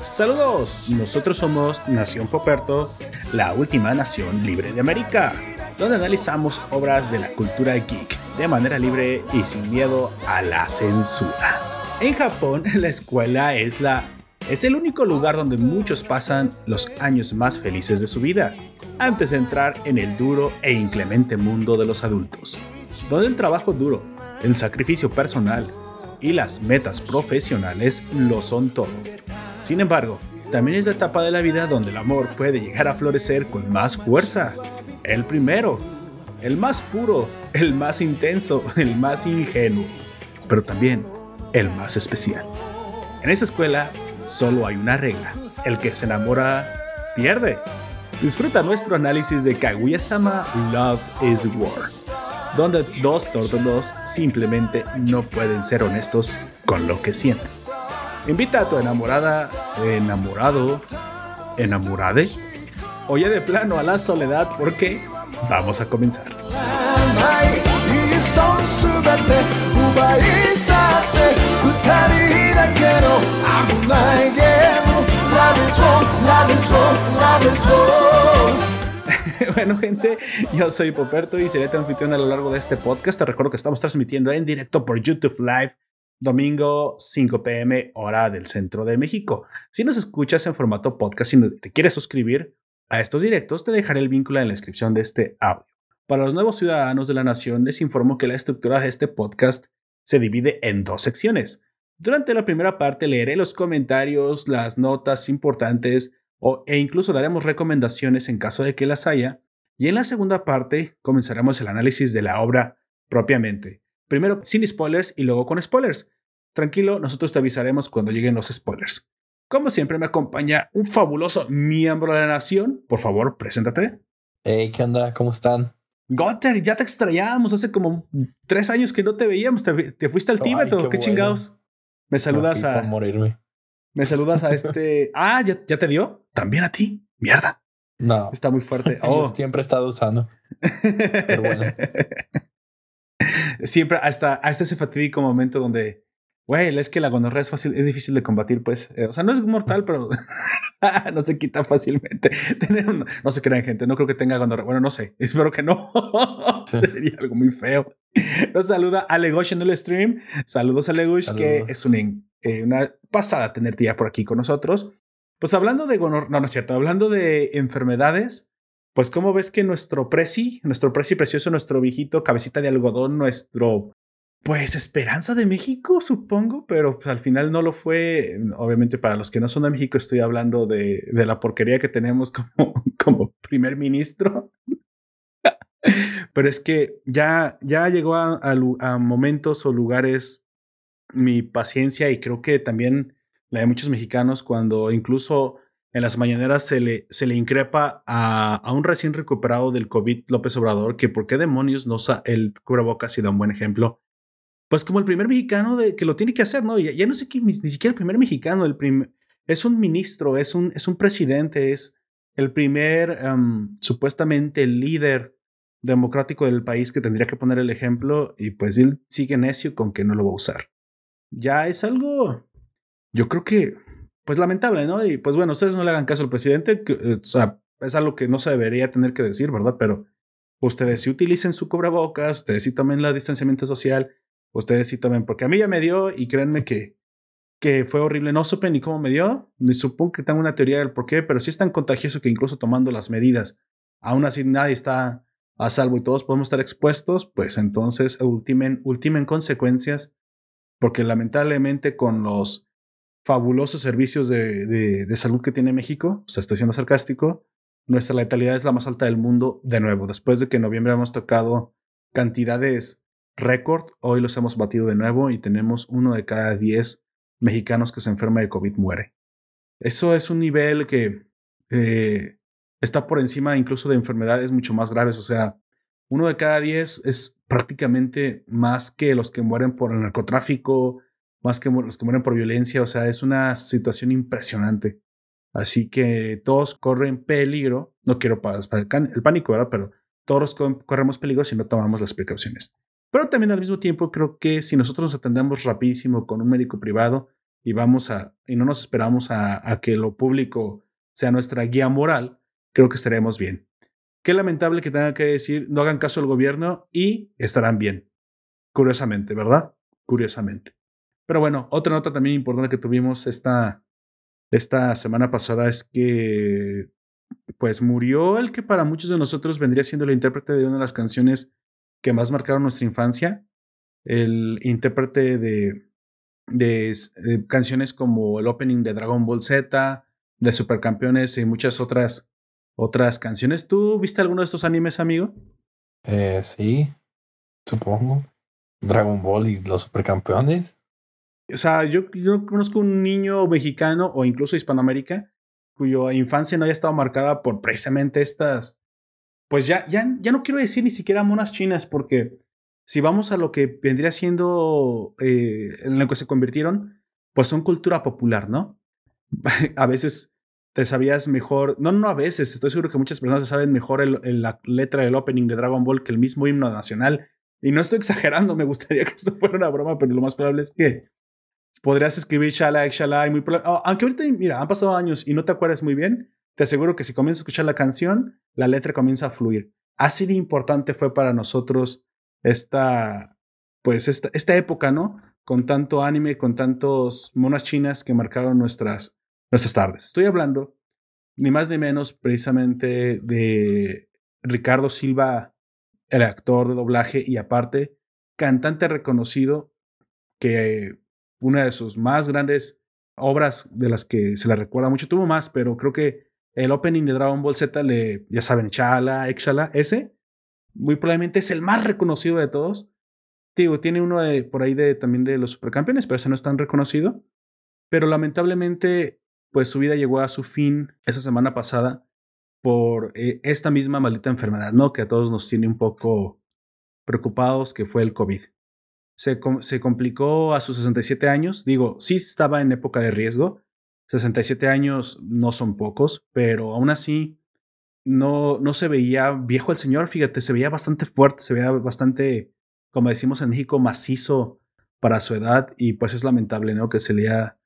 Saludos, nosotros somos Nación Poperto, la última nación libre de América, donde analizamos obras de la cultura geek de manera libre y sin miedo a la censura. En Japón, la escuela es la es el único lugar donde muchos pasan los años más felices de su vida, antes de entrar en el duro e inclemente mundo de los adultos, donde el trabajo duro, el sacrificio personal y las metas profesionales lo son todo. Sin embargo, también es la etapa de la vida donde el amor puede llegar a florecer con más fuerza. El primero, el más puro, el más intenso, el más ingenuo, pero también el más especial. En esta escuela solo hay una regla. El que se enamora pierde. Disfruta nuestro análisis de Kaguya-sama Love is War, donde dos tortulos simplemente no pueden ser honestos con lo que sienten. Invita a tu enamorada, enamorado, enamorade, o de plano a la soledad porque vamos a comenzar. bueno, gente, yo soy Poperto y seré tu anfitrión a lo largo de este podcast. Te recuerdo que estamos transmitiendo en directo por YouTube Live domingo 5 pm hora del centro de México. Si nos escuchas en formato podcast y te quieres suscribir a estos directos, te dejaré el vínculo en la descripción de este audio. Para los nuevos ciudadanos de la nación, les informo que la estructura de este podcast se divide en dos secciones. Durante la primera parte leeré los comentarios, las notas importantes o, e incluso daremos recomendaciones en caso de que las haya. Y en la segunda parte comenzaremos el análisis de la obra propiamente. Primero sin spoilers y luego con spoilers. Tranquilo, nosotros te avisaremos cuando lleguen los spoilers. Como siempre me acompaña un fabuloso miembro de la nación. Por favor, preséntate. Hey, ¿qué onda? ¿Cómo están? Gotter, ya te extrañábamos. Hace como tres años que no te veíamos. Te, fuiste al Tíbet qué, chingados. Me saludas a. morirme. Me saludas a este. ah, ¿ya, ¿ya, te dio? También a ti. Mierda. No. Está muy fuerte. Oh. siempre he estado usando. Pero bueno. Siempre hasta, hasta ese fatídico momento donde Güey, es que la gonorrea es fácil, es difícil de combatir, pues. Eh, o sea, no es mortal, pero no se quita fácilmente. no se crean, gente. No creo que tenga gonorrea. Bueno, no sé. Espero que no. Sería algo muy feo. Nos saluda Alegosh en el stream. Saludos, Alegosh, que es una, eh, una pasada tenerte ya por aquí con nosotros. Pues hablando de gonorrea, no, no es cierto. Hablando de enfermedades, pues, ¿cómo ves que nuestro presi, nuestro presi precioso, nuestro viejito, cabecita de algodón, nuestro pues esperanza de México, supongo, pero pues, al final no lo fue. Obviamente para los que no son de México estoy hablando de, de la porquería que tenemos como, como primer ministro. pero es que ya, ya llegó a, momentos o lugares mi paciencia y creo que también la de muchos mexicanos cuando incluso en las mañaneras se le, se le increpa a, a, un recién recuperado del COVID López Obrador que por qué demonios no usa el cubrebocas y da un buen ejemplo pues como el primer mexicano de, que lo tiene que hacer, ¿no? Ya, ya no sé ni, siquiera el primer mexicano, el primer, es un ministro, es un, es un presidente, es el primer em, supuestamente líder democrático del país que tendría que poner el ejemplo y pues él sigue necio con que no lo va a usar. Ya es algo, yo creo que, pues lamentable, ¿no? Y pues bueno, ustedes no le hagan caso al presidente, que, eh, o sea, es algo que no se debería tener que decir, ¿verdad? Pero ustedes sí utilicen su cubrebocas, ustedes sí tomen el distanciamiento social, Ustedes sí tomen, porque a mí ya me dio y créanme que, que fue horrible. No supe ni cómo me dio, ni supongo que tengo una teoría del por qué, pero sí es tan contagioso que incluso tomando las medidas, aún así nadie está a salvo y todos podemos estar expuestos, pues entonces ultimen, ultimen consecuencias, porque lamentablemente con los fabulosos servicios de, de, salud que tiene México, o sea, estoy siendo sarcástico, nuestra letalidad es la más alta del mundo de nuevo, después de que en noviembre hemos tocado cantidades récord. Hoy los hemos batido de nuevo y tenemos uno de cada diez mexicanos que se enferma de COVID muere. Eso es un nivel que eh, está por encima incluso de enfermedades mucho más graves. O sea, uno de cada diez es prácticamente más que los que mueren por el narcotráfico, más que los que mueren por violencia. O sea, es una situación impresionante. Así que todos corren peligro. No quiero para el pánico, ¿verdad? Pero todos corremos peligro si no tomamos las precauciones. Pero también al mismo tiempo creo que si nosotros nos atendemos rapidísimo con un médico privado y vamos a, y no nos esperamos a que lo público sea nuestra guía moral, creo que estaremos bien. Qué lamentable que tengan que decir, no hagan caso al gobierno y estarán bien. Curiosamente, ¿verdad? Curiosamente. Pero bueno, otra nota también importante que tuvimos esta, esta semana pasada es que pues murió el que para muchos de nosotros vendría siendo el intérprete de una de las canciones que más marcaron nuestra infancia, el intérprete de, de, de canciones como el opening de Dragon Ball Z, de Supercampeones y muchas otras otras canciones. ¿Tú viste alguno de estos animes, amigo? Eh, sí, supongo. Dragon Ball y los supercampeones. O sea, yo, yo conozco un niño mexicano o incluso hispanoamérica cuya infancia no haya estado marcada por precisamente estas. Pues ya, ya, ya no quiero decir ni siquiera monas chinas, porque si vamos a lo que vendría siendo eh, en lo que se convirtieron, pues son cultura popular, ¿no? a veces te sabías mejor, no, no a veces, estoy seguro que muchas personas saben mejor el, la letra del opening de Dragon Ball que el mismo himno nacional. Y no estoy exagerando, me gustaría que esto fuera una broma, pero lo más probable es que podrías escribir Shala, Shala, y muy oh, aunque ahorita, mira, han pasado años y no te acuerdas muy bien, te aseguro que si comienzas a escuchar la canción, la letra comienza a fluir. Así de importante fue para nosotros esta, pues esta, esta época, ¿no? Con tanto anime, con tantos monas chinas que marcaron nuestras, nuestras tardes. Estoy hablando ni más ni menos precisamente de Ricardo Silva, el actor de doblaje y aparte cantante reconocido que una de sus más grandes obras de las que se le recuerda mucho, tuvo más, pero creo que el opening de Dragon Ball Z le, ya saben, Chala, Exhala, ese, muy probablemente es el más reconocido de todos. Digo, tiene uno de, por ahí de, también de los supercampeones, pero ese no es tan reconocido. Pero lamentablemente pues su vida llegó a su fin esa semana pasada por eh, esta misma maldita enfermedad, ¿no? Que a todos nos tiene un poco preocupados, que fue el COVID. Se, se complicó a sus 67 años, digo, sí estaba en época de riesgo, 67 años no son pocos, pero aún así no, no se veía viejo el señor, fíjate, se veía bastante fuerte, se veía bastante, como decimos en México, macizo para su edad y pues es lamentable, ¿no? Que se le haya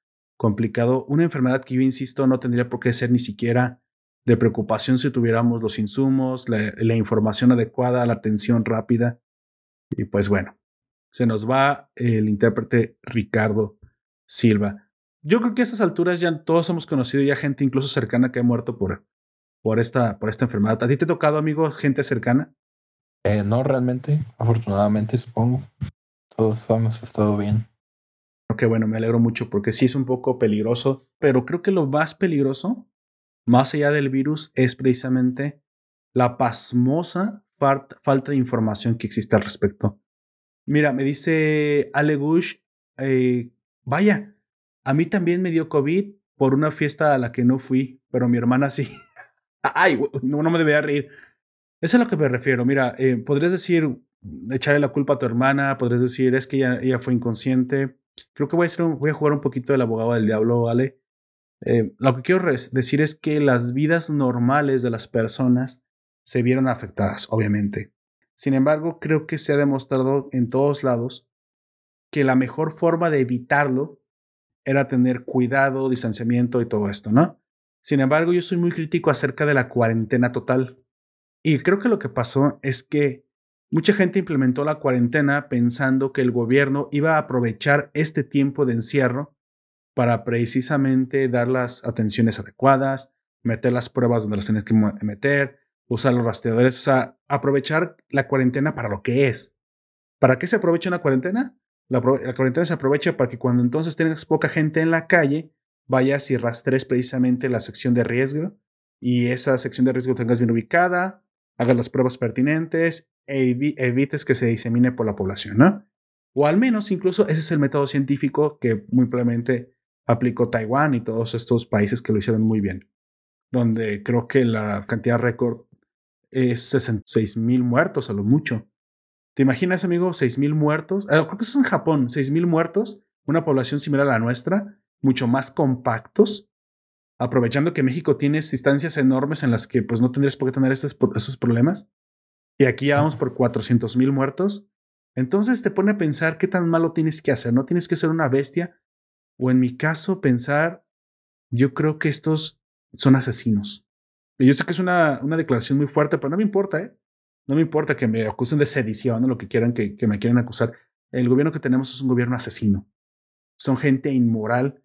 complicado. Una enfermedad que yo insisto no tendría por qué ser ni siquiera de preocupación si tuviéramos los insumos, la, información adecuada, la atención rápida. Y pues bueno, se nos va el intérprete Ricardo Silva. Yo creo que a estas alturas ya todos hemos conocido ya gente incluso cercana que ha muerto por, por, esta, por esta enfermedad. ¿A ti te ha tocado, amigo, gente cercana? Eh, no realmente, afortunadamente supongo. Todos hemos estado bien. Que bueno, me alegro mucho porque sí es un poco peligroso, pero creo que lo más peligroso, más allá del virus, es precisamente la pasmosa falta de información que existe al respecto. Mira, me dice Ale Gush, eh, vaya, a mí también me dio COVID por una fiesta a la que no fui, pero mi hermana sí. Ay, no, no me debería reír. Eso es a lo que me refiero. Mira, eh, podrías decir, echarle la culpa a tu hermana, podrías decir, es que ella, ella fue inconsciente, Creo que voy a, a jugar un poquito del abogado del diablo, ¿vale? Eh, lo que quiero decir es que las vidas normales de las personas se vieron afectadas, obviamente. Sin embargo, creo que se ha demostrado en todos lados que la mejor forma de evitarlo era tener cuidado, distanciamiento y todo esto, ¿no? Sin embargo, yo soy muy crítico acerca de la cuarentena total. Y creo que lo que pasó es que Mucha gente implementó la cuarentena pensando que el gobierno iba a aprovechar este tiempo de encierro para precisamente dar las atenciones adecuadas, meter las pruebas donde las tienes que meter, usar los rastreadores, o sea, aprovechar la cuarentena para lo que es. ¿Para qué se aprovecha una cuarentena? La, cuarentena se aprovecha para que cuando entonces tengas poca gente en la calle, vayas y rastres precisamente la sección de riesgo y esa sección de riesgo tengas bien ubicada, hagas las pruebas pertinentes evites que se disemine por la población, ¿no? O al menos incluso ese es el método científico que muy probablemente aplicó Taiwán y todos estos países que lo hicieron muy bien, donde creo que la cantidad récord es 66 mil muertos a lo mucho. ¿Te imaginas, amigo, 6 mil muertos? Ah, creo que es en Japón, 6 mil muertos, una población similar a la nuestra, mucho más compactos, aprovechando que México tiene distancias enormes en las que pues no tendrías por qué tener esos, esos problemas. Y aquí ya vamos por 400 mil muertos. Entonces te pone a pensar qué tan malo tienes que hacer. No tienes que ser una bestia. O en mi caso, pensar, yo creo que estos son asesinos. Y yo sé que es una, una declaración muy fuerte, pero no me importa, ¿eh? No me importa que me acusen de sedición o lo que quieran que, que me quieran acusar. El gobierno que tenemos es un gobierno asesino. Son gente inmoral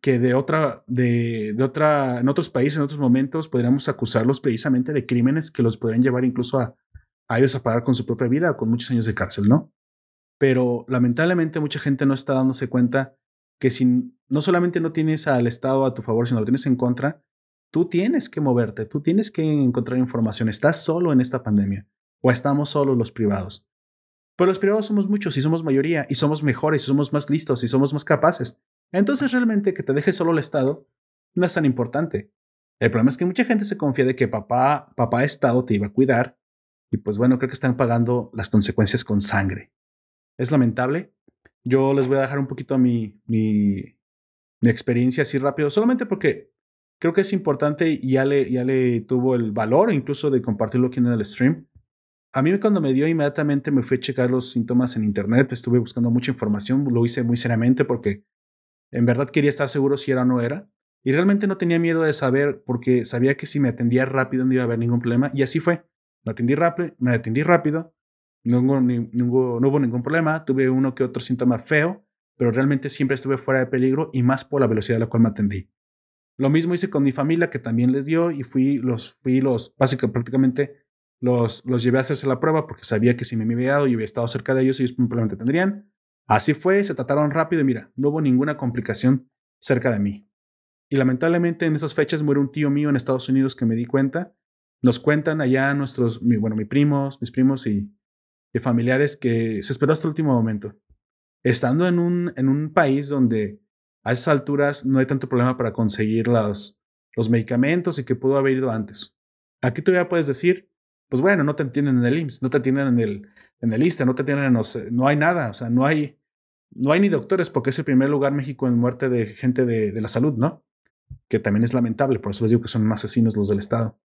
que de otra, de, de, otra, en otros países, en otros momentos, podríamos acusarlos precisamente de crímenes que los podrían llevar incluso a, a ellos a pagar con su propia vida o con muchos años de cárcel, ¿no? Pero lamentablemente mucha gente no está dándose cuenta que si no solamente no tienes al Estado a tu favor, sino lo tienes en contra, tú tienes que moverte, tú tienes que encontrar información. Estás solo en esta pandemia o estamos solos los privados. Pero los privados somos muchos y somos mayoría y somos mejores y somos más listos y somos más capaces. Entonces realmente que te deje solo el Estado no es tan importante. El problema es que mucha gente se confía de que papá, papá Estado te iba a cuidar pues bueno, creo que están pagando las consecuencias con sangre. Es lamentable. Yo les voy a dejar un poquito mi, mi, mi experiencia así rápido, solamente porque creo que es importante y ya le, ya le tuvo el valor incluso de compartirlo aquí en el stream. A mí cuando me dio inmediatamente me fui a checar los síntomas en internet, estuve buscando mucha información, lo hice muy seriamente porque en verdad quería estar seguro si era o no era. Y realmente no tenía miedo de saber porque sabía que si me atendía rápido no iba a haber ningún problema. Y así fue. Atendí rápido, me atendí rápido, no hubo, ningún problema, tuve uno que otro síntoma feo, pero realmente siempre estuve fuera de peligro y más por la velocidad a la cual me atendí. Lo mismo hice con mi familia que también les dio y fui los, fui los, básicamente prácticamente los, los llevé a hacerse la prueba porque sabía que si me había dado y hubiera estado cerca de ellos, ellos probablemente tendrían. Así fue, se trataron rápido y mira, no hubo ninguna complicación cerca de mí. Y lamentablemente en esas fechas muere un tío mío en Estados Unidos que me di cuenta nos cuentan allá nuestros, bueno, mis primos, mis primos y, familiares que se esperó hasta el último momento. Estando en un, en un país donde a esas alturas no hay tanto problema para conseguir los, los medicamentos y que pudo haber ido antes. Aquí todavía puedes decir, pues bueno, no te entienden en el IMSS, no te entienden en el, en el ISTE, no te entienden en no hay nada, o sea, no hay, no hay ni doctores porque es el primer lugar México en muerte de gente de, de la salud, ¿no? Que también es lamentable, por eso les digo que son asesinos los del Estado.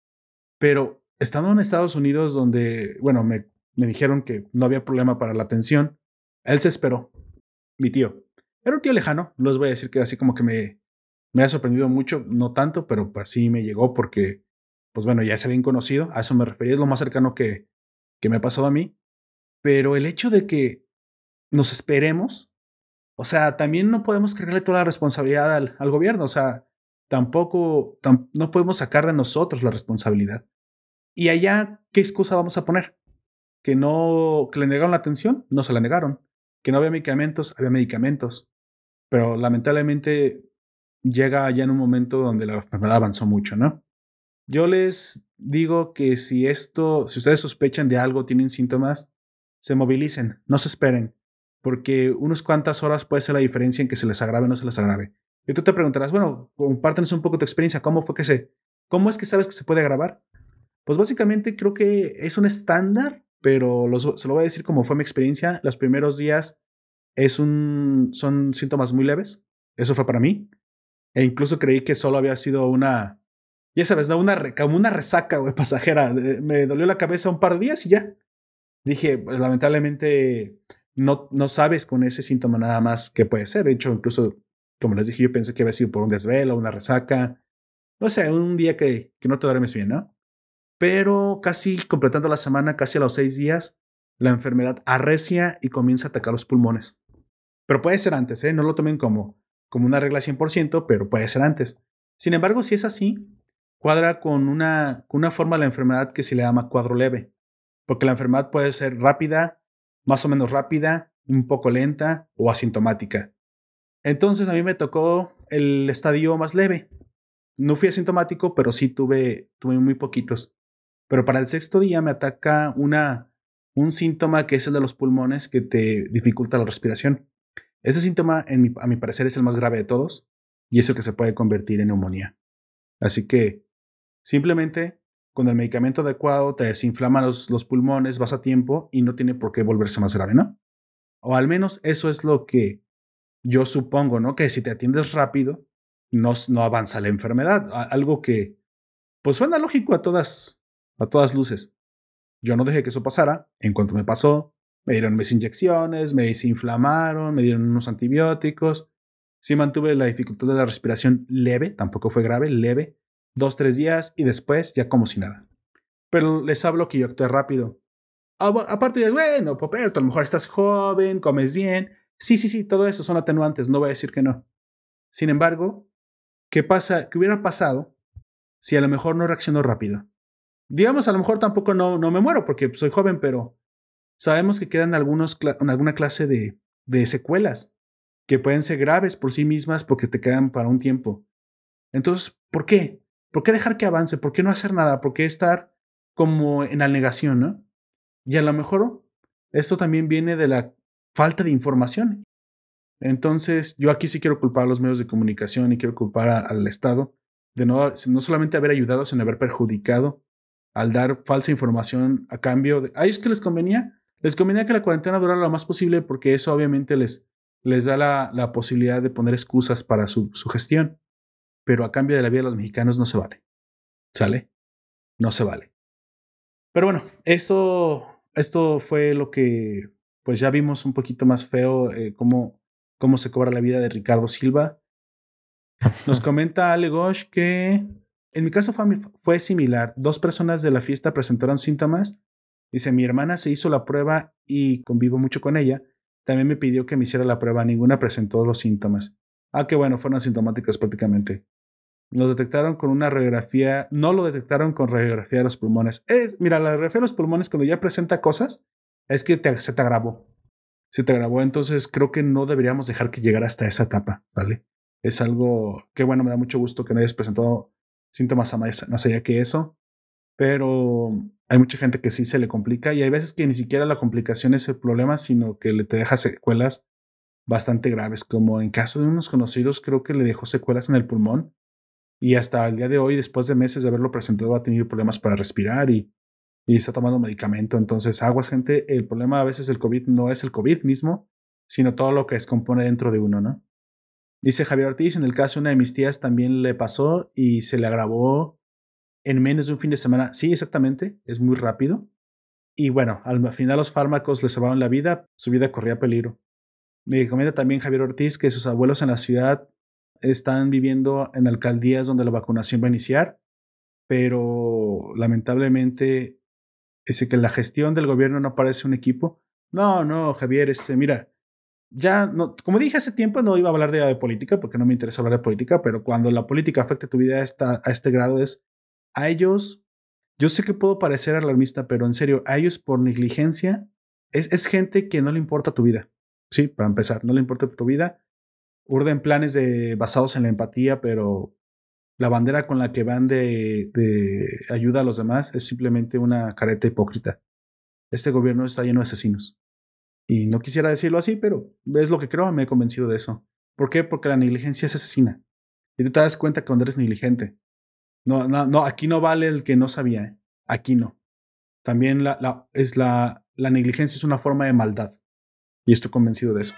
Pero estando en Estados Unidos, donde, bueno, me, me dijeron que no había problema para la atención, él se esperó, mi tío. Era un tío lejano, no les voy a decir que así como que me, me ha sorprendido mucho, no tanto, pero pues sí me llegó porque, pues bueno, ya se habían conocido, a eso me refería, es lo más cercano que, que me ha pasado a mí. Pero el hecho de que nos esperemos, o sea, también no podemos cargarle toda la responsabilidad al, al gobierno, o sea, tampoco, no podemos sacar de nosotros la responsabilidad. Y allá, ¿qué excusa vamos a poner? Que no, que le negaron la atención, no se la negaron. Que no había medicamentos, había medicamentos. Pero lamentablemente llega ya en un momento donde la enfermedad avanzó mucho, ¿no? Yo les digo que si esto, si ustedes sospechan de algo, tienen síntomas, se movilicen, no se esperen, porque unas cuantas horas puede ser la diferencia en que se les agrave o no se les agrave. Y tú te preguntarás, bueno, compártenos un poco tu experiencia, ¿cómo fue que se, cómo es que sabes que se puede grabar? Pues básicamente creo que es un estándar, pero se lo voy a decir como fue mi experiencia. Los primeros días es un, son síntomas muy leves, eso fue para mí. E incluso creí que solo había sido una, ya sabes, ¿no? una, como una resaca pasajera. Me dolió la cabeza un par de días y ya. Dije, pues, lamentablemente no, no sabes con ese síntoma nada más qué puede ser. De hecho, incluso como les dije, yo pensé que había sido por un desvelo, una resaca. No sé, un día que, que no te duermes bien, ¿no? Pero casi completando la semana, casi a los seis días, la enfermedad arrecia y comienza a atacar los pulmones. Pero puede ser antes, ¿eh? No lo tomen como, como una regla 100%, pero puede ser antes. Sin embargo, si es así, cuadra con una, con una forma de la enfermedad que se le llama cuadro leve. Porque la enfermedad puede ser rápida, más o menos rápida, un poco lenta o asintomática. Entonces a mí me tocó el estadio más leve. No fui asintomático, pero sí tuve, tuve muy poquitos. Pero para el sexto día me ataca una, un síntoma que es el de los pulmones que te dificulta la respiración. Ese síntoma, a mi parecer, es el más grave de todos y es el que se puede convertir en neumonía. Así que simplemente con el medicamento adecuado te desinflama los, los pulmones, vas a tiempo y no tiene por qué volverse más grave, ¿no? O al menos eso es lo que yo supongo, ¿no? Que si te atiendes rápido, no, no avanza la enfermedad. Algo que, pues suena lógico a todas, a todas luces. Yo no dejé que eso pasara. En cuanto me pasó, Me dieron mis inyecciones, me desinflamaron, me dieron unos antibióticos. Sí mantuve la dificultad de la respiración leve, tampoco fue grave, leve, dos, tres días y después ya como si nada. Pero les hablo que yo actué rápido. Aparte de, bueno, Poperto, a lo mejor estás joven, comes bien. Sí, sí, sí, todo eso son atenuantes, no voy a decir que no. Sin embargo, ¿qué pasa? ¿Qué hubiera pasado si a lo mejor no reacciono rápido? Digamos, a lo mejor tampoco no, no me muero porque soy joven, pero sabemos que quedan algunos, alguna clase de, de secuelas que pueden ser graves por sí mismas porque te quedan para un tiempo. Entonces, ¿por qué? ¿Por qué dejar que avance? ¿Por qué no hacer nada? ¿Por qué estar como en la negación, no? Y a lo mejor esto también viene de la falta de información. Entonces, yo aquí sí quiero culpar a los medios de comunicación y quiero culpar al Estado de no, no solamente haber ayudado, sino haber perjudicado al dar falsa información a cambio de... ¿A ellos que les convenía? Les convenía que la cuarentena durara lo más posible porque eso obviamente les, les da la, la posibilidad de poner excusas para su, su gestión pero a cambio de la vida de los mexicanos no se vale. ¿Sale? No se vale. Pero bueno, esto, esto fue lo que, pues ya vimos un poquito más feo eh, cómo, cómo se cobra la vida de Ricardo Silva. Nos comenta Ale Gosh que en mi caso fue, fue similar. Dos personas de la fiesta presentaron síntomas. Dice, mi hermana se hizo la prueba y convivo mucho con ella. También me pidió que me hiciera la prueba. Ninguna presentó los síntomas. Ah, qué bueno, fueron asintomáticas prácticamente. Lo detectaron con una radiografía, no lo detectaron con radiografía de los pulmones. Es, mira, la radiografía de los pulmones cuando ya presenta cosas, es que se te agravó. Se te agravó, entonces creo que no deberíamos dejar que llegara hasta esa etapa, ¿vale? Es algo que, bueno, me da mucho gusto que no hayas presentado síntomas más allá que eso, pero hay mucha gente que sí se le complica y hay veces que ni siquiera la complicación es el problema, sino que le te deja secuelas bastante graves, como en caso de unos conocidos, creo que le dejó secuelas en el pulmón y hasta el día de hoy, después de meses de haberlo presentado, ha tenido problemas para respirar y, y está tomando medicamento. Entonces, aguas, gente, el problema a veces del COVID no es el COVID mismo, sino todo lo que descompone dentro de uno, ¿no? Dice Javier Ortiz, en el caso de una de mis tías también le pasó y se le agravó en menos de un fin de semana. Sí, exactamente, es muy rápido. Y bueno, al final los fármacos le salvaron la vida, su vida corría peligro. Me comenta también Javier Ortiz que sus abuelos en la ciudad están viviendo en alcaldías donde la vacunación va a iniciar, pero lamentablemente es que la gestión del gobierno no parece un equipo. No, no, Javier, este, mira, ya no, como dije hace tiempo, no iba a hablar de, de, política porque no me interesa hablar de política, pero cuando la política afecta tu vida a, esta, a este grado es a ellos. Yo sé que puedo parecer alarmista, pero en serio, a ellos por negligencia es, es gente que no le importa tu vida. Sí, para empezar, no le importa tu vida urden planes de, basados en la empatía, pero la bandera con la que van de, ayuda a los demás es simplemente una careta hipócrita. Este gobierno está lleno de asesinos. Y no quisiera decirlo así, pero es lo que creo, me he convencido de eso. ¿Por qué? Porque la negligencia es asesina. Y tú te das cuenta que cuando eres negligente. No, no, no aquí no vale el que no sabía. ¿eh? Aquí no. También la, la, es la, la negligencia es una forma de maldad. Y estoy convencido de eso.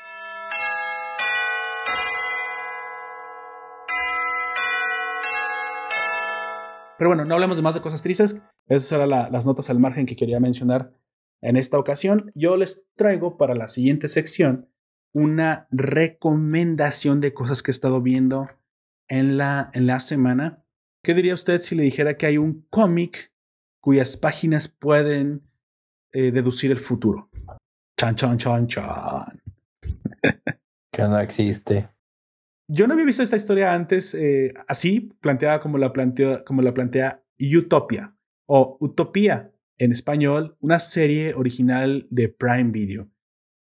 Pero bueno, no hablemos de más de cosas tristes. Esas eran las notas al margen que quería mencionar en esta ocasión. Yo les traigo para la siguiente sección una recomendación de cosas que he estado viendo en la, en la semana. ¿Qué diría usted si le dijera que hay un cómic cuyas páginas pueden eh, deducir el futuro? Chan, chan, chan, chan. que no existe. Yo no había visto esta historia antes eh, así, planteada como la, plantea, como la plantea Utopia o Utopía en español, una serie original de Prime Video.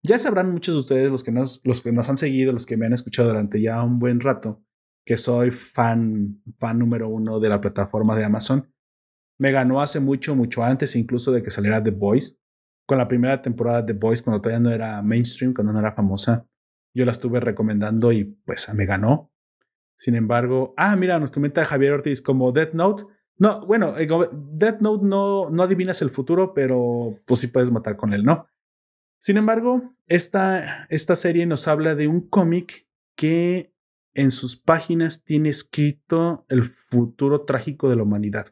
Ya sabrán muchos de ustedes, los que, nos, los que nos han seguido, los que me han escuchado durante ya un buen rato, que soy fan, fan número uno de la plataforma de Amazon. Me ganó hace mucho, mucho antes incluso de que saliera The Voice. Con la primera temporada de The Voice, cuando todavía no era mainstream, cuando no era famosa yo la estuve recomendando y pues me ganó. Sin embargo, ah, mira, nos comenta Javier Ortiz como Death Note. No, bueno, eh, Death Note no, no adivinas el futuro, pero pues sí puedes matar con él, ¿no? Sin embargo, esta, esta serie nos habla de un cómic que en sus páginas tiene escrito el futuro trágico de la humanidad.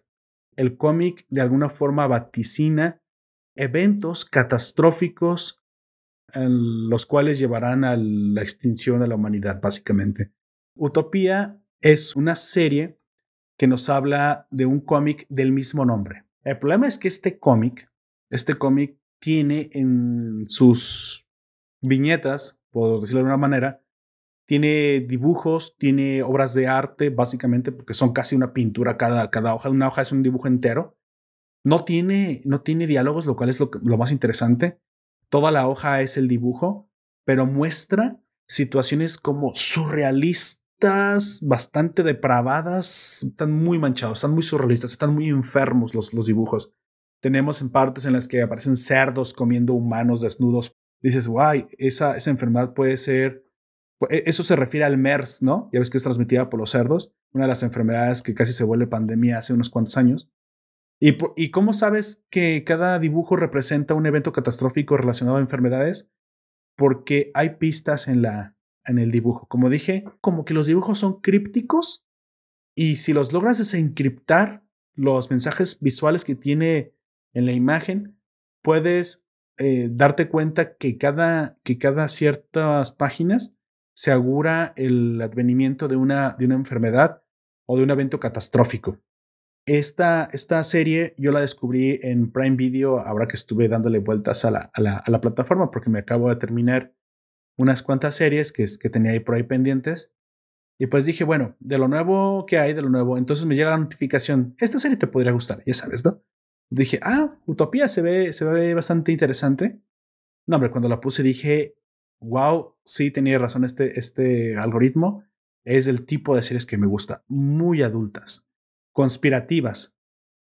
El cómic de alguna forma vaticina eventos catastróficos los cuales llevarán a la extinción de la humanidad, básicamente. Utopía es una serie que nos habla de un cómic del mismo nombre. El problema es que este cómic, este cómic tiene en sus viñetas, por decirlo de una manera, tiene dibujos, tiene obras de arte, básicamente, porque son casi una pintura cada, cada hoja. Una hoja es un dibujo entero. No tiene, no tiene diálogos, lo cual es lo más interesante. Toda la hoja es el dibujo, pero muestra situaciones como surrealistas, bastante depravadas, están muy manchados, están muy surrealistas, están muy enfermos los, los dibujos. Tenemos en partes en las que aparecen cerdos comiendo humanos desnudos. Dices, guay, esa, esa enfermedad puede ser e, eso se refiere al MERS, ¿no? Ya ves que es transmitida por los cerdos, una de las enfermedades que casi se vuelve pandemia hace unos cuantos años. ¿Y, ¿Y cómo sabes que cada dibujo representa un evento catastrófico relacionado a enfermedades? Porque hay pistas en, la, en el dibujo. Como dije, como que los dibujos son crípticos y si los logras desencriptar, los mensajes visuales que tiene en la imagen, puedes eh, darte cuenta que cada, que cada ciertas páginas se augura el advenimiento de una, de una enfermedad o de un evento catastrófico. Esta, esta serie yo la descubrí en Prime Video ahora que estuve dándole vueltas a la, a la, a la plataforma porque me acabo de terminar unas cuantas series que, que tenía ahí por ahí pendientes. Y pues dije, bueno, de lo nuevo que hay, de lo nuevo, entonces me llega la notificación, esta serie te podría gustar, ya sabes, ¿no? Dije, ah, Utopía se ve, se ve bastante interesante. No, hombre, cuando la puse dije, wow, sí tenía razón este, este algoritmo, es el tipo de series que me gusta, muy adultas, conspirativas,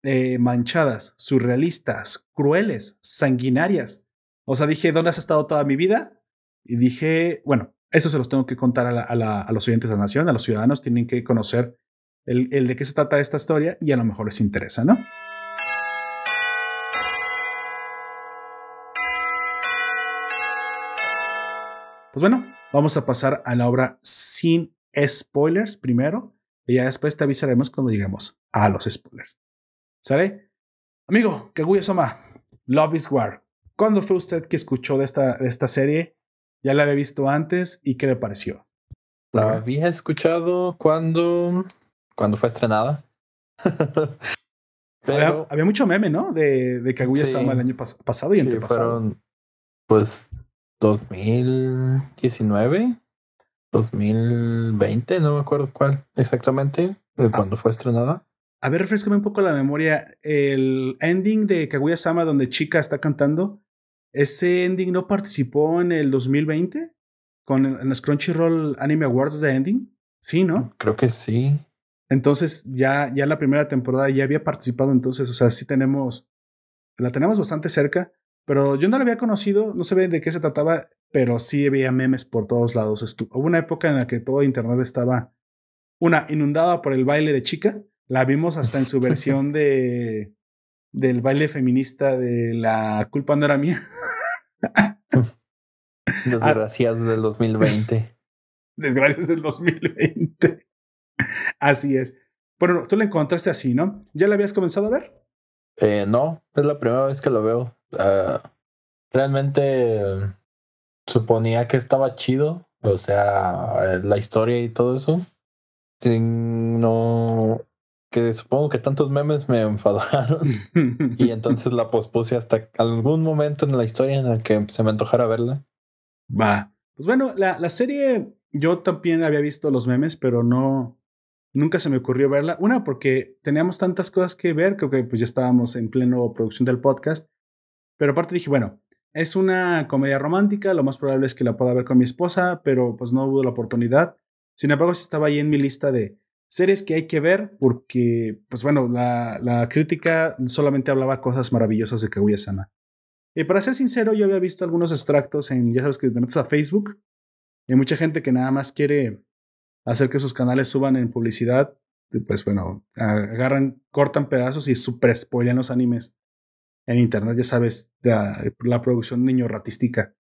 eh, manchadas, surrealistas, crueles, sanguinarias. O sea, dije, ¿dónde has estado toda mi vida? Y dije, bueno, eso se los tengo que contar a, a, los oyentes de la nación, a los ciudadanos, tienen que conocer el, el de qué se trata esta historia y a lo mejor les interesa, ¿no? Pues bueno, vamos a pasar a la obra sin spoilers primero y ya después te avisaremos cuando lleguemos a los spoilers. ¿Sale? Amigo, Kaguya Soma, Love is War. ¿Cuándo fue usted que escuchó de esta, de esta serie? ¿Ya la había visto antes y qué le pareció? La había escuchado cuando, cuando fue estrenada. Pero, había, mucho meme, ¿no? De, de Kaguya Sama el año pasado y sí, Fueron, pues 2019, 2020, no me acuerdo cuál exactamente, ah. cuando fue estrenada. A ver, refrescame un poco la memoria. El ending de Kaguya-sama donde Chica está cantando, ¿ese ending no participó en el 2020? ¿Con el, los Crunchyroll Anime Awards de ending? Sí, ¿no? Creo que sí. Entonces, ya, ya la primera temporada ya había participado, entonces, o sea, sí tenemos, la tenemos bastante cerca. Pero yo no la había conocido, no sé de qué se trataba, pero sí había memes por todos lados. Hubo una época en la que todo Internet estaba, una, inundada por el baile de chica. La vimos hasta en su versión de del baile feminista de la culpa no era mía. Desgracias del 2020. Desgracias del 2020. Así es. Bueno, tú la encontraste así, ¿no? ¿Ya la habías comenzado a ver? Eh, no, es la primera vez que lo veo. Ah, realmente suponía que estaba chido, o sea, la historia y todo eso. no, que supongo que tantos memes me enfadaron y entonces la pospuse hasta algún momento en la historia en el que se me antojara verla. Va. Pues bueno, la, la serie yo también había visto los memes, pero no, nunca se me ocurrió verla. Una, porque teníamos tantas cosas que ver, creo que pues ya estábamos en pleno producción del podcast. Pero aparte dije, bueno, es una comedia romántica, lo más probable es que la pueda ver con mi esposa, pero pues no hubo la oportunidad. Sin embargo, sí estaba ahí en mi lista de series que hay que ver porque, pues bueno, la, la crítica solamente hablaba cosas maravillosas de Kaguya-sama. Y para ser sincero, yo había visto algunos extractos en, ya sabes que te metes a Facebook, y hay mucha gente que nada más quiere hacer que sus canales suban en publicidad, pues bueno, agarran, cortan pedazos y super spoilean los animes en internet, ya sabes, la, la producción niño ratística.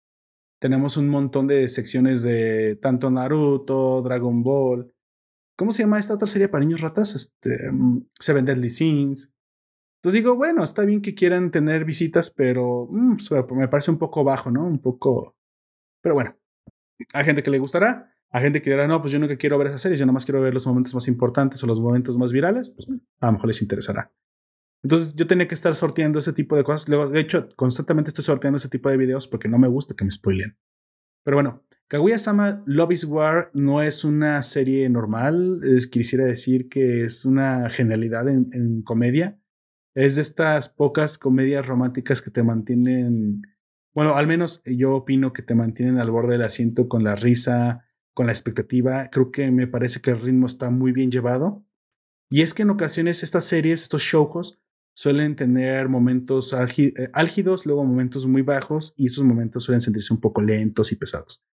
Tenemos un montón de secciones de tanto Naruto, Dragon Ball. ¿Cómo se llama esta otra serie para niños ratas? Este, um, Seven Deadly Sins. Entonces digo, bueno, está bien que quieran tener visitas, pero mm, me parece un poco bajo, ¿no? Un poco Pero bueno, hay gente que le gustará, hay gente que dirá, no, pues yo nunca quiero ver esas series, yo nomás quiero ver los momentos más importantes o los momentos más virales, pues a lo mejor les interesará. Entonces yo tenía que estar sorteando ese tipo de cosas. Luego, de hecho, constantemente estoy sorteando ese tipo de videos porque no me gusta que me spoilen. Pero bueno, Kaguya-sama Love is War no es una serie normal. Es, quisiera decir que es una genialidad en, en comedia. Es de estas pocas comedias románticas que te mantienen, bueno, al menos yo opino que te mantienen al borde del asiento con la risa, con la expectativa. Creo que me parece que el ritmo está muy bien llevado. Y es que en ocasiones estas series, estos shows, suelen tener momentos eh, álgidos, luego momentos muy bajos y esos momentos suelen sentirse un poco lentos y pesados.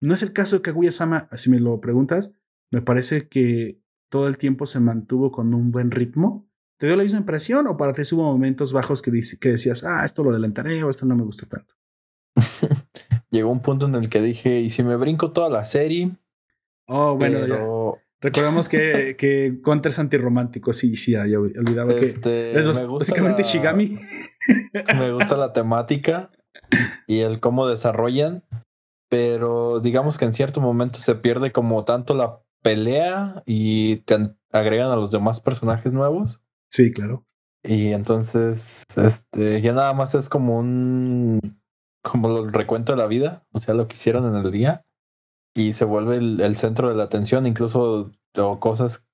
No es el caso de Kaguya-sama, si me lo preguntas, me parece que todo el tiempo se mantuvo con un buen ritmo. ¿Te dio la misma impresión o para ti hubo momentos bajos que, que decías, ah, esto lo adelantaré o esto no me gusta tanto? Llegó un punto en el que dije, ¿y si me brinco toda la serie? Oh, bueno, Recordemos que, que Contra es antirromántico. Sí, sí, ya olvidaba este, que es básicamente Shigami. Me gusta la temática y el cómo desarrollan, pero digamos que en cierto momento se pierde como tanto la pelea y te agregan a los demás personajes nuevos. Sí, claro. Y entonces, este, ya nada más es como un, como el recuento de la vida, o sea, lo que hicieron en el día y se vuelve el, centro de la atención, incluso o cosas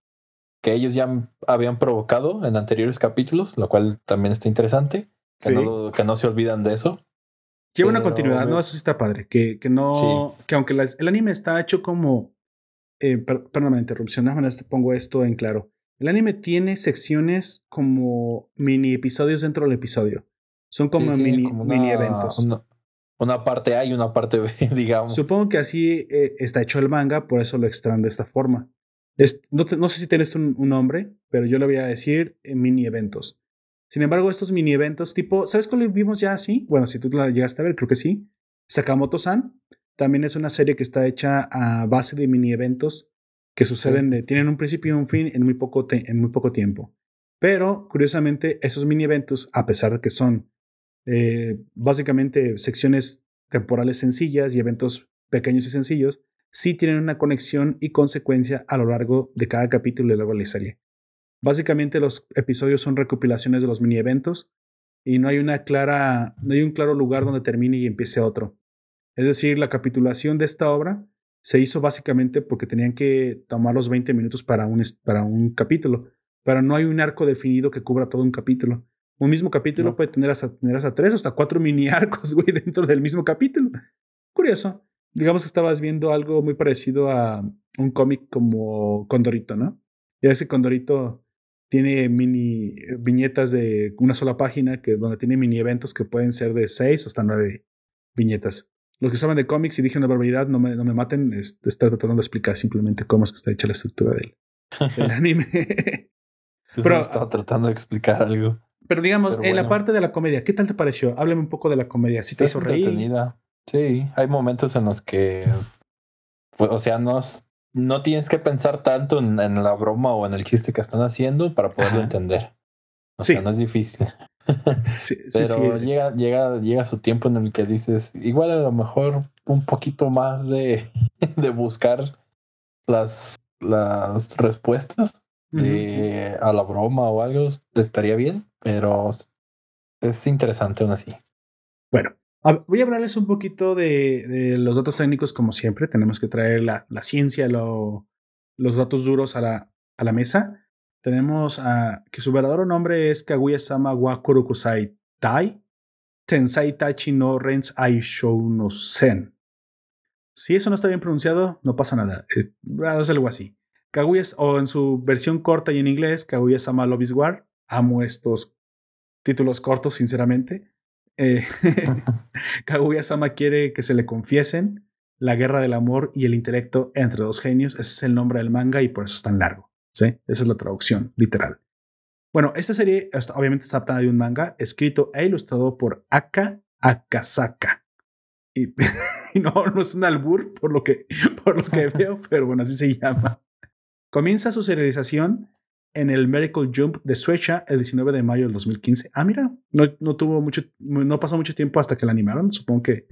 que ellos ya habían provocado en anteriores capítulos, lo cual también está interesante, que, no, que no se olvidan de eso. Lleva una continuidad, ¿no? Eso sí está padre. Que, que no. Que aunque el anime está hecho como. Eh, perdón, interrupción, nada más pongo esto en claro. El anime tiene secciones como mini episodios dentro del episodio. Son como, mini, mini eventos una parte A y una parte B, digamos. Supongo que así eh, está hecho el manga, por eso lo extraen de esta forma. no, sé si tienes un, nombre, pero yo le voy a decir eh, mini eventos. Sin embargo, estos mini eventos tipo, ¿sabes cuál vimos ya así? Bueno, si tú la llegaste a ver, creo que sí. Sakamoto-san también es una serie que está hecha a base de mini eventos que suceden, eh, tienen un principio y un fin en muy poco, en muy poco tiempo. Pero, curiosamente, esos mini eventos, a pesar de que son eh, básicamente secciones temporales sencillas y eventos pequeños y sencillos, sí tienen una conexión y consecuencia a lo largo de cada capítulo de la serie. Básicamente los episodios son recopilaciones de los mini eventos y no hay una clara, no hay un claro lugar donde termine y empiece otro. Es decir, la capitulación de esta obra se hizo básicamente porque tenían que tomar los 20 minutos para un, para un capítulo, pero no hay un arco definido que cubra todo un capítulo. Un mismo capítulo puede tener hasta, tener hasta tres o hasta cuatro mini arcos, güey, dentro del mismo capítulo. Curioso. Digamos que estabas viendo algo muy parecido a un cómic como Condorito, ¿no? Y ese Condorito tiene mini viñetas de una sola página que donde tiene mini eventos que pueden ser de seis hasta nueve viñetas. Los que saben de cómics y dije una barbaridad, no me, no me maten, estoy tratando de explicar simplemente cómo es que está hecha la estructura del, del anime. Pero estaba tratando de explicar algo. Pero digamos, en la parte de la comedia, ¿qué tal te pareció? Háblame un poco de la comedia. Si te hizo Sí, hay momentos en los que, pues, o sea, no, no tienes que pensar tanto en, la broma o en el chiste que están haciendo para poderlo entender. O sea, no es difícil. Sí, Pero Llega, llega, llega su tiempo en el que dices, igual a lo mejor un poquito más de, de buscar las, las respuestas de, a la broma o algo, estaría bien pero es interesante aún así. Bueno, voy a hablarles un poquito de, los datos técnicos, como siempre. Tenemos que traer la, ciencia, los datos duros a la, a la mesa. Tenemos que su verdadero nombre es Kaguya-sama wa Kurokusai Tai Tensai Tachi no Rens Aishou no Sen. Si eso no está bien pronunciado, no pasa nada. Eh, es algo así. Kaguya, o en su versión corta y en inglés, Kaguya-sama Love is War. Amo estos títulos cortos, sinceramente. Eh, Kaguya-sama quiere que se le confiesen la guerra del amor y el intelecto entre dos genios. Ese es el nombre del manga y por eso es tan largo. ¿sí? Esa es la traducción literal. Bueno, esta serie obviamente está adaptada de un manga escrito e ilustrado por Aka Akasaka. Y, y, no, no es un albur por lo que, por lo que veo, pero bueno, así se llama. Comienza su serialización en el Medical Jump de Suecia el 19 de mayo del 2015. Ah, mira, no, no tuvo mucho, no pasó mucho tiempo hasta que la animaron. Supongo que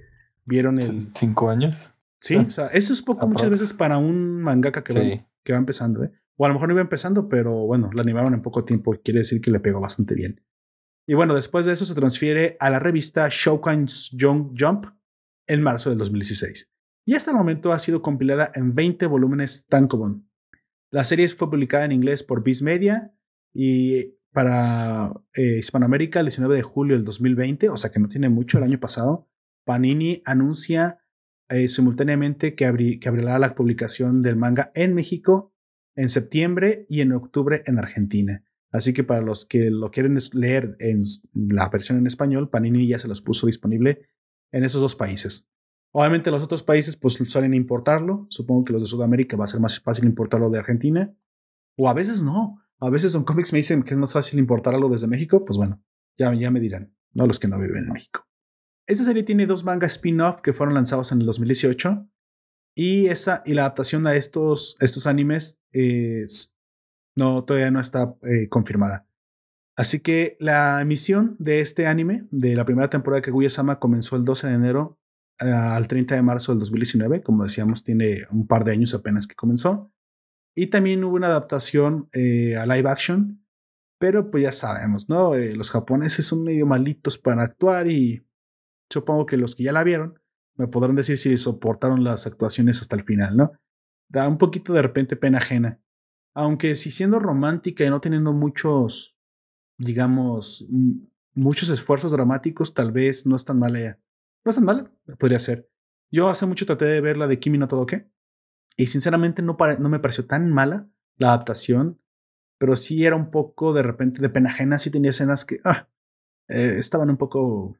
vieron el... ¿Cinco años? Sí, o sea, eso es poco muchas veces para un mangaka que, va, que va empezando, ¿eh? O a lo mejor no iba empezando, pero bueno, la animaron en poco tiempo, quiere decir que le pegó bastante bien. Y bueno, después de eso se transfiere a la revista Shokan Young Jump en marzo del 2016. Y hasta el momento ha sido compilada en 20 volúmenes tan común. La serie fue publicada en inglés por Viz Media y para eh, Hispanoamérica el 19 de julio del 2020, o sea que no tiene mucho el año pasado, Panini anuncia eh, simultáneamente que, que abrirá la publicación del manga en México en septiembre y en octubre en Argentina. Así que para los que lo quieren leer en la versión en español, Panini ya se los puso disponible en esos dos países. Obviamente los otros países pues suelen importarlo. Supongo que los de Sudamérica va a ser más fácil importarlo de Argentina. O a veces no. A veces son cómics me dicen que es más fácil importarlo desde México. Pues bueno, ya, ya me dirán. No los que no viven en México. Esta serie tiene dos mangas spin-off que fueron lanzados en el 2018. Y, esa, y la adaptación a estos, estos animes es, no, todavía no está eh, confirmada. Así que la emisión de este anime, de la primera temporada de Kaguya-sama, comenzó el 12 de enero al 30 de marzo del 2019. Como decíamos, tiene un par de años apenas que comenzó. Y también hubo una adaptación eh, a live action. Pero pues ya sabemos, ¿no? los japoneses son medio malitos para actuar y supongo que los que ya la vieron me podrán decir si soportaron las actuaciones hasta el final, ¿no? Da un poquito de repente pena ajena. Aunque si siendo romántica y no teniendo muchos, digamos, muchos esfuerzos dramáticos, tal vez no es tan mala. No es tan mala, podría ser. Yo hace mucho traté de ver la de Kimi no Todoke y sinceramente no, no me pareció tan mala la adaptación, pero sí era un poco de repente de pena ajena, sí tenía escenas que ah, eh, estaban un poco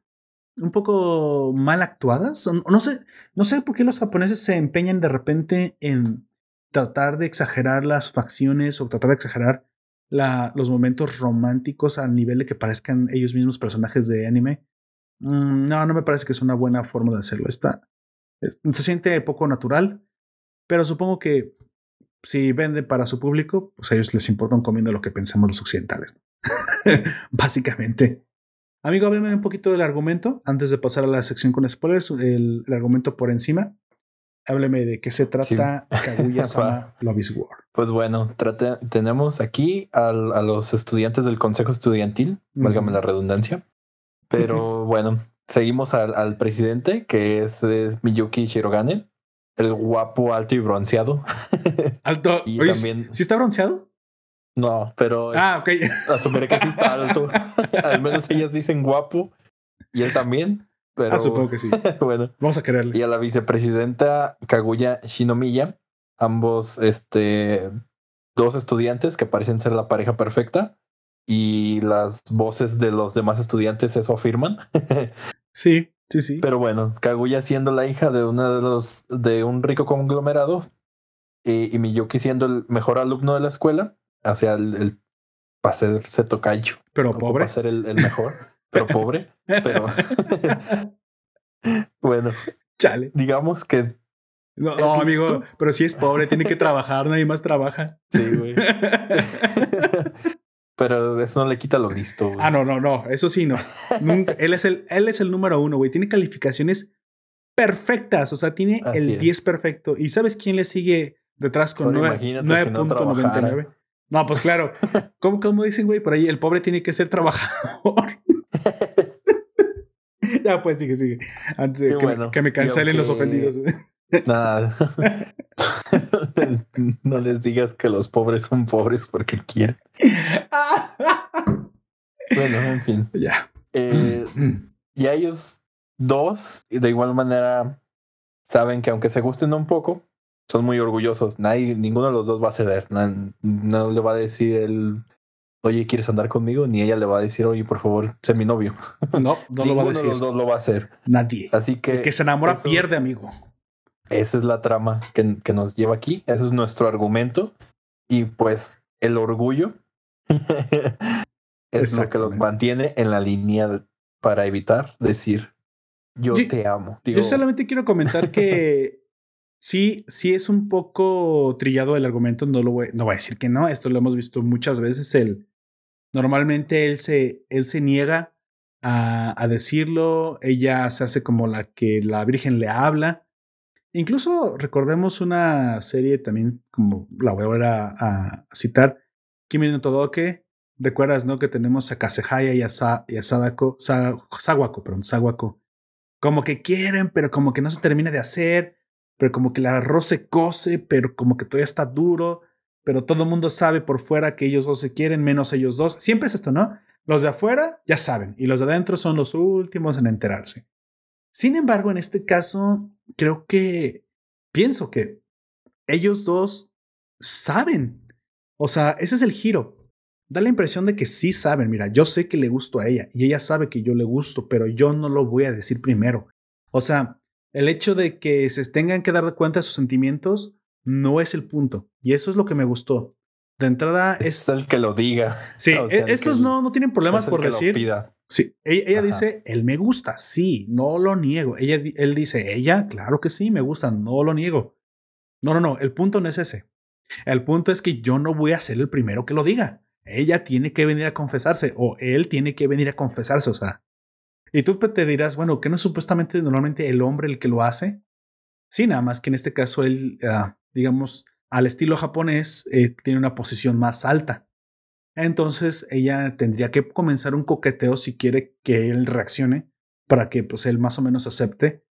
un poco mal actuadas. No sé, no sé por qué los japoneses se empeñan de repente en tratar de exagerar las facciones o tratar de exagerar los momentos románticos al nivel de que parezcan ellos mismos personajes de anime. Mm, no, no me parece que es una buena forma de hacerlo. Está, se siente poco natural, pero supongo que si vende para su público, pues a ellos les importa un comiendo lo que pensamos los occidentales. Básicamente. Amigo, háblame un poquito del argumento antes de pasar a la sección con spoilers, el, argumento por encima. Hábleme de qué se trata Kaguya-sama Love War. Pues bueno, tenemos aquí a los estudiantes del consejo estudiantil, válgame la redundancia. Pero bueno, seguimos al, presidente, que es, Miyuki Shirogane, el guapo, alto y bronceado. Alto. y también. ¿Sí está bronceado? No, pero ah, ok. asumiré que sí está alto. Al menos ellas dicen guapo y él también. Pero ah, supongo que sí. bueno, vamos a quererle. Y a la vicepresidenta Kaguya Shinomiya, ambos, este, dos estudiantes que parecen ser la pareja perfecta y las voces de los demás estudiantes eso afirman. sí, sí, sí. Pero bueno, Kaguya siendo la hija de uno de los de un rico conglomerado y, y Miyuki siendo el mejor alumno de la escuela hacia el, el para ser tocayo. Pero pobre. Para ser el, el mejor, pero pobre. Pero bueno, chale. Digamos que. No, amigo, pero si es pobre, tiene que trabajar, nadie más trabaja. Sí, güey. pero eso no le quita lo listo. Güey. Ah, no, no, no, eso sí, no. Nunca, él, es el, él es el número uno, güey. Tiene calificaciones perfectas, o sea, tiene el 10 perfecto. ¿Y sabes quién le sigue detrás con 9.99? No, pues claro. ¿Cómo, cómo dicen, güey? Por ahí el pobre tiene que ser trabajador. ya, pues sigue, sigue. Antes de que, me, cancelen los ofendidos. Nada. no les digas que los pobres son pobres porque quieren. bueno, en fin. Ya. Eh, y ellos dos, de igual manera, saben que aunque se gusten un poco, son muy orgullosos. Nadie, ninguno de los dos va a ceder. No, le va a decir el, oye, ¿quieres andar conmigo? Ni ella le va a decir, oye, por favor, sé mi novio. No, no lo va a decir. de los dos lo va a hacer. Nadie. Así que. El que se enamora pierde, amigo. Esa es la trama que, que nos lleva aquí. Ese es nuestro argumento. Y pues el orgullo es lo que los mantiene en la línea para evitar decir yo, te amo. yo solamente quiero comentar que Sí, sí es un poco trillado el argumento, no lo voy, no voy a decir que no, esto lo hemos visto muchas veces. El, normalmente él se, él se niega a, decirlo, ella se hace como la que la Virgen le habla. Incluso recordemos una serie también, como la voy a volver a, citar, Kimi no Todoke. Recuerdas, ¿no? Que tenemos a Kasehaya y a, Sadako, Sawako, perdón. Como que quieren, pero como que no se termina de hacer, pero como que el arroz se cose, pero como que todavía está duro, pero todo el mundo sabe por fuera que ellos dos se quieren, menos ellos dos. Siempre es esto, ¿no? Los de afuera ya saben y los de adentro son los últimos en enterarse. Sin embargo, en este caso, creo que pienso que ellos dos saben. O sea, ese es el giro. Da la impresión de que sí saben. Mira, yo sé que le gusto a ella y ella sabe que yo le gusto, pero yo no lo voy a decir primero. O sea, el hecho de que se tengan que dar cuenta de sus sentimientos no es el punto. Y eso es lo que me gustó. De entrada es, el que lo diga. Sí, e, estos no, no tienen problemas por decir. Sí, ella, dice, él me gusta, sí, no lo niego. Ella, él dice, ella, claro que sí, me gusta, no lo niego. No, no, no, el punto no es ese. El punto es que yo no voy a ser el primero que lo diga. Ella tiene que venir a confesarse o él tiene que venir a confesarse, o sea. Y tú te dirás, bueno, ¿qué no es supuestamente normalmente el hombre el que lo hace? Sí, nada más que en este caso él, ah, digamos, al estilo japonés, eh, tiene una posición más alta. Entonces ella tendría que comenzar un coqueteo si quiere que él reaccione para que pues él más o menos acepte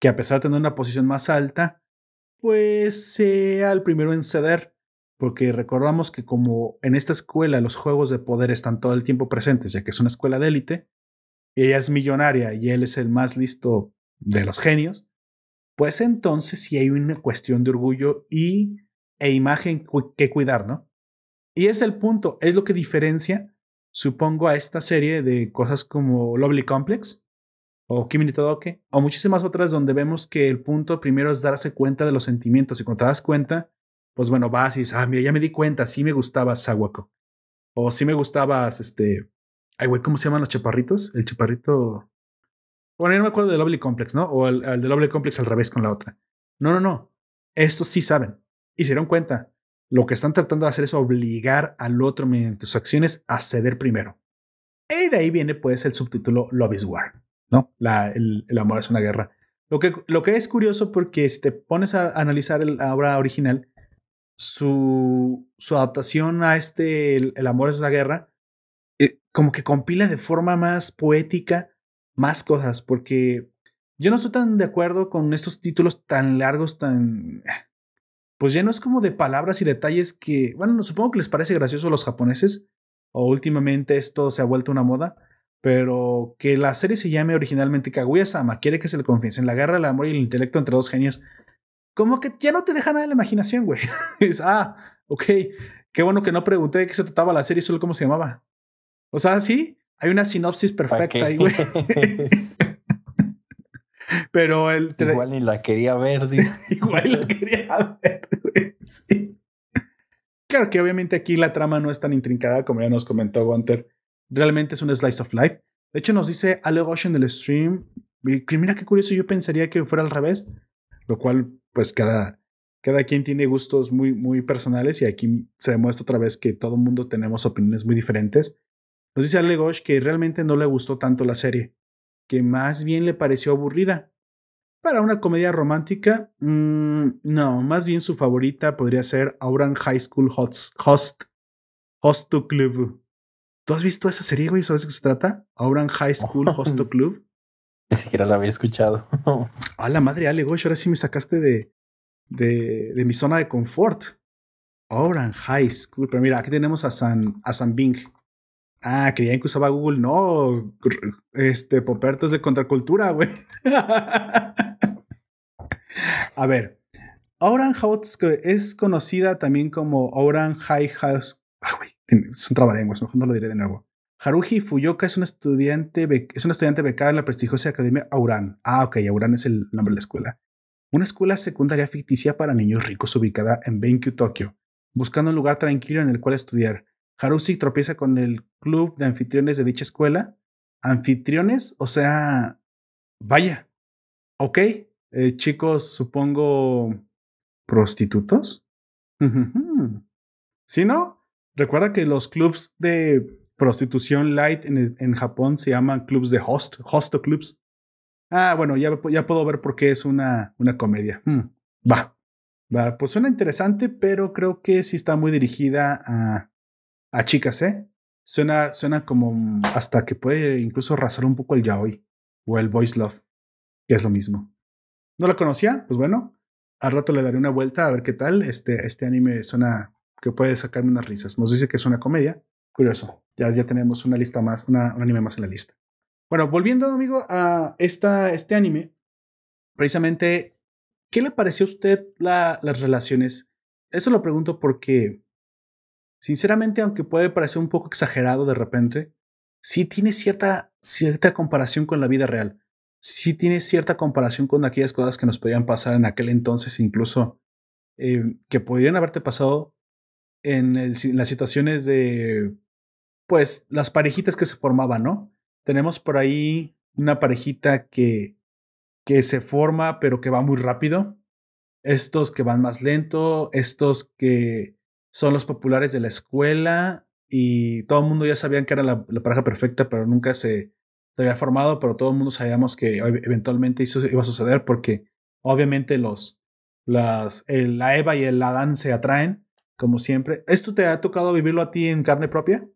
que a pesar de tener una posición más alta, pues sea el primero en ceder. Porque recordamos que como en esta escuela los juegos de poder están todo el tiempo presentes, ya que es una escuela de élite, ella es millonaria y él es el más listo de los genios, pues entonces sí hay una cuestión de orgullo y e imagen que cuidar, ¿no? Y es el punto, es lo que diferencia, supongo, a esta serie de cosas como Lovely Complex o Kimi Todoke o muchísimas otras donde vemos que el punto primero es darse cuenta de los sentimientos y cuando te das cuenta, pues bueno, vas y dices, ah, mira, ya me di cuenta, sí me gustaba Sawako o sí me gustabas, este, ay, güey, ¿cómo se llaman los chaparritos? El chaparrito... Bueno, yo no me acuerdo de Lovely Complex, ¿no? O el, el de Lovely Complex al revés con la otra. No, no, no. Estos sí saben y se dieron cuenta. Lo que están tratando de hacer es obligar al otro mediante sus acciones a ceder primero. Y de ahí viene pues el subtítulo Love is War, ¿no? La, el, amor es una guerra. Lo que, lo que es curioso porque si te pones a analizar la obra original, su, su adaptación a este el, amor es una guerra, eh, como que compila de forma más poética más cosas, porque yo no estoy tan de acuerdo con estos títulos tan largos, tan pues ya no es como de palabras y detalles que, bueno, supongo que les parece gracioso a los japoneses, o últimamente esto se ha vuelto una moda, pero que la serie se llame originalmente Kaguya-sama, quiere que se le confiese en la guerra, el amor y el intelecto entre dos genios, como que ya no te deja nada de la imaginación, güey. ah, ok, qué bueno que no pregunté de qué se trataba la serie, solo cómo se llamaba. O sea, sí, hay una sinopsis perfecta ahí, güey. Pero él Igual ni la quería ver, dice. Igual la quería ver, Sí. Claro que obviamente aquí la trama no es tan intrincada como ya nos comentó Gunter. Realmente es un slice of life. De hecho, nos dice Ale en el stream. Mira qué curioso, yo pensaría que fuera al revés. Lo cual, pues cada, cada quien tiene gustos muy, muy personales y aquí se demuestra otra vez que todo el mundo tenemos opiniones muy diferentes. Nos dice Ale que realmente no le gustó tanto la serie que más bien le pareció aburrida. Para una comedia romántica, mm, no, más bien su favorita podría ser Auran High School Host, Host, Host to Club. ¿Tú has visto esa serie, güey? ¿Sabes de qué se trata? Auran High School Host to Club. Ni siquiera la había escuchado. a la madre, Ale, güey, ahora sí me sacaste de, de, de mi zona de confort. Auran High School. Pero mira, aquí tenemos a San, a San Bing. Ah, creían que usaba Google. No, este, Poperto de contracultura, güey. A ver, Oran House es conocida también como Oran High House. Ah, güey, es un trabalenguas, mejor no lo diré de nuevo. Haruhi Fuyoka es un estudiante, es una estudiante becada en la prestigiosa academia Auran. Ah, ok, Auran es el nombre de la escuela. Una escuela secundaria ficticia para niños ricos ubicada en Benkyu, Tokio, buscando un lugar tranquilo en el cual estudiar. Harusi tropieza con el club de anfitriones de dicha escuela. Anfitriones, o sea, vaya, ok, eh, chicos, supongo prostitutos. Si no, recuerda que los clubs de prostitución light en, en Japón se llaman clubs de host, hosto clubs. Ah, bueno, ya, ya puedo ver por qué es una, una comedia. Hmm, va, va, pues suena interesante, pero creo que sí está muy dirigida a, a chicas, ¿eh? Suena, suena como hasta que puede incluso arrasar un poco el yaoi o el voice love, que es lo mismo. ¿No la conocía? Pues bueno, al rato le daré una vuelta a ver qué tal. Este, este anime suena que puede sacarme unas risas. Nos dice que es una comedia. Curioso. Ya, ya tenemos una lista más, una, un anime más en la lista. Bueno, volviendo, amigo, a esta, este anime, precisamente, ¿qué le pareció a usted la, las relaciones? Eso lo pregunto porque, sinceramente, aunque puede parecer un poco exagerado de repente, sí tiene cierta, cierta comparación con la vida real. Sí tiene cierta comparación con aquellas cosas que nos podían pasar en aquel entonces, incluso eh, que podrían haberte pasado en, en las situaciones de, pues, las parejitas que se formaban, ¿no? Tenemos por ahí una parejita que, que se forma, pero que va muy rápido. Estos que van más lento, estos que son los populares de la escuela y todo el mundo ya sabían que era la, pareja perfecta, pero nunca se, se, había formado, pero todo el mundo sabíamos que eventualmente eso iba a suceder porque obviamente los, las, el, la Eva y el Adán se atraen, como siempre. ¿Esto te ha tocado vivirlo a ti en carne propia?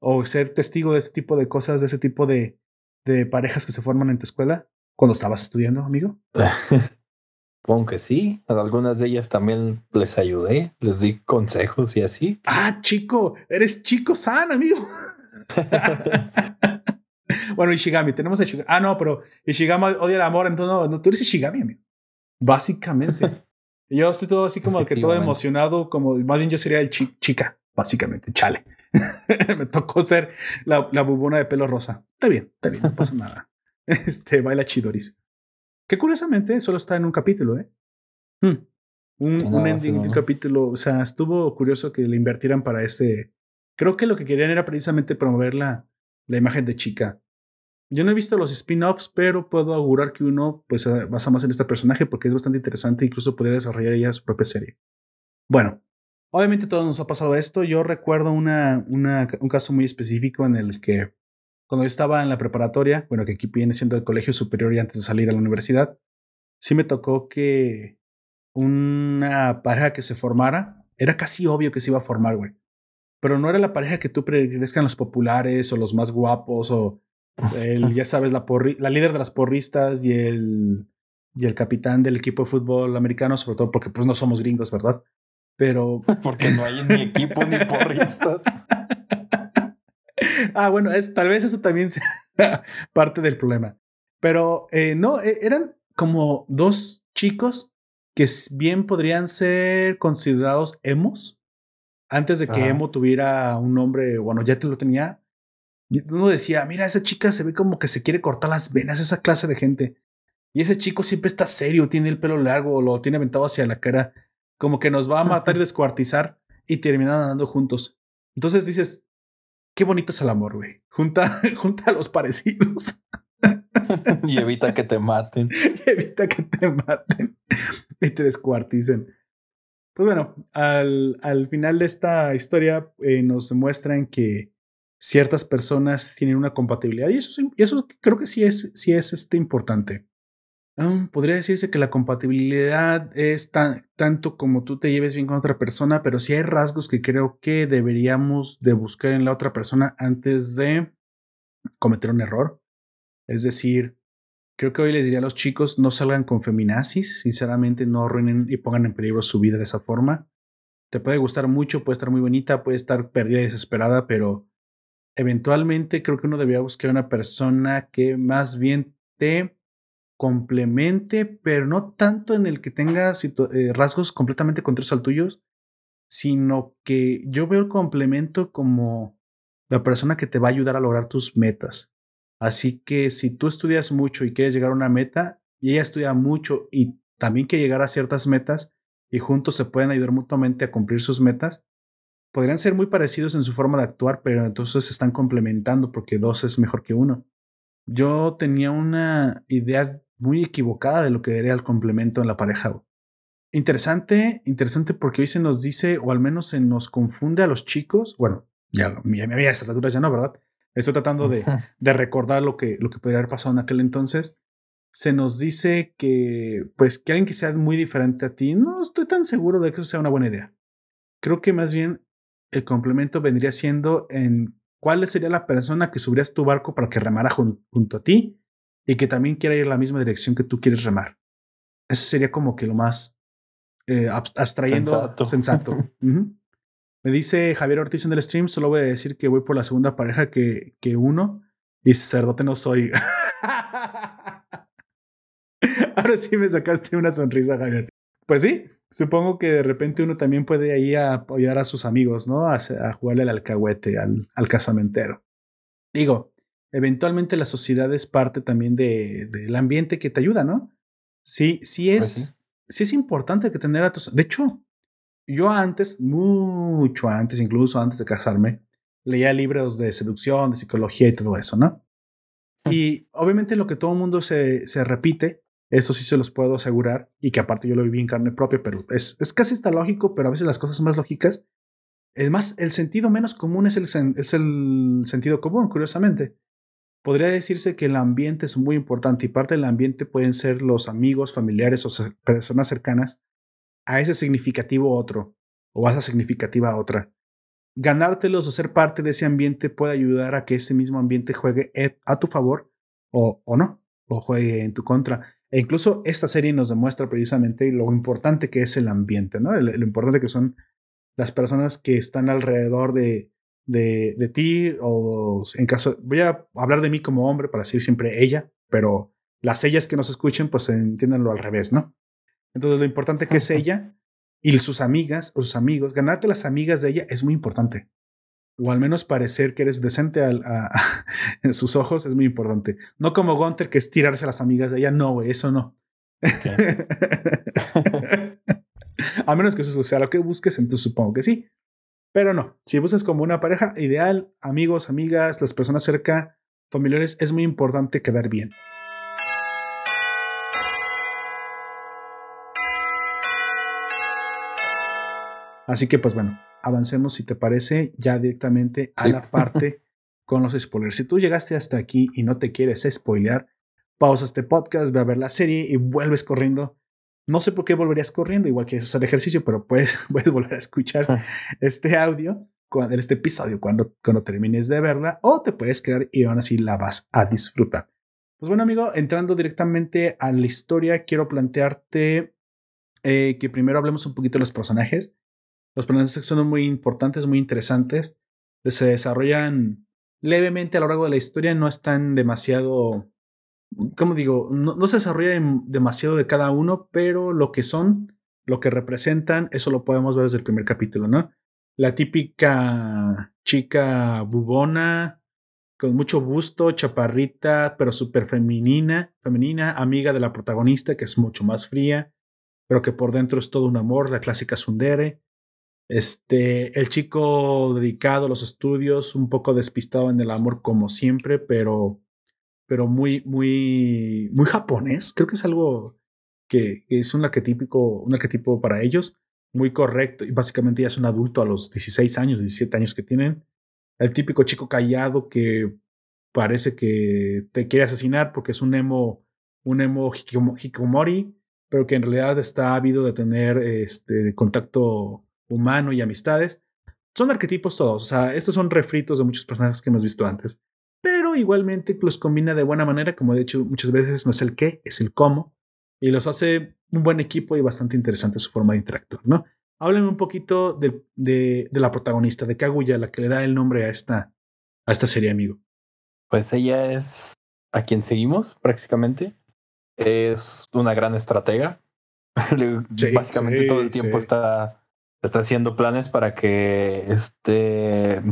o ser testigo de ese tipo de cosas, de ese tipo de, de parejas que se forman en tu escuela cuando estabas estudiando, amigo? Supongo que sí. A algunas de ellas también les ayudé, les di consejos y así. Ah, chico, eres chico san, amigo. bueno, Ishigami, tenemos a Ishigami. Ah, no, pero Ishigami odia el amor, entonces no, tú eres Ishigami, amigo. Básicamente. yo estoy todo así como que todo emocionado, como más bien yo sería el chica, básicamente, chale. me tocó ser la, la, bubona de pelo rosa. Está bien, está bien, no pasa nada. Este baila chidoris. Que curiosamente solo está en un capítulo, ¿eh? Hmm. Un, un, ending de un capítulo. O sea, estuvo curioso que le invirtieran para ese. Creo que lo que querían era precisamente promover la, la imagen de chica. Yo no he visto los spin-offs, pero puedo augurar que uno pues basa más en este personaje porque es bastante interesante. Incluso podría desarrollar ella su propia serie. Bueno, Obviamente todos nos ha pasado esto. Yo recuerdo una, una, un caso muy específico en el que cuando yo estaba en la preparatoria, bueno, que aquí viene siendo el colegio superior y antes de salir a la universidad, sí me tocó que una pareja que se formara, era casi obvio que se iba a formar, güey. Pero no era la pareja que tú predileccan los populares o los más guapos o el, ya sabes, la, la líder de las porristas y el, y el capitán del equipo de fútbol americano, sobre todo porque pues no somos gringos, ¿verdad? Pero. Porque no hay ni equipo ni porristas. Ah, bueno, es, tal vez eso también sea parte del problema. Pero eh, no, e, eran como dos chicos que bien podrían ser considerados emos. Antes de que emo tuviera un nombre, bueno, ya te lo tenía. Uno decía, mira, esa chica se ve como que se quiere cortar las venas, esa clase de gente. Y ese chico siempre está serio, tiene el pelo largo, lo tiene aventado hacia la cara como que nos va a matar y descuartizar y terminan andando juntos. Entonces dices, qué bonito es el amor, güey. Junta, junta a los parecidos. y evita que te maten. y evita que te maten y te descuarticen. Pues bueno, al, al final de esta historia eh, nos muestran que ciertas personas tienen una compatibilidad y eso, y eso creo que sí es, sí es este, importante. Um, podría decirse que la compatibilidad es tan, tanto como tú te lleves bien con otra persona, pero sí hay rasgos que creo que deberíamos de buscar en la otra persona antes de cometer un error. Es decir, creo que hoy les diría a los chicos no salgan con feminazis, sinceramente no arruinen y pongan en peligro su vida de esa forma. Te puede gustar mucho, puede estar muy bonita, puede estar perdida y desesperada, pero eventualmente creo que uno debería buscar una persona que más bien te complemente, pero no tanto en el que tenga eh, rasgos completamente contrarios al tuyo, sino que yo veo el complemento como la persona que te va a ayudar a lograr tus metas. Así que si tú estudias mucho y quieres llegar a una meta, y ella estudia mucho y también quiere llegar a ciertas metas, y juntos se pueden ayudar mutuamente a cumplir sus metas, podrían ser muy parecidos en su forma de actuar, pero entonces se están complementando porque dos es mejor que uno. Yo tenía una idea muy equivocada de lo que sería el complemento en la pareja. Interesante, interesante porque hoy se nos dice, o al menos se nos confunde a los chicos, bueno, ya, ya, a estas alturas ya no, ¿verdad? Estoy tratando de, de, recordar lo que, lo que podría haber pasado en aquel entonces. Se nos dice que, pues, que alguien que sea muy diferente a ti, no estoy tan seguro de que eso sea una buena idea. Creo que más bien el complemento vendría siendo en cuál sería la persona que subirías tu barco para que remara junto a ti y que también quiera ir en la misma dirección que tú quieres remar. Eso sería como que lo más eh, abstrayendo sensato. sensato. Me dice Javier Ortiz en el stream, solo voy a decir que voy por la segunda pareja que, que uno y sacerdote no soy. Ahora sí me sacaste una sonrisa, Javier. Pues sí, supongo que de repente uno también puede ir a apoyar a sus amigos, ¿no? A, jugarle al alcahuete, al, al, casamentero. Digo, eventualmente la sociedad es parte también del de, ambiente que te ayuda, ¿no? Sí, sí pues es, sí es importante que tener a tus... De hecho, yo antes, mucho antes, incluso antes de casarme, leía libros de seducción, de psicología y todo eso, ¿no? Y obviamente lo que todo el mundo se, se repite, eso sí se los puedo asegurar, y que aparte yo lo viví en carne propia, pero es, es casi está lógico, pero a veces las cosas más lógicas, el, más, el sentido menos común es el, es el sentido común, curiosamente. Podría decirse que el ambiente es muy importante y parte del ambiente pueden ser los amigos, familiares o personas cercanas a ese significativo otro o a esa significativa otra. Ganártelos o ser parte de ese ambiente puede ayudar a que ese mismo ambiente juegue a tu favor o, o no, o juegue en tu contra. E incluso esta serie nos demuestra precisamente lo importante que es el ambiente, ¿no? Lo, importante que son las personas que están alrededor de, de, de, ti, o en caso, voy a hablar de mí como hombre para decir siempre ella, pero las ellas que nos escuchen, pues entiéndanlo al revés, ¿no? Entonces, lo importante que es ella y sus amigas o sus amigos, ganarte las amigas de ella es muy importante. O al menos parecer que eres decente en sus ojos es muy importante. No como Gunter, que es tirarse a las amigas de ella. No, güey, eso no. a menos que eso sea lo que busques, entonces supongo que sí. Pero no, si buscas como una pareja ideal, amigos, amigas, las personas cerca, familiares, es muy importante quedar bien. Así que pues bueno, avancemos si te parece ya directamente a la parte con los spoilers. Si tú llegaste hasta aquí y no te quieres spoilear, pausa este podcast, ve a ver la serie y vuelves corriendo. No sé por qué volverías corriendo, igual que hacer ejercicio, pero puedes, puedes volver a escuchar este audio, este episodio cuando, cuando termines de verla, o te puedes quedar y aún así la vas a disfrutar. Pues bueno, amigo, entrando directamente a la historia, quiero plantearte eh, que primero hablemos un poquito de los personajes. Los personajes son muy importantes, muy interesantes. Se desarrollan levemente a lo largo de la historia, no están demasiado. ¿Cómo digo? No, se desarrolla demasiado de cada uno, pero lo que son, lo que representan, eso lo podemos ver desde el primer capítulo, ¿no? La típica chica bubona, con mucho busto, chaparrita, pero súper femenina, femenina, amiga de la protagonista, que es mucho más fría, pero que por dentro es todo un amor, la clásica Sundere. Este, el chico dedicado a los estudios, un poco despistado en el amor como siempre, pero, pero muy, muy, muy japonés. Creo que es algo que, es un arquetípico, un arquetipo para ellos, muy correcto. Y básicamente ya es un adulto a los 16 años, 17 años que tienen. El típico chico callado que parece que te quiere asesinar porque es un emo, un emo hikikomori, pero que en realidad está ávido de tener este contacto humano y amistades. Son arquetipos todos, o sea, estos son refritos de muchos personajes que hemos visto antes. Pero igualmente los combina de buena manera, como de hecho muchas veces no es el qué, es el cómo. Y los hace un buen equipo y bastante interesante su forma de interactuar, ¿no? Háblenme un poquito de, de, la protagonista, de Kaguya, la que le da el nombre a esta, a esta serie, amigo. Pues ella es a quien seguimos prácticamente. Es una gran estratega. Básicamente todo el tiempo está está haciendo planes para que este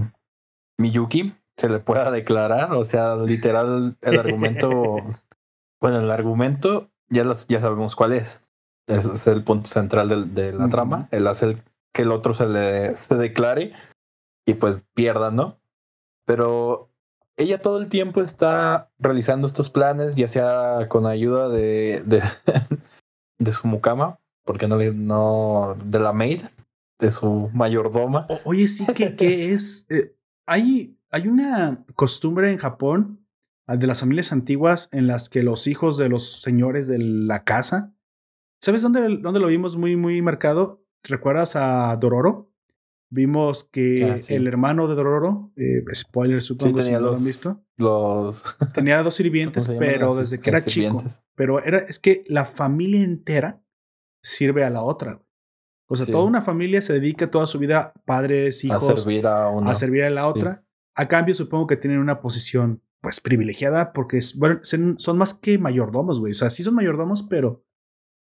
Miyuki se le pueda declarar. O sea, literal, el argumento. bueno, el argumento ya, los, ya sabemos cuál es. Ese es el punto central de, la trama. El hacer que el otro se le se declare y pues pierda, ¿no? Pero ella todo el tiempo está realizando estos planes, ya sea con ayuda de, de, de su mucama, porque no le, no, de la maid, de su mayordoma. oye, sí, que, que es. Eh, hay, hay una costumbre en Japón ah, de las familias antiguas en las que los hijos de los señores de la casa, ¿sabes dónde, dónde lo vimos muy, muy marcado? ¿Recuerdas a Dororo? Vimos que ah, el hermano de Dororo, eh, spoiler supongo si lo han visto, los... tenía dos sirvientes, pero desde que era chico. Pero era, es que la familia entera sirve a la otra. O sea, toda una familia se dedica toda su vida, padres, hijos, a servir a, una. a, servir a la otra. A cambio, supongo que tienen una posición pues privilegiada porque bueno, son más que mayordomos, güey. O sea, sí son mayordomos, pero...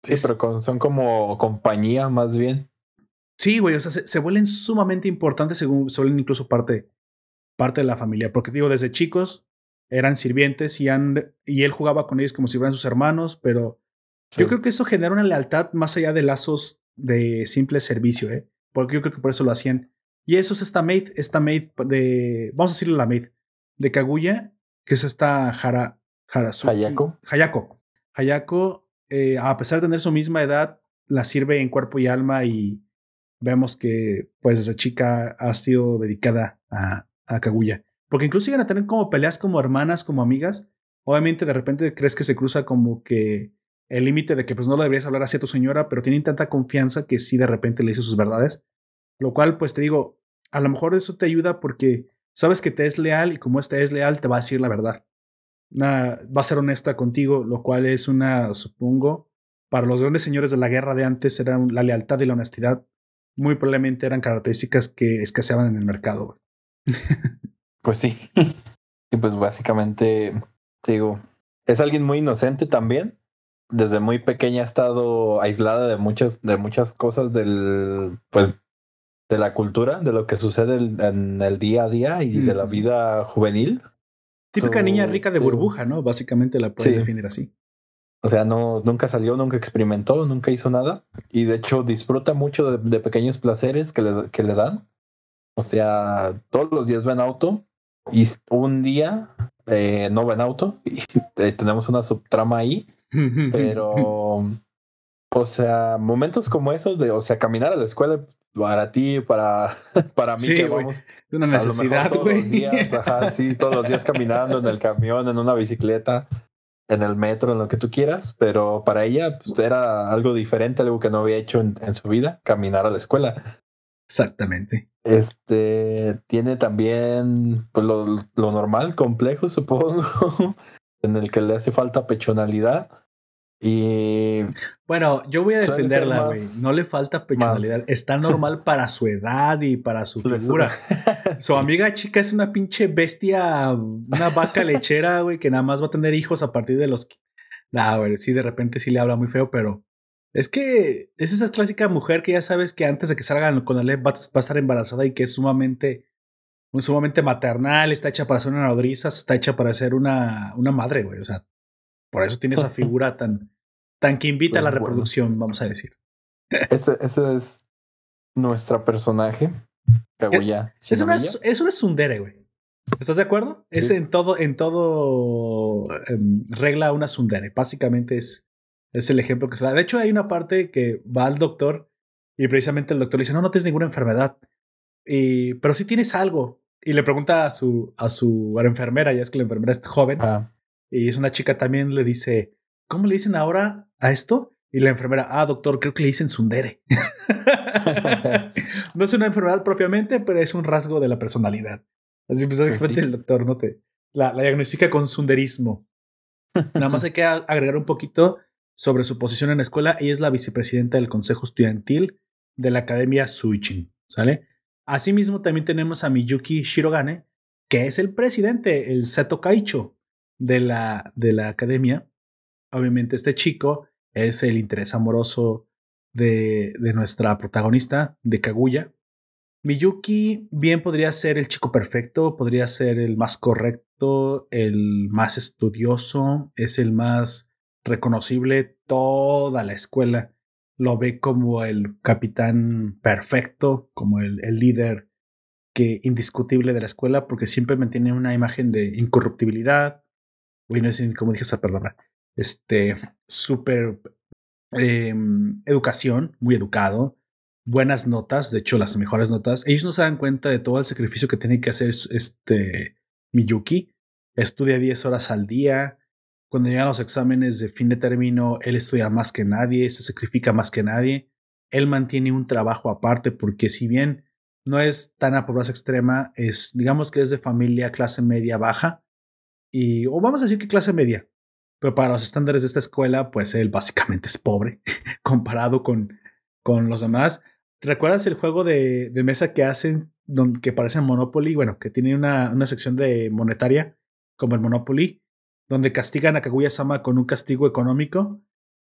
Sí, pero son como compañía más bien. Sí, güey, o sea, se, vuelven sumamente importantes según se vuelven incluso parte, parte de la familia. Porque digo, desde chicos eran sirvientes y, han, y él jugaba con ellos como si fueran sus hermanos, pero yo creo que eso genera una lealtad más allá de lazos de simple servicio, ¿eh? Porque yo creo que por eso lo hacían. Y eso es esta maid, esta maid de, vamos a decirle la maid, de Kaguya, que es esta Hara, Harazuki. Hayako. Hayako. Hayako, eh, a pesar de tener su misma edad, la sirve en cuerpo y alma y vemos que pues esa chica ha sido dedicada a, a Kaguya. Porque incluso llegan a tener como peleas como hermanas, como amigas. Obviamente de repente crees que se cruza como que el límite de que pues no lo deberías hablar así a tu señora, pero tienen tanta confianza que sí de repente le dice sus verdades. Lo cual pues te digo, a lo mejor eso te ayuda porque sabes que te es leal y como este es leal te va a decir la verdad. va a ser honesta contigo, lo cual es una, supongo, para los grandes señores de la guerra de antes era la lealtad y la honestidad muy probablemente eran características que escaseaban en el mercado. pues sí. Y pues básicamente, digo, es alguien muy inocente también. Desde muy pequeña ha estado aislada de muchas, de muchas cosas del, pues, de la cultura, de lo que sucede en el día a día y de la vida juvenil. Típica niña rica de burbuja, ¿no? Básicamente la puedes definir así. O sea, no, nunca salió, nunca experimentó, nunca hizo nada. Y de hecho disfruta mucho de, pequeños placeres que le, que le dan. O sea, todos los días va en auto y un día eh, no va en auto y eh, tenemos una subtrama ahí. Pero, o sea, momentos como esos de, o sea, caminar a la escuela para ti, para, para mí que vamos una necesidad, todos los días, ajá, sí, todos los días caminando en el camión, en una bicicleta en el metro, en lo que tú quieras, pero para ella pues, era algo diferente, algo que no había hecho en, su vida, caminar a la escuela. Exactamente. Este tiene también pues, lo, lo normal, complejo, supongo, en el que le hace falta pechonalidad. Y bueno, yo voy a defenderla, güey. No le falta personalidad. Está normal para su edad y para su figura. Su amiga chica es una pinche bestia, una vaca lechera, güey, que nada más va a tener hijos a partir de los. Nah, güey, sí, de repente sí le habla muy feo, pero es que es esa clásica mujer que ya sabes que antes de que salgan con el va, va a estar embarazada y que es sumamente, sumamente maternal, está hecha para ser una nodriza, está hecha para ser una, una madre, güey. O sea, por eso tiene esa figura tan, tan que invita a la reproducción, vamos a decir. Ese, es nuestra personaje. Es una, es una sundere, güey. ¿Estás de acuerdo? Es en todo, en todo em, regla una sundere. Básicamente es, es el ejemplo que se da. De hecho, hay una parte que va al doctor y precisamente el doctor le dice, no, no tienes ninguna enfermedad. Y, pero sí tienes algo. Y le pregunta a su, a su enfermera, ya es que la enfermera es joven. Ah y es una chica también, le dice, ¿cómo le dicen ahora a esto? Y la enfermera, ah, doctor, creo que le dicen sundere. no es una enfermedad propiamente, pero es un rasgo de la personalidad. Así pues, el doctor no te la, la diagnostica con sunderismo. Nada más hay que agregar un poquito sobre su posición en la escuela. Ella es la vicepresidenta del Consejo Estudiantil de la Academia Suichin, ¿sale? Asimismo, también tenemos a Miyuki Shirogane, que es el presidente, el Seto Kaicho, de la, de la academia. Obviamente este chico es el interés amoroso de, de nuestra protagonista, de Kaguya. Miyuki bien podría ser el chico perfecto, podría ser el más correcto, el más estudioso, es el más reconocible. Toda la escuela lo ve como el capitán perfecto, como el, el líder que indiscutible de la escuela, porque siempre mantiene una imagen de incorruptibilidad, Uy, no sé cómo dije esa palabra. Este, súper em, educación, muy educado. buenas notas, de hecho las mejores notas, ellos no se dan cuenta de todo el sacrificio que tiene que hacer este Miyuki. Estudia 10 horas al día. Cuando llegan los exámenes de fin de término, él estudia más que nadie, se sacrifica más que nadie. Él mantiene un trabajo aparte porque si bien no es tan a pobreza extrema, es digamos que es de familia clase media baja y o vamos a decir que clase media, pero para los estándares de esta escuela, pues él básicamente es pobre comparado con, con los demás. ¿Te recuerdas el juego de, de mesa que hacen donde, que parece Monopoly? Bueno, que tiene una, una sección de monetaria como el Monopoly, donde castigan a Kaguya-sama con un castigo económico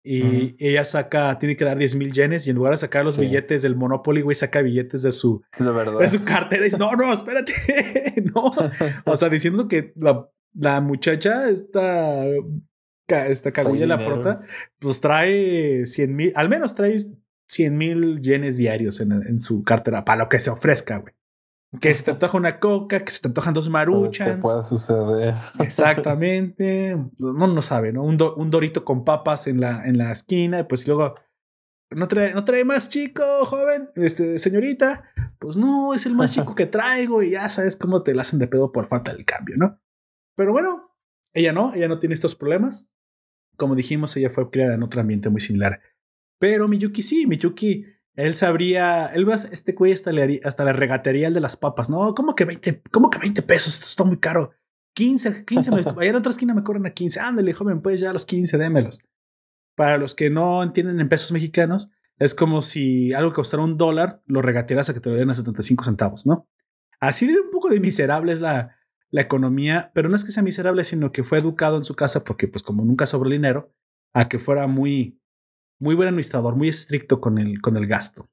y ella saca, tiene que dar 10 mil yenes y en lugar de sacar los billetes del Monopoly, güey, saca billetes de su, de su cartera y dice, no, no, espérate, no. O sea, diciendo que la, la muchacha, esta esta Kaguya la prota, pues trae 100 mil, al menos trae 100 mil yenes diarios en, en, su cartera, para lo que se ofrezca, güey. Que se te antoja una coca, que se te antojan dos maruchans. Que pueda suceder. Exactamente. No, no sabe, ¿no? Un, un dorito con papas en la, en la esquina, y pues luego, ¿no trae, ¿no trae más chico, joven? Este, señorita. Pues no, es el más chico que traigo y ya sabes cómo te la hacen de pedo por falta del cambio, ¿no? Pero bueno, ella no, ella no tiene estos problemas. Como dijimos, ella fue criada en otro ambiente muy similar. Pero Miyuki sí, Miyuki, él sabría, él va, este güey hasta le, hasta la regatería el de las papas. No, ¿cómo que 20, cómo que 20 pesos? Esto está muy caro. 15, 15, me, allá en otra esquina me cobran a 15. Ándale, joven, pues ya a los 15, démelos. Para los que no entienden en pesos mexicanos, es como si algo que costara un dólar lo regatearas a que te lo den a 75 centavos, ¿no? Así de un poco de miserable es la, la economía, pero no es que sea miserable, sino que fue educado en su casa porque pues como nunca sobró dinero, a que fuera muy, muy buen administrador, muy estricto con el, con el gasto,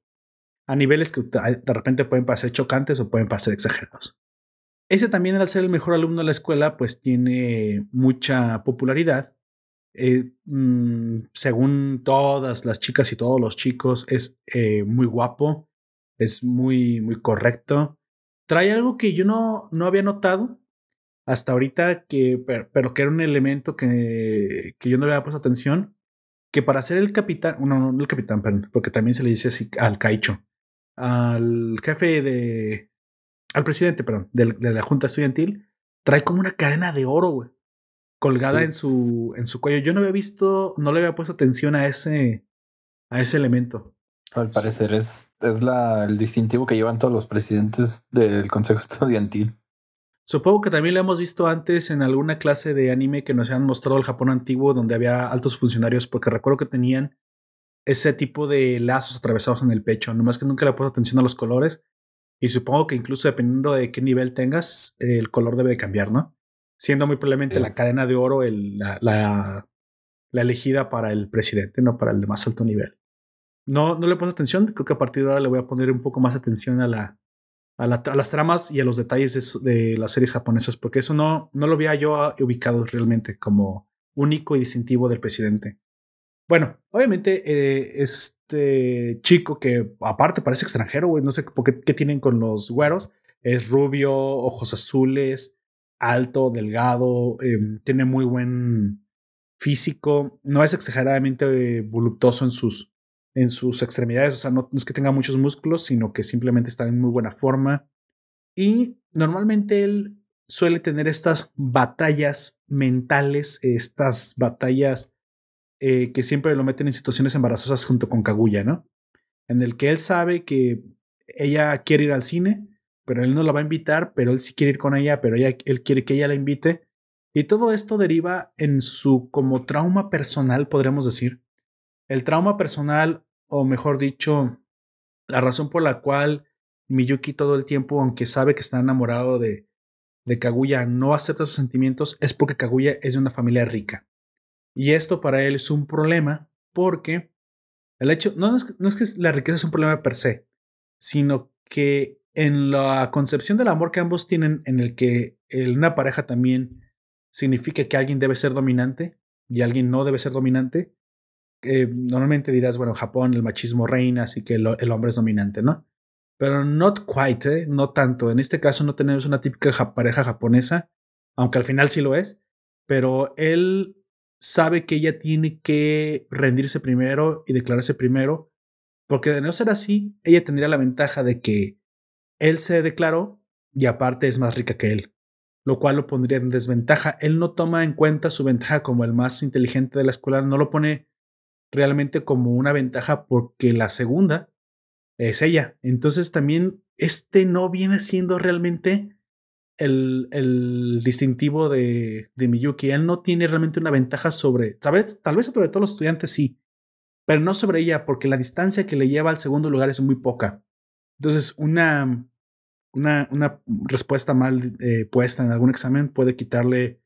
a niveles que de repente pueden parecer chocantes o pueden parecer exagerados. Ese también al ser el mejor alumno de la escuela, pues tiene mucha popularidad. Eh, mm, según todas las chicas y todos los chicos, es eh, muy guapo, es muy, muy correcto. Trae algo que yo no, no había notado, hasta ahorita que, pero, que era un elemento que, que, yo no le había puesto atención, que para ser el capitán, no, no, no el capitán, perdón, porque también se le dice así al Caicho, al jefe de, al presidente, perdón, de, de la junta estudiantil, trae como una cadena de oro, güey, colgada en su, en su cuello. Yo no había visto, no le había puesto atención a ese, a ese elemento. Al parecer es, es la, el distintivo que llevan todos los presidentes del Consejo Estudiantil. Supongo que también lo hemos visto antes en alguna clase de anime que nos han mostrado el Japón antiguo donde había altos funcionarios, porque recuerdo que tenían ese tipo de lazos atravesados en el pecho. Nomás que nunca le he puesto atención a los colores. Y supongo que incluso dependiendo de qué nivel tengas, el color debe de cambiar, ¿no? Siendo muy probablemente la cadena de oro el, la, la, la, elegida para el presidente, no para el de más alto nivel. No, no le puesto atención. Creo que a partir de ahora le voy a poner un poco más atención a la, a, las tramas y a los detalles de, las series japonesas, porque eso no, no lo había yo ubicado realmente como único y distintivo del presidente. Bueno, obviamente eh, este chico que aparte parece extranjero, güey, no sé qué, tienen con los güeros, es rubio, ojos azules, alto, delgado, em, tiene muy buen físico, no es exageradamente voluptuoso en sus, en sus extremidades, o sea, no, es que tenga muchos músculos, sino que simplemente está en muy buena forma. Y normalmente él suele tener estas batallas mentales, estas batallas eh, que siempre lo meten en situaciones embarazosas junto con Kaguya, ¿no? En el que él sabe que ella quiere ir al cine, pero él no la va a invitar, pero él sí quiere ir con ella, pero ella, él quiere que ella la invite. Y todo esto deriva en su como trauma personal, podríamos decir, el trauma personal, o mejor dicho, la razón por la cual Miyuki todo el tiempo, aunque sabe que está enamorado de, de Kaguya, no acepta sus sentimientos, es porque Kaguya es de una familia rica. Y esto para él es un problema porque el hecho, no es, no es que la riqueza es un problema per se, sino que en la concepción del amor que ambos tienen, en el que una pareja también significa que alguien debe ser dominante y alguien no debe ser dominante, eh, normalmente dirás, bueno, Japón el machismo reina, así que el, hombre es dominante, ¿no? Pero not quite, ¿eh? no tanto. En este caso no tenemos una típica pareja japonesa, aunque al final sí lo es, pero él sabe que ella tiene que rendirse primero y declararse primero Porque de no ser así, ella tendría la ventaja de que él se declaró y aparte es más rica que él, lo cual lo pondría en desventaja. Él no toma en cuenta su ventaja como el más inteligente de la escuela, no lo pone realmente como una ventaja porque la segunda es ella. Entonces también este no viene siendo realmente el, el distintivo de, de, Miyuki. Él no tiene realmente una ventaja sobre. Tal vez sobre todos los estudiantes sí, pero no sobre ella porque la distancia que le lleva al segundo lugar es muy poca. Entonces una, una, una respuesta mal eh, puesta en algún examen puede quitarle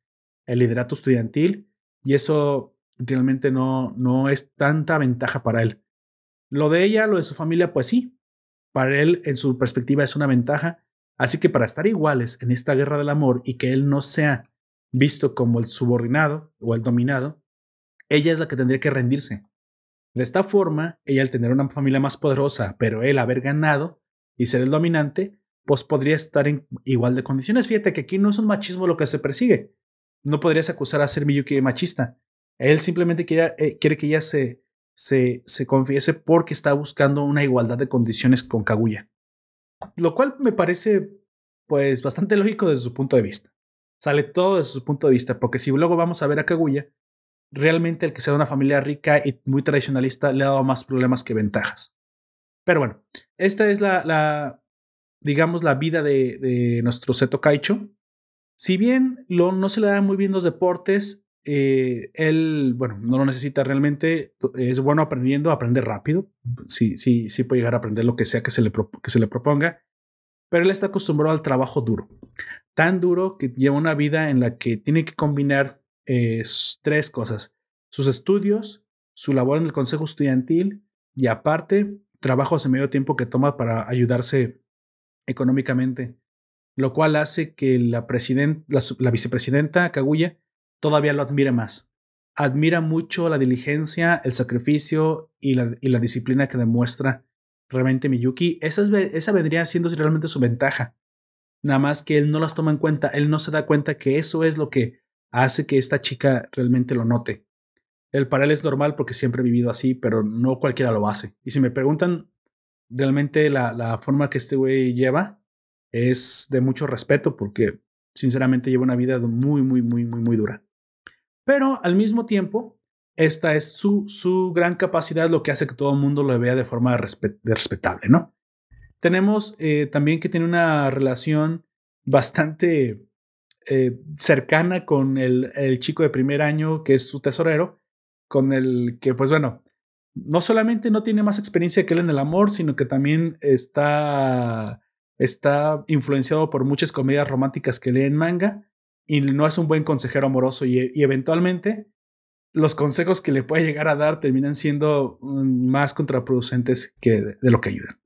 el liderato estudiantil y eso realmente no, no es tanta ventaja para él. Lo de ella, lo de su familia, pues sí, para él en su perspectiva es una ventaja, así que para estar iguales en esta guerra del amor y que él no sea visto como el subordinado o el dominado, ella es la que tendría que rendirse. De esta forma, ella al tener una familia más poderosa, pero él haber ganado y ser el dominante, pues podría estar en igual de condiciones. Fíjate que aquí no es un machismo lo que se persigue. No podrías acusar a ser Miyuki machista. Él simplemente quiere, eh, quiere que ella se, se, se confiese porque está buscando una igualdad de condiciones con Kaguya. Lo cual me parece pues bastante lógico desde su punto de vista. Sale todo desde su punto de vista, porque si luego vamos a ver a Kaguya, realmente el que sea de una familia rica y muy tradicionalista le ha dado más problemas que ventajas. Pero bueno, esta es la, la digamos, la vida de, de nuestro Seto Kaicho. Si bien lo, no se le dan muy bien los deportes, eh, él, bueno, no lo necesita realmente, es bueno aprendiendo, aprende rápido, sí, sí, sí puede llegar a aprender lo que sea que se le, que se le proponga, pero él está acostumbrado al trabajo duro, tan duro que lleva una vida en la que tiene que combinar eh, tres cosas, sus estudios, su labor en el consejo estudiantil y aparte trabajos en medio tiempo que toma para ayudarse económicamente, lo cual hace que la, la, la vicepresidenta Kaguya todavía lo admira más. Admira mucho la diligencia, el sacrificio y la, disciplina que demuestra realmente Miyuki. Esa, esa vendría siendo realmente su ventaja. Nada más que él no las toma en cuenta, él no se da cuenta que eso es lo que hace que esta chica realmente lo note. El para él es normal porque siempre he vivido así, pero no cualquiera lo hace. Y si me preguntan realmente la, la forma que este güey lleva, es de mucho respeto porque sinceramente lleva una vida muy, muy, muy, muy, muy dura. Pero al mismo tiempo, esta es su, su gran capacidad, lo que hace que todo el mundo lo vea de forma respetable, ¿no? Tenemos eh, también que tiene una relación bastante eh, cercana con el, el, chico de primer año, que es su tesorero, con el que, pues bueno, no solamente no tiene más experiencia que él en el amor, sino que también está, está influenciado por muchas comedias románticas que lee en manga y no es un buen consejero amoroso y, eventualmente los consejos que le puede llegar a dar terminan siendo mm, más contraproducentes que de, lo que ayudan.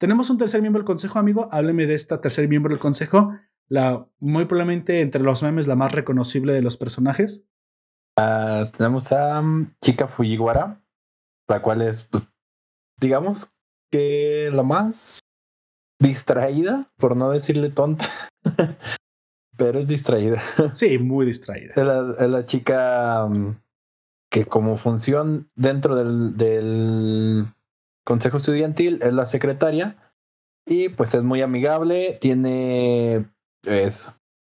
Tenemos un tercer miembro del consejo, amigo. Hábleme de esta tercer miembro del consejo. La, muy probablemente entre los memes la más reconocible de los personajes. Ah, tenemos a mm, Chica Fujiwara, la cual es, pues, digamos que la más distraída, por no decirle tonta, pero es distraída. Sí, muy distraída. Es la, chica mm, que como función dentro del, del consejo estudiantil es la secretaria y pues es muy amigable, tiene pues,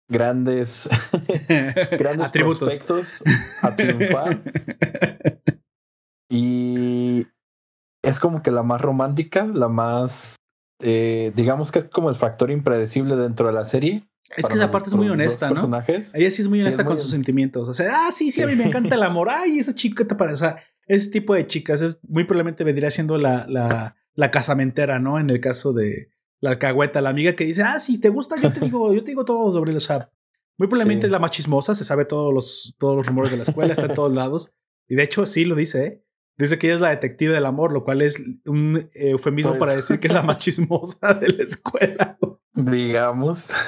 grandes, grandes prospectos a triunfar. y es como que la más romántica, la más, eh, digamos que es como el factor impredecible dentro de la serie. Es que esa parte es muy honesta, ¿no? Ella sí es muy honesta con sus sentimientos. O sea, ah, sí, sí, a mí me encanta el amor. Ay, esa chica te parece. O sea, ese tipo de chicas es muy probablemente vendría siendo la, la, la casamentera, ¿no? En el caso de la alcahueta, la amiga que dice, ah, si te gusta, yo te digo, yo te digo todo sobre el. O sea, muy probablemente es la más chismosa, se sabe todos los, todos los rumores de la escuela, está en todos lados. Y de hecho, sí lo dice, ¿eh? Dice que ella es la detective del amor, lo cual es un eufemismo pues para decir que es la más chismosa de la escuela. Digamos.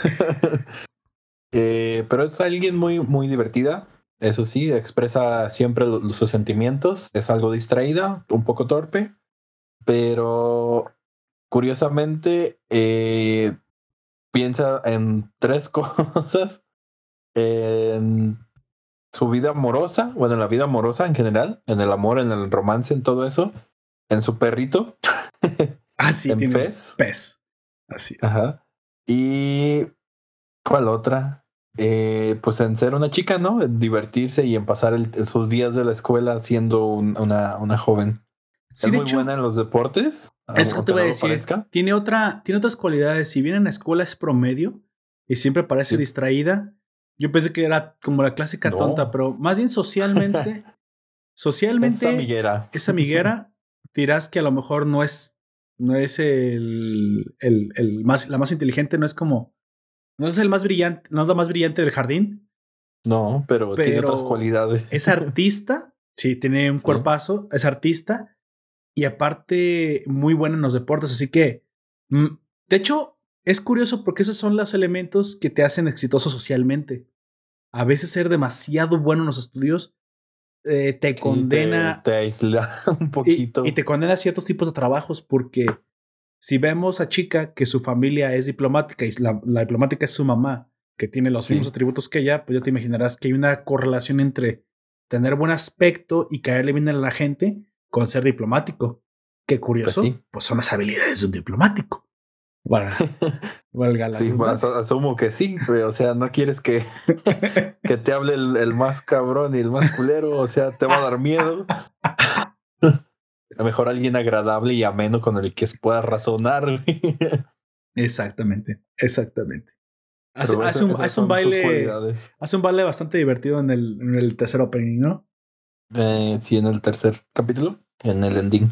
Eh, pero es alguien muy, muy divertida. Eso sí, expresa siempre sus sentimientos. Es algo distraída, un poco torpe, pero curiosamente eh, piensa en tres cosas. En su vida amorosa, bueno, en la vida amorosa en general, en el amor, en el romance, en todo eso, en su perrito. Ah, sí, en tiene pez. pez. Así es. Ajá. Y ¿cuál otra? Eh, pues en ser una chica, ¿no? En divertirse y en pasar el- sus días de la escuela siendo un- una, una joven. Sí, es muy hecho, buena en los deportes. Eso aunque te voy a decir. parezca. Tiene otra, tiene otras cualidades. Si bien en la escuela es promedio y siempre parece Sí. distraída, yo pensé que era como la clásica No. tonta, pero más bien socialmente, Es socialmente amiguera. esa amiguera, dirás que a lo mejor no es, no es el, el, el más, la más inteligente, no es como, no es el más brillante, no es la más brillante del jardín. No, pero, tiene otras cualidades. Es artista, sí, tiene un Sí. cuerpazo, es artista y aparte muy buena en los deportes, así que, mm, de hecho, es curioso porque esos son los elementos que te hacen exitoso socialmente. A veces ser demasiado bueno en los estudios eh, te condena Te, te aísla un poquito. y te condena a ciertos tipos de trabajos porque si vemos a chica que su familia es diplomática y la, la diplomática es su mamá, que tiene los Sí. mismos atributos que ella, pues ya te imaginarás que hay una correlación entre tener buen aspecto y caerle bien a la gente con ser diplomático. Qué curioso, Pues pues, sí. son las habilidades de un diplomático. Valga, valga la Sí, asu- asumo que sí, pero, o sea, no quieres que, que te hable el, el más cabrón y el más culero, o sea, te va a dar miedo. A lo mejor alguien agradable y ameno con el que puedas razonar. Exactamente, exactamente. Hace, un, hace un baile, hace un baile bastante divertido en el, en el tercer opening, ¿no? Eh, sí, en el tercer capítulo, en el ending.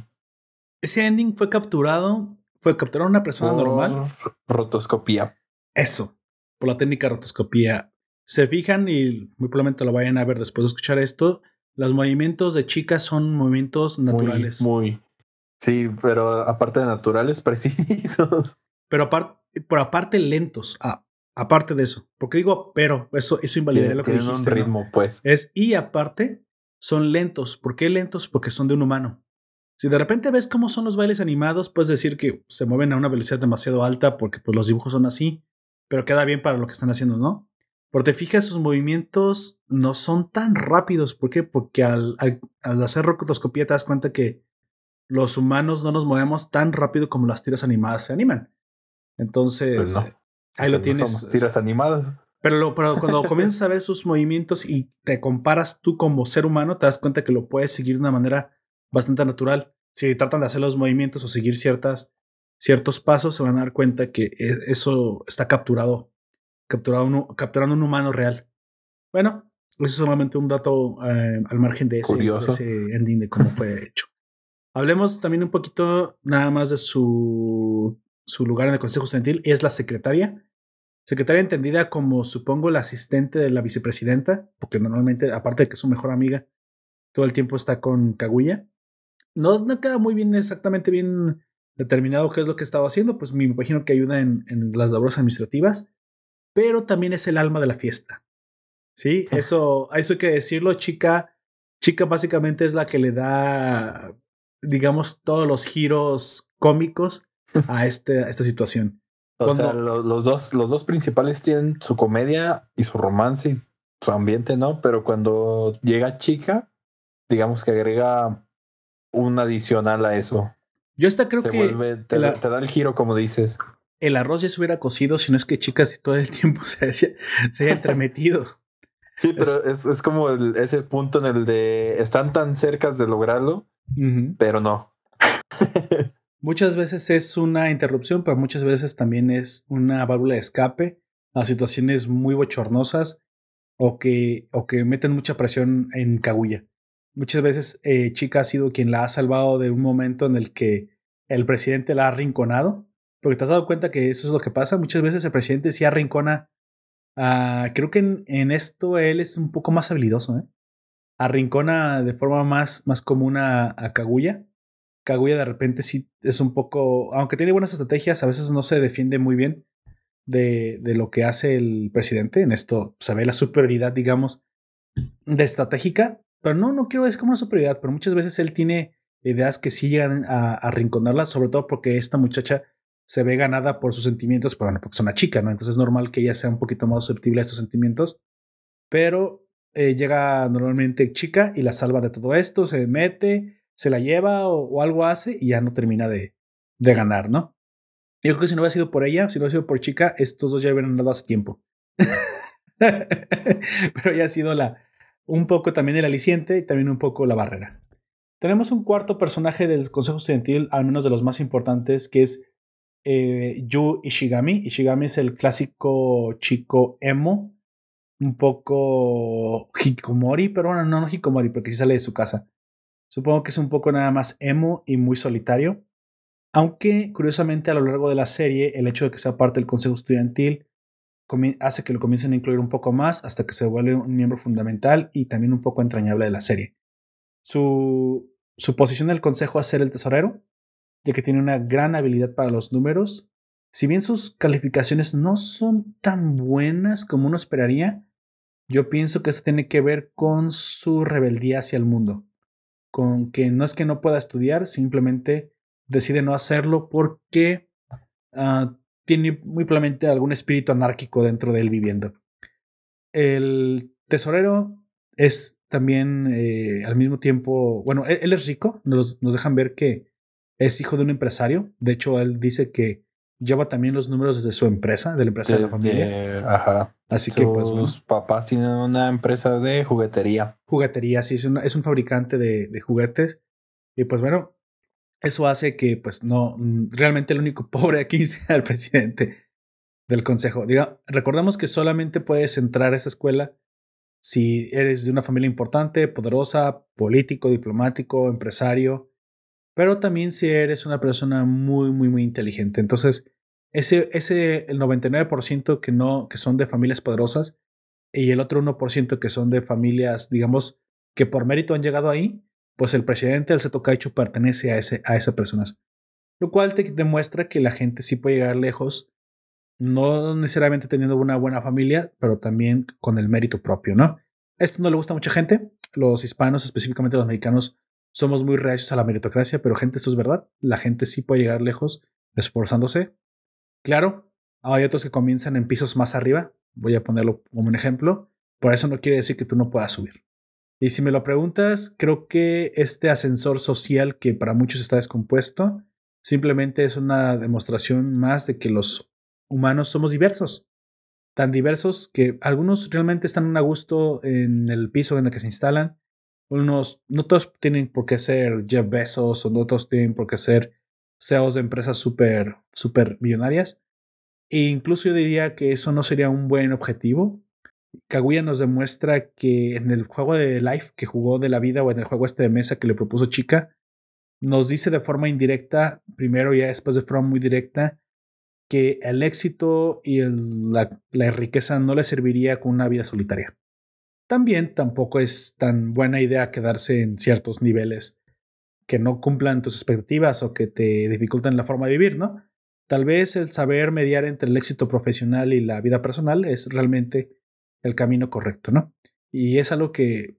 Ese ending fue capturado, fue capturado una persona Por normal. Rotoscopía. Eso, por la técnica rotoscopía. Se fijan y muy probablemente lo vayan a ver después de escuchar esto. Los movimientos de chicas son movimientos naturales. Muy, muy. Sí, pero aparte de naturales, precisos. Pero aparte, pero aparte lentos. Ah, aparte de eso. Porque digo, pero eso, eso invalidaría Tienen, lo que dijiste. un ¿no? ritmo, pues. Es y aparte son lentos. ¿Por qué lentos? Porque son de un humano. Si de repente ves cómo son los bailes animados, puedes decir que se mueven a una velocidad demasiado alta porque pues, los dibujos son así, pero queda bien para lo que están haciendo, ¿no? Porque te fijas, sus movimientos no son tan rápidos. ¿Por qué? Porque al, al, al hacer rotoscopía te das cuenta que los humanos no nos movemos tan rápido como las tiras animadas se animan. Entonces, Pues no. ahí lo No tienes. tiras animadas. Pero, lo, pero cuando comienzas a ver sus movimientos y te comparas tú como ser humano, te das cuenta que lo puedes seguir de una manera bastante natural. Si tratan de hacer los movimientos o seguir ciertas, ciertos pasos, se van a dar cuenta que e- eso está capturado, capturado uno- capturando un humano real. Bueno, eso es solamente un dato eh, al margen de ese, de Curioso. ese ending de cómo fue hecho. Hablemos también un poquito nada más de su, su lugar en el Consejo Estudiantil. Es la secretaria. Secretaria entendida como, supongo, la asistente de la vicepresidenta, porque normalmente, aparte de que es su mejor amiga, todo el tiempo está con Kaguya. No, no queda muy bien, exactamente bien determinado qué es lo que estaba haciendo, pues me imagino que ayuda en, en las labores administrativas, pero también es el alma de la fiesta. Sí, eso, eso hay que decirlo, chica. Chica básicamente es la que le da, digamos, todos los giros cómicos a, este, a esta situación. O sea, lo- los, dos, los dos principales tienen su comedia y su romance su ambiente, ¿no? Pero cuando llega chica, digamos que agrega un adicional a eso. Yo hasta creo Se que vuelve, te, la- te da el giro, como dices. el arroz ya se hubiera cocido si no es que chicas todo el tiempo se haya, se haya entremetido. Sí, pero es, es como el- ese punto en el de están tan cerca de lograrlo, pero no. Muchas veces es una interrupción, pero muchas veces también es una válvula de escape a situaciones muy bochornosas o que, o que meten mucha presión en Kaguya. Muchas veces eh, Chica ha sido quien la ha salvado de un momento en el que el presidente la ha arrinconado. Porque te has dado cuenta que eso es lo que pasa. Muchas veces el presidente sí arrincona. creo que en, en esto él es un poco más habilidoso. ¿eh? Arrincona de forma más, más común a, a Kaguya. Kaguya de repente sí es un poco, aunque tiene buenas estrategias, a veces no se defiende muy bien de, de lo que hace el presidente. En esto se ve la superioridad, digamos, de estratégica, pero no, no quiero decir como una superioridad, pero muchas veces él tiene ideas que sí llegan a, a arrinconarla, sobre todo porque esta muchacha se ve ganada por sus sentimientos, pero bueno, porque es una chica, ¿no? Entonces es normal que ella sea un poquito más susceptible a estos sentimientos, pero eh, llega normalmente chica y la salva de todo esto, se mete, se la lleva o, algo hace y ya no termina de, de, ganar, ¿no? Yo creo que si no hubiera sido por ella, si no hubiera sido por chica, estos dos ya hubieran dado hace tiempo. Pero ya ha sido la, un poco también el aliciente y también un poco la barrera. Tenemos un cuarto personaje del Consejo Estudiantil, al menos de los más importantes, que es eh, Yu Ishigami. Ishigami es el clásico chico emo, un poco hikomori, pero bueno, no, no hikomori, porque sí sale de su casa. Supongo que es un poco nada más emo y muy solitario. Aunque, curiosamente, a lo largo de la serie, el hecho de que sea parte del consejo estudiantil hace que lo comiencen a incluir un poco más hasta que se vuelve un miembro fundamental y también un poco entrañable de la serie. Su, su posición en el consejo es ser el tesorero, ya que tiene una gran habilidad para los números. Si bien sus calificaciones no son tan buenas como uno esperaría, yo pienso que esto tiene que ver con su rebeldía hacia el mundo, con que no es que no pueda estudiar, simplemente decide no hacerlo porque uh, tiene muy probablemente algún espíritu anárquico dentro de él viviendo. El tesorero es también eh, al mismo tiempo, bueno, e-, él, es rico, nos, nos, dejan ver que es hijo de un empresario, de hecho él dice que lleva también los números desde su empresa, de la empresa de, la familia. ajá. Así que pues sus papás tienen una empresa de juguetería. Juguetería, sí, es, es un fabricante de, de juguetes. Y pues bueno, eso hace que, pues, no, mm, realmente el único pobre aquí sea el presidente del consejo. Diga, recordemos que solamente puedes entrar a esa escuela si eres de una familia importante, poderosa, político, diplomático, empresario, pero también si eres una persona muy, muy, muy inteligente. Entonces, ese, ese el 99% que no, que son de familias poderosas y el otro 1% que son de familias, digamos, que por mérito han llegado ahí, pues el presidente del Seto pertenece a, ese, a esa persona. Lo cual te demuestra que la gente sí puede llegar lejos, no necesariamente teniendo una buena familia, pero también con el mérito propio, ¿no? Esto no le gusta a mucha gente. Los hispanos, específicamente los mexicanos, somos muy reacios a la meritocracia, pero gente, esto es verdad. La gente sí puede llegar lejos esforzándose. Claro, hay otros que comienzan en pisos más arriba. Voy a ponerlo como un ejemplo. Por eso no quiere decir que tú no puedas subir. Y si me lo preguntas, creo que este ascensor social que para muchos está descompuesto, simplemente es una demostración más de que los humanos somos diversos. Tan diversos que algunos realmente están a gusto en el piso en el que se instalan. Unos, no todos tienen por qué ser Jeff Bezos o no todos tienen por qué ser CEOs de empresas súper, súper millonarias. E incluso yo diría que eso no sería un buen objetivo Kaguya nos demuestra que en el juego de Life que jugó de la vida o en el juego este de mesa que le propuso Chica, nos dice de forma indirecta, primero y después de forma muy directa, que el éxito y la, la, riqueza no le serviría con una vida solitaria. También tampoco es tan buena idea quedarse en ciertos niveles que no cumplan tus expectativas o que te dificultan la forma de vivir, ¿no? Tal vez el saber mediar entre el éxito profesional y la vida personal es realmente el camino correcto, ¿no? Y es algo que,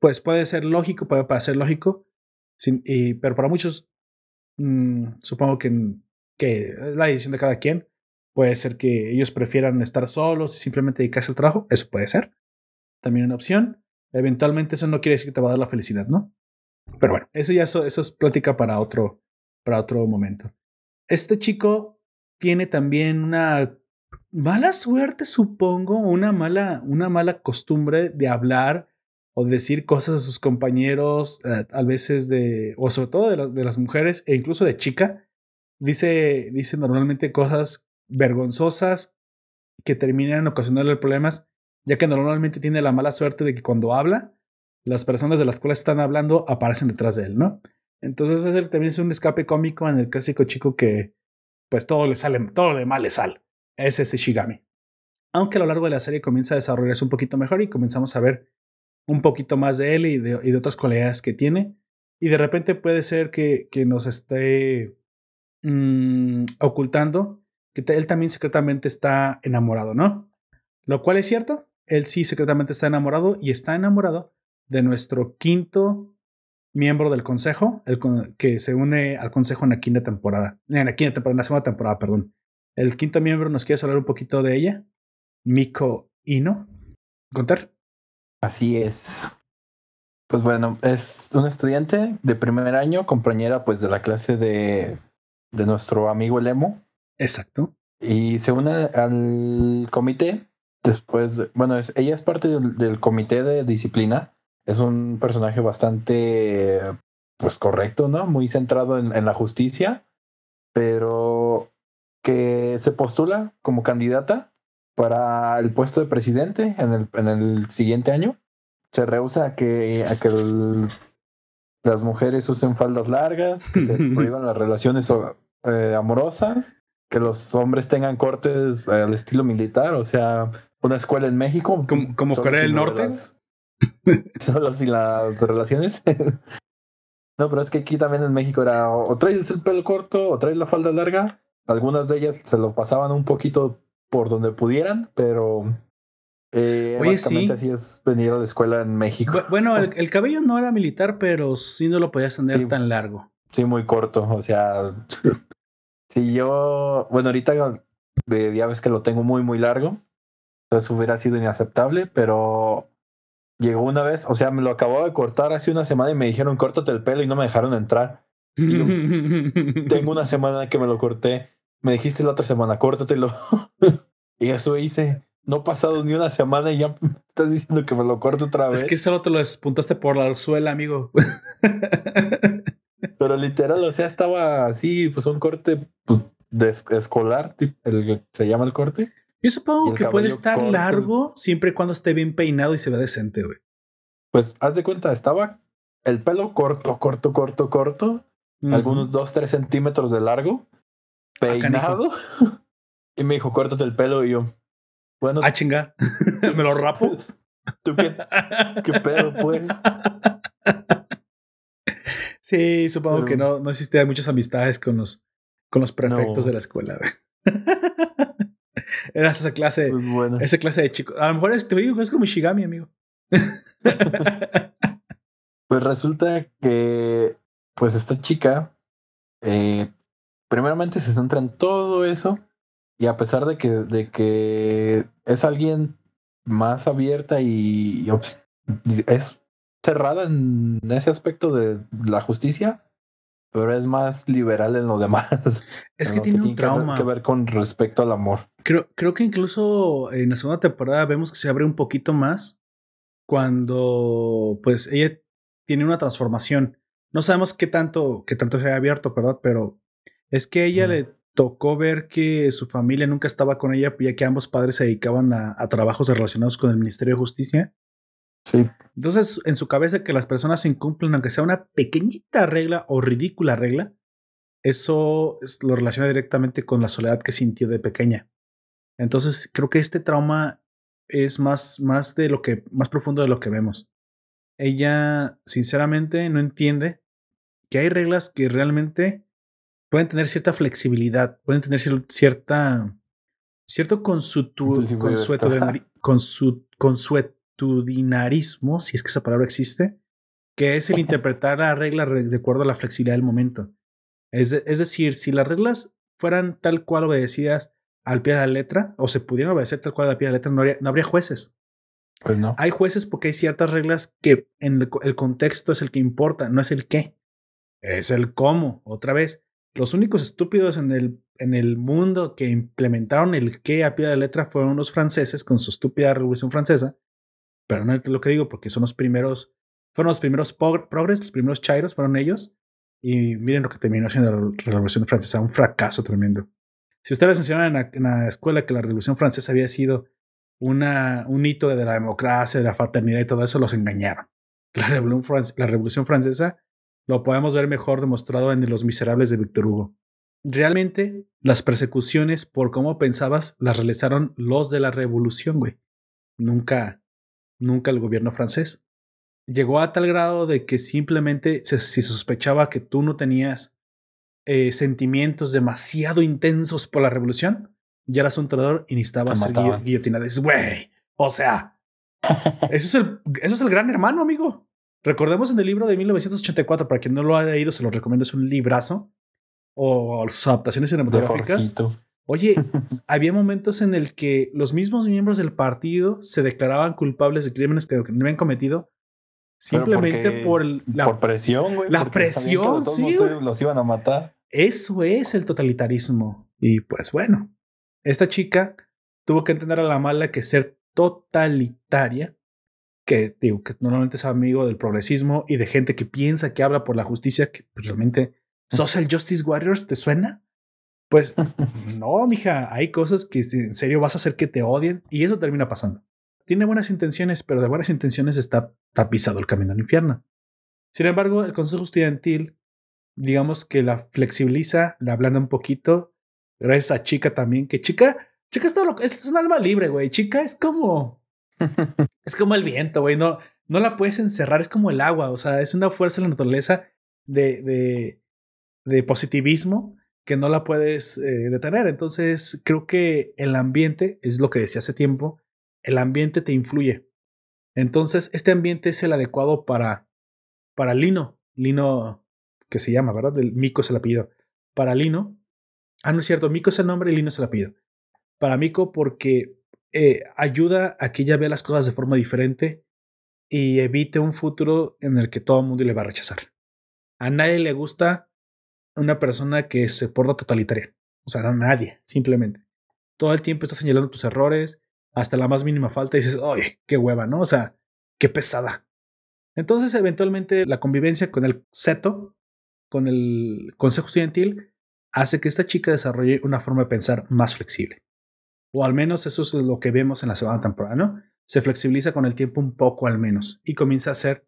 pues, puede ser lógico, puede parecer lógico, pero para muchos, mm, supongo que, que es la decisión de cada quien. Puede ser que ellos prefieran estar solos y simplemente dedicarse al trabajo. Eso puede ser. También una opción. Eventualmente eso no quiere decir que te va a dar la felicidad, ¿no? Pero bueno, eso ya eso, eso es plática para otro, para otro momento. Este chico tiene también una mala suerte, supongo, una mala, una mala costumbre de hablar o decir cosas a sus compañeros, eh, a veces de, o sobre todo de, de, las mujeres e incluso de chica. Dice, dice normalmente cosas vergonzosas que terminan ocasionando problemas, ya que normalmente tiene la mala suerte de que cuando habla, las personas de las cuales están hablando aparecen detrás de él, ¿no? Entonces es también es un escape cómico en el clásico chico que pues todo le sale, todo le mal le sale es ese Shigami. Aunque a lo largo de la serie comienza a desarrollarse un poquito mejor y comenzamos a ver un poquito más de él y de, otras cualidades que tiene. Y de repente puede ser que, que nos esté mm, ocultando que él también secretamente está enamorado, ¿no? Lo cual es cierto. Él sí secretamente está enamorado y está enamorado de nuestro quinto miembro del consejo, el que se une al consejo en la quinta temporada. En la quinta temporada, en la segunda temporada, perdón. El quinto miembro, ¿nos quieres hablar un poquito de ella? Miko Ino. ¿Contar? Así es. Pues bueno, es un estudiante de primer año, compañera pues de la clase de, de nuestro amigo Lemo. Exacto. Y se une al comité. Después, bueno, es, ella es parte del, comité de disciplina. Es un personaje bastante, pues correcto, ¿no? Muy centrado en, en la justicia, pero que se postula como candidata para el puesto de presidente en el, en el siguiente año se rehúsa a que, a que las mujeres usen faldas largas, que se prohíban las relaciones eh, amorosas, que los hombres tengan cortes al estilo militar, o sea, una escuela en México. ¿Como, Corea del Norte? solo sin las relaciones. no, pero es que aquí también en México era o traes el pelo corto o traes la falda larga. Algunas de ellas se lo pasaban un poquito por donde pudieran, pero eh, Oye, sí. así es venir a la escuela en México. Bueno, el, cabello no era militar, pero sí no lo podías tener tan largo. Sí, muy corto. O sea, si yo, bueno, ahorita ya ves que lo tengo muy, muy largo. Entonces hubiera sido inaceptable, pero llegó una vez, o sea, me lo acababa de cortar hace una semana y me dijeron córtate el pelo y no me dejaron entrar. tengo una semana que me lo corté. Me dijiste la otra semana, córtatelo. y eso hice no ha pasado ni una semana y ya me estás diciendo que me lo corto otra vez. Es que solo te lo despuntaste por la suela, amigo. Pero literal, o sea, estaba así, pues un corte pues, de escolar, el, se llama el corte. Yo supongo que puede estar largo siempre y cuando esté bien peinado y se vea decente, güey. Pues haz de cuenta, estaba el pelo corto, corto, corto, corto, algunos dos, tres centímetros de largo, ah, peinado. y me dijo, córtate el pelo y yo, bueno. Ah, chinga. ¿Me lo rapo? ¿Tú qué, qué pedo, pues? Sí, supongo que no, no existían muchas amistades con los, con los prefectos de la escuela. Era esa clase, pues esa clase de chicos. A lo mejor es, te digo es como Shigami, amigo. pues resulta que, pues esta chica, eh, primeramente se centra en todo eso y a pesar de que, de que es alguien más abierta y, es cerrada en ese aspecto de la justicia, pero es más liberal en lo demás. Es que tiene un trauma. Que ver, con respecto al amor. Creo, creo que incluso en la segunda temporada vemos que se abre un poquito más cuando pues ella tiene una transformación. No sabemos qué tanto, qué tanto se ha abierto, ¿verdad? Pero es que ella le tocó ver que su familia nunca estaba con ella, ya que ambos padres se dedicaban a, trabajos relacionados con el Ministerio de Justicia. Sí. Entonces, en su cabeza que las personas incumplen, aunque sea una pequeñita regla o ridícula regla, eso lo relaciona directamente con la soledad que sintió de pequeña. Entonces, creo que este trauma es más, más de lo que, más profundo de lo que vemos. Ella, sinceramente, no entiende que hay reglas que realmente pueden tener cierta flexibilidad, pueden tener cierta, cierto consuetudinarismo, si es que esa palabra existe, que es el interpretar la regla de acuerdo a la flexibilidad del momento. Es, es decir, si las reglas fueran tal cual obedecidas al pie de la letra, o se pudieran obedecer tal cual al pie de la letra, no, no habría jueces. Pues no. Hay jueces porque hay ciertas reglas que en el, el, contexto es el que importa, no es el qué, es el cómo. Otra vez, los únicos estúpidos en el, en el mundo que implementaron el qué a pie de letra fueron los franceses con su estúpida revolución francesa. Pero no es lo que digo, porque son los primeros, fueron los primeros progres, los primeros chairos, fueron ellos. Y miren lo que terminó siendo la revolución francesa, un fracaso tremendo. Si ustedes enseñaron en la, escuela que la revolución francesa había sido una, un hito de la democracia, de la fraternidad y todo eso, los engañaron. La revolución francesa lo podemos ver mejor demostrado en Los Miserables de Víctor Hugo. Realmente, las persecuciones por cómo pensabas las realizaron los de la revolución, güey. Nunca, nunca el gobierno francés. Llegó a tal grado de que simplemente se, si sospechaba que tú no tenías eh, sentimientos demasiado intensos por la revolución, ya eras un traidor y necesitabas ser guillotinado. güey, o sea, eso es, el, eso es el gran hermano, amigo. Recordemos en el libro de 1984, para quien no lo haya leído, se lo recomiendo, es un librazo o sus adaptaciones cinematográficas. Oye, había momentos en el que los mismos miembros del partido se declaraban culpables de crímenes que no habían cometido Simplemente por la por presión, güey. La presión, sí. Los iban a matar. Eso es el totalitarismo. Y pues bueno, esta chica tuvo que entender a la mala que ser totalitaria, que digo que normalmente es amigo del progresismo y de gente que piensa que habla por la justicia, que realmente Social Justice Warriors, ¿te suena? Pues no, mija, hay cosas que en serio vas a hacer que te odien y eso termina pasando. Tiene buenas intenciones, pero de buenas intenciones está tapizado el camino al infierno. Sin embargo, el Consejo Estudiantil, digamos que la flexibiliza, la ablanda un poquito. Gracias a Chica también, que Chica, Chica es, todo es un alma libre, güey. Chica es como, es como el viento, güey. No, no la puedes encerrar, es como el agua. O sea, es una fuerza de la naturaleza de, de, de positivismo que no la puedes eh, detener. Entonces, creo que el ambiente, es lo que decía hace tiempo, el ambiente te influye. Entonces, este ambiente es el adecuado para, para Lino. Lino, que se llama, ¿verdad? Del Mico es el apellido. Para Lino. Ah, no es cierto. Mico es el nombre y Lino es el apellido. Para Mico porque eh, ayuda a que ella vea las cosas de forma diferente y evite un futuro en el que todo el mundo le va a rechazar. A nadie le gusta una persona que se porta totalitaria. O sea, a nadie, simplemente. Todo el tiempo está señalando tus errores, hasta la más mínima falta y dices, oye, qué hueva, ¿no? O sea, qué pesada. Entonces, eventualmente, la convivencia con el CETO, con el Consejo Estudiantil, hace que esta chica desarrolle una forma de pensar más flexible. O al menos eso es lo que vemos en la segunda temporada, ¿no? Se flexibiliza con el tiempo un poco al menos y comienza a ser,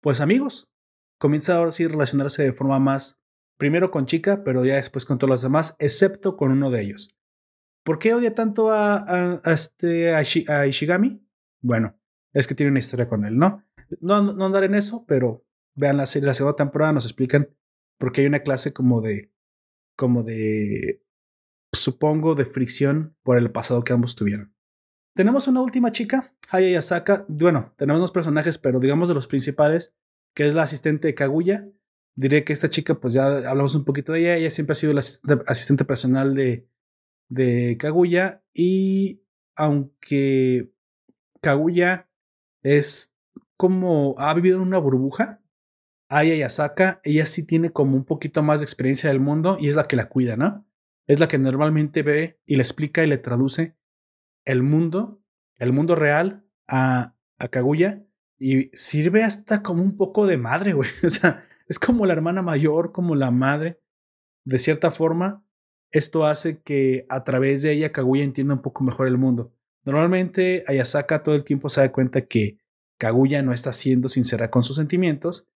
pues, amigos. Comienza ahora sí a relacionarse de forma más, primero con chica, pero ya después con todos los demás, excepto con uno de ellos. ¿Por qué odia tanto a, este, a, Ishigami? Bueno, es que tiene una historia con él, ¿no? No, no andar en eso, pero vean la serie, la segunda temporada nos explican por qué hay una clase como de, como de, supongo, de fricción por el pasado que ambos tuvieron. Tenemos una última chica, Haya Yasaka. Bueno, tenemos dos personajes, pero digamos de los principales, que es la asistente de Kaguya. Diré que esta chica, pues ya hablamos un poquito de ella. Ella siempre ha sido la asistente personal de, de Kaguya y aunque Kaguya es como ha vivido en una burbuja, Aya Yasaka, ella sí tiene como un poquito más de experiencia del mundo y es la que la cuida, ¿no? Es la que normalmente ve y le explica y le traduce el mundo, el mundo real a, a Kaguya y sirve hasta como un poco de madre, güey. O sea, es como la hermana mayor, como la madre, de cierta forma, esto hace que a través de ella Kaguya entienda un poco mejor el mundo. Normalmente Ayasaka todo el tiempo se da cuenta que Kaguya no está siendo sincera con sus sentimientos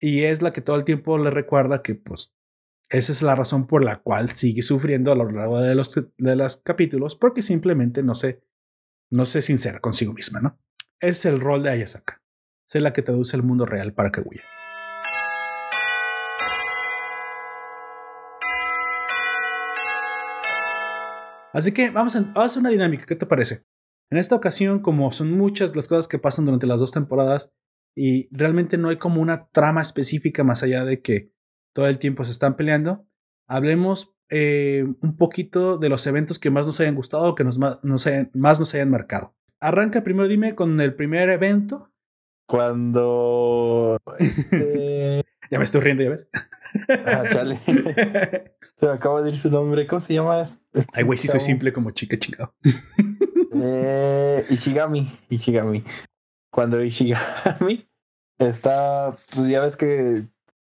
y es la que todo el tiempo le recuerda que pues esa es la razón por la cual sigue sufriendo a lo largo de los, de los capítulos porque simplemente no se, no se sincera consigo misma, ¿no? Es el rol de Ayasaka, ser la que traduce el mundo real para Kaguya. Así que vamos a, hacer una dinámica, ¿qué te parece? En esta ocasión, como son muchas las cosas que pasan durante las dos temporadas y realmente no hay como una trama específica más allá de que todo el tiempo se están peleando, hablemos eh, un poquito de los eventos que más nos hayan gustado o que nos, más, nos hayan, más nos hayan marcado. Arranca primero, dime, con el primer evento. Cuando... Este, ya me estoy riendo, ya ves. Ah, chale. Se me acaba de ir su nombre. ¿Cómo se llama? Este Ay, güey, sí soy simple como chica chingado. Eh, Ishigami. Ishigami. Cuando Ishigami está, pues ya ves que,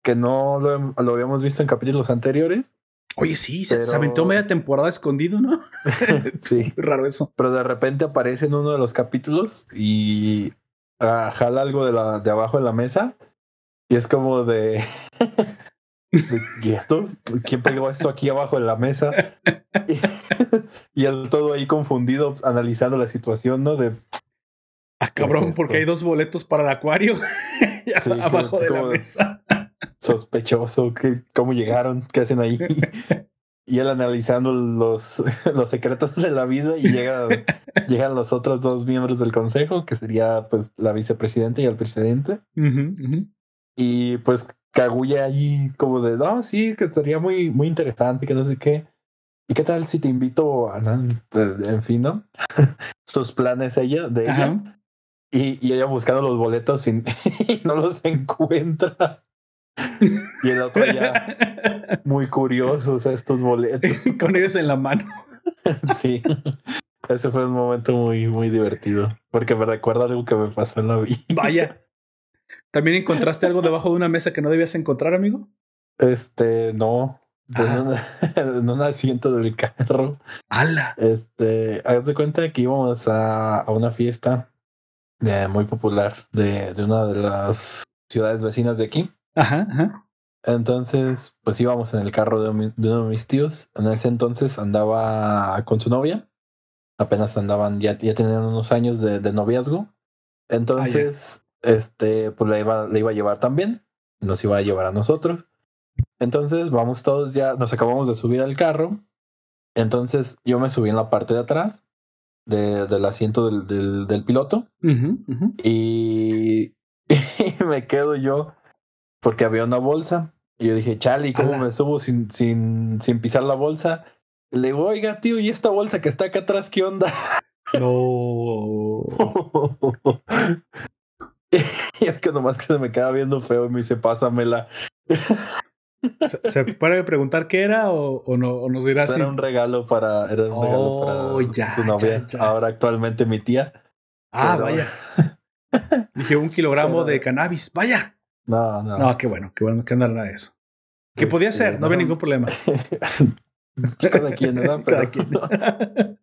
que no lo, lo habíamos visto en capítulos anteriores. Oye, sí, se, aventó media temporada escondido, ¿no? sí. raro eso. Pero de repente aparece en uno de los capítulos y ah, jala algo de, la, de abajo de la mesa. Y es como de. ¿Y esto? ¿Quién pegó esto aquí abajo en la mesa? Y, el todo ahí confundido, analizando la situación, ¿no? De. Ah, cabrón, porque hay dos boletos para el acuario abajo de la mesa. Sospechoso, que, ¿cómo llegaron? ¿Qué hacen ahí? Y él analizando los, los secretos de la vida y llega, llegan los otros dos miembros del consejo, que sería pues la vicepresidenta y el presidente. Y pues Kaguya allí como de, no, sí, que estaría muy, muy interesante, que no sé qué. ¿Y qué tal si te invito a, en fin, ¿no? Sus planes ella, de ella. y, ella buscando los boletos y, no los encuentra. Y el otro ya muy curiosos estos boletos. Con ellos en la mano. Sí. Ese fue un momento muy, muy divertido. Porque me recuerda algo que me pasó en la vida. Vaya. ¿También encontraste algo debajo de una mesa que no debías encontrar, amigo? Este, no. En, un asiento del carro. ¡Hala! Este, haz de cuenta que íbamos a, a una fiesta muy popular de, de, una de las ciudades vecinas de aquí. Ajá, ajá. Entonces, pues íbamos en el carro de, uno de mis tíos. En ese entonces andaba con su novia. Apenas andaban, ya, ya tenían unos años de, de noviazgo. Entonces, ah, este, pues le iba, iba a llevar también. Nos iba a llevar a nosotros. Entonces, vamos todos ya, nos acabamos de subir al carro. Entonces, yo me subí en la parte de atrás del asiento del, del, piloto Y, me quedo yo porque había una bolsa. Y yo dije, chale, ¿cómo me subo sin, sin, sin pisar la bolsa? Le digo, oiga, tío, ¿y esta bolsa que está acá atrás, qué onda? No. y es que nomás que se me queda viendo feo y me dice, pásamela. ¿Se, puede preguntar qué era o, o no? O nos dirá pues Era un regalo para, era un regalo para oh, su novia. Ahora actualmente mi tía. Ah, vaya. Dije un kilogramo de cannabis. Vaya. No, no. No, qué bueno, qué bueno que andara nada eso. Que podía este, ser, no, había ningún problema. Cada quien, ¿verdad? Pero, quien.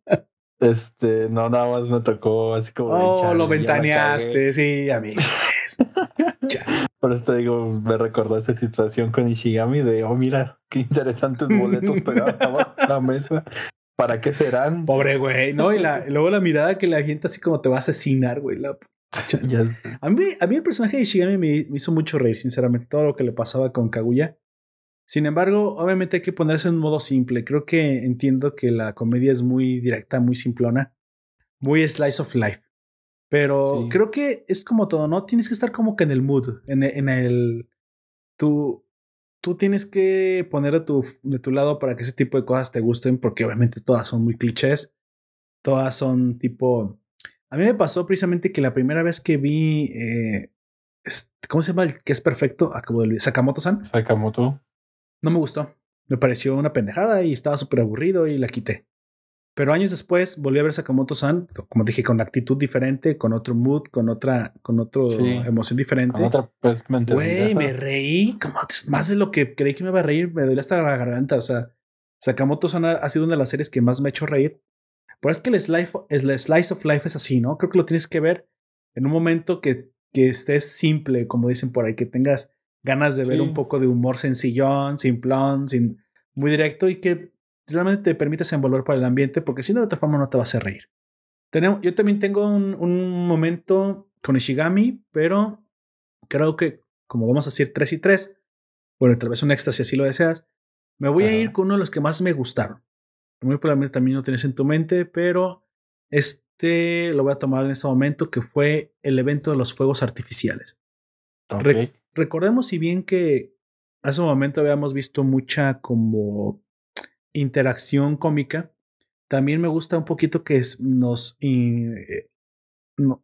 Este, no, nada más me tocó así como. Oh, lo ventaneaste, sí, amigo. Por eso te digo, me recordó esa situación con Ishigami de, oh, mira, qué interesantes boletos pegados abajo la mesa. ¿Para qué serán? Pobre güey, ¿no? Y, la, luego la mirada que la gente así como te va a asesinar, güey. La... a, mí, a mí el personaje de Ishigami me, me, hizo mucho reír, sinceramente, todo lo que le pasaba con Kaguya. Sin embargo, obviamente hay que ponerse en un modo simple. Creo que entiendo que la comedia es muy directa, muy simplona, muy slice of life. Pero creo que es como todo, ¿no? Tienes que estar como que en el mood, en, en el... Tú, tú tienes que poner de tu, de tu lado para que ese tipo de cosas te gusten, porque obviamente todas son muy clichés. Todas son tipo... A mí me pasó precisamente que la primera vez que vi... Eh, ¿Cómo se llama el que es perfecto? Acabo de Sakamoto-san. Sakamoto. No me gustó. Me pareció una pendejada y estaba súper aburrido y la quité. Pero años después volví a ver Sakamoto-san, como dije, con actitud diferente, con otro mood, con otra, con otra emoción diferente. Otra pues, Güey, me reí como más de lo que creí que me iba a reír, me dolía hasta la garganta. O sea, Sakamoto-san ha, sido una de las series que más me ha hecho reír. Pero es que el slice, el slice of life es así, ¿no? Creo que lo tienes que ver en un momento que, que estés simple, como dicen por ahí, que tengas ganas de ver un poco de humor sencillón, simplón, sin, muy directo y que realmente te permites envolver para el ambiente, porque si no, de otra forma no te vas a reír. Tenemos, yo también tengo un, un momento con Ishigami, pero creo que, como vamos a decir tres y tres, bueno, tal vez un extra si así lo deseas, me voy a ir con uno de los que más me gustaron. Muy probablemente también lo tienes en tu mente, pero este lo voy a tomar en este momento, que fue el evento de los fuegos artificiales. recordemos si bien que hace un momento habíamos visto mucha como interacción cómica, también me gusta un poquito que nos, eh,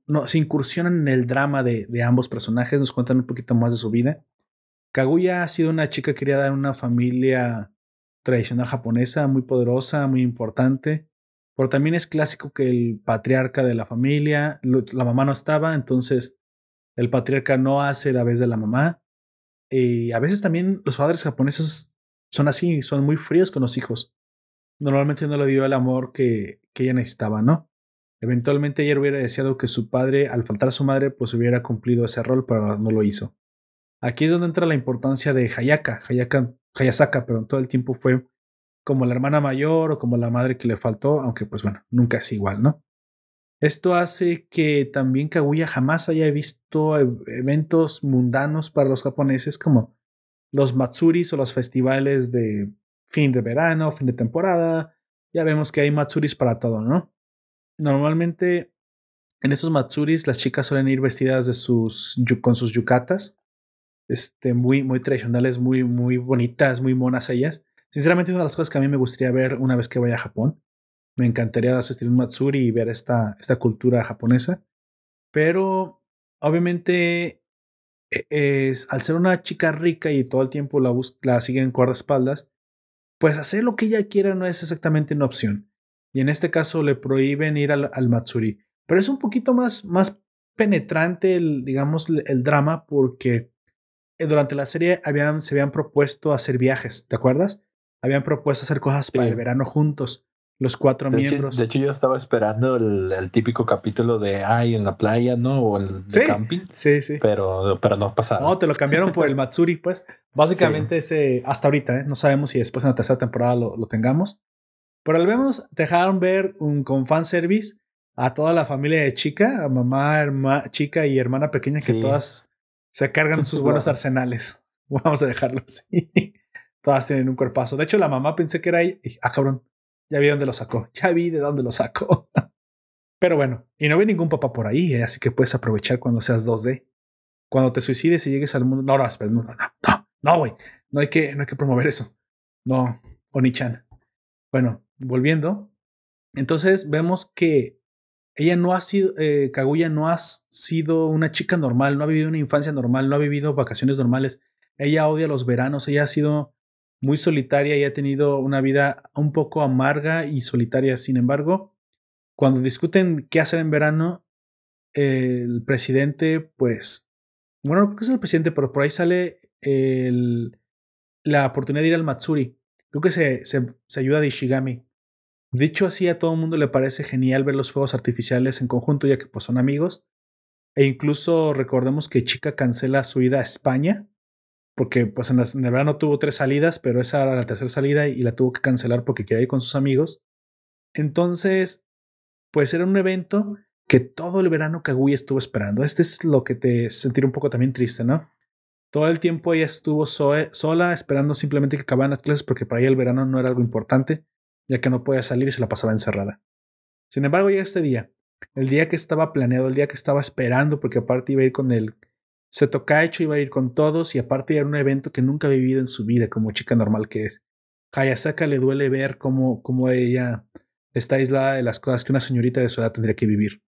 nos incursionan en el drama de, de, ambos personajes, nos cuentan un poquito más de su vida. Kaguya ha sido una chica criada en una familia tradicional japonesa, muy poderosa, muy importante, pero también es clásico que el patriarca de la familia, la mamá no estaba, entonces el patriarca no hace la vez de la mamá. Y a veces también los padres japoneses son así, son muy fríos con los hijos. Normalmente no le dio el amor que, que ella necesitaba, ¿no? Eventualmente ella hubiera deseado que su padre, al faltar a su madre, pues hubiera cumplido ese rol, pero no lo hizo. Aquí es donde entra la importancia de Hayaka, Hayaka Hayasaka, pero todo el tiempo fue como la hermana mayor o como la madre que le faltó, aunque pues bueno, nunca es igual, ¿no? Esto hace que también Kaguya jamás haya visto e-, eventos mundanos para los japoneses como los matsuris o los festivales de fin de verano, fin de temporada. Ya vemos que hay matsuris para todo, ¿no? Normalmente en esos matsuris las chicas suelen ir vestidas de sus, con sus yucatas, este, muy, muy tradicionales, muy, muy bonitas, muy monas ellas. Sinceramente, una de las cosas que a mí me gustaría ver una vez que vaya a Japón. Me encantaría asistir a un matsuri y ver esta, esta cultura japonesa. Pero obviamente e, es, al ser una chica rica y todo el tiempo la, la siguen espaldas pues hacer lo que ella quiera no es exactamente una opción. Y en este caso le prohíben ir al, al Matsuri. Pero es un poquito más, más penetrante el, digamos, el drama porque durante la serie habían, se habían propuesto hacer viajes, ¿te acuerdas? Habían propuesto hacer cosas para el verano juntos, los cuatro miembros. de hecho, yo estaba esperando el, típico capítulo de ay en la playa, ¿no? O el camping. Sí, sí. Pero, pero no pasaron. No, te lo cambiaron por el Matsuri, pues. Básicamente ese, hasta ahorita, ¿eh? No sabemos si después en la tercera temporada lo, lo tengamos. Pero al menos dejaron ver un, con fanservice a toda la familia de chica, a mamá, hermana, chica y hermana pequeña, que todas se cargan sus buenos arsenales. Vamos a dejarlo así. todas tienen un cuerpazo. De hecho, la mamá pensé que era ahí. Ah, cabrón, ya vi dónde lo sacó. Ya vi de dónde lo sacó. Pero bueno, y no ve ningún papá por ahí, ¿eh? así que puedes aprovechar cuando seas 2D. Cuando te suicides y llegues al mundo. No, no, espera, no, no, no, no, güey. No, hay que, no hay que promover eso. No, Oni-chan. Bueno, volviendo. Entonces vemos que ella no ha sido, eh, Kaguya no ha sido una chica normal, no ha vivido una infancia normal, no ha vivido vacaciones normales. Ella odia los veranos, ella ha sido muy solitaria y ha tenido una vida un poco amarga y solitaria. Sin embargo, cuando discuten qué hacer en verano, el presidente, pues, bueno, creo que es el presidente, pero por ahí sale la oportunidad de ir al Matsuri. Creo que se, se, se ayuda de Ishigami. Dicho así, a todo el mundo le parece genial ver los fuegos artificiales en conjunto, ya que pues, son amigos. E incluso recordemos que Chica cancela su ida a España, porque pues en, el verano tuvo tres salidas, pero esa era la tercera salida y la tuvo que cancelar porque quería ir con sus amigos. Entonces, pues era un evento que todo el verano Kaguya estuvo esperando. Este es lo que te sentir un poco también triste, ¿no? Todo el tiempo ella estuvo sola esperando simplemente que acabaran las clases porque para ella el verano no era algo importante ya que no podía salir y se la pasaba encerrada. Sin embargo, llega este día, el día que estaba planeado, el día que estaba esperando, porque aparte iba a ir con el Seto Kaicho, iba a ir con todos, y aparte era un evento que nunca había vivido en su vida como chica normal que es. Hayasaka le duele ver cómo, cómo ella está aislada de las cosas que una señorita de su edad tendría que vivir.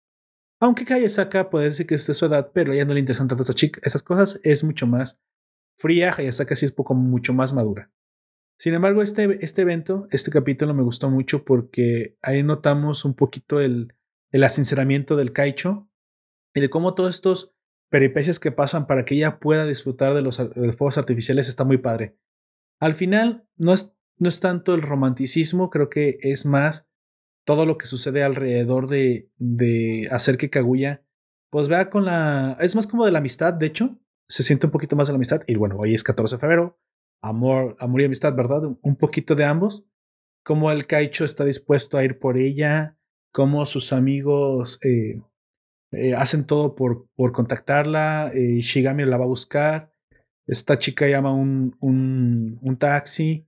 Aunque Hayasaka puede decir que es de su edad, pero a ella no le interesan tanto esas, chica, esas cosas, es mucho más fría, Hayasaka sí es poco mucho más madura. Sin embargo, este, este evento, este capítulo me gustó mucho porque ahí notamos un poquito el, el asinceramiento del Kaicho y de cómo todos estos peripecias que pasan para que ella pueda disfrutar de los, fuegos artificiales está muy padre. Al final, no es, no es tanto el romanticismo, creo que es más todo lo que sucede alrededor de, de hacer que Kaguya pues vea con la... Es más como de la amistad, de hecho, se siente un poquito más de la amistad. Y bueno, hoy es 14 de febrero, amor, amor y amistad, ¿verdad? Un poquito de ambos. Cómo el Kaicho está dispuesto a ir por ella, cómo sus amigos eh, eh, hacen todo por, por contactarla, eh, Shigami la va a buscar, esta chica llama un, un, taxi,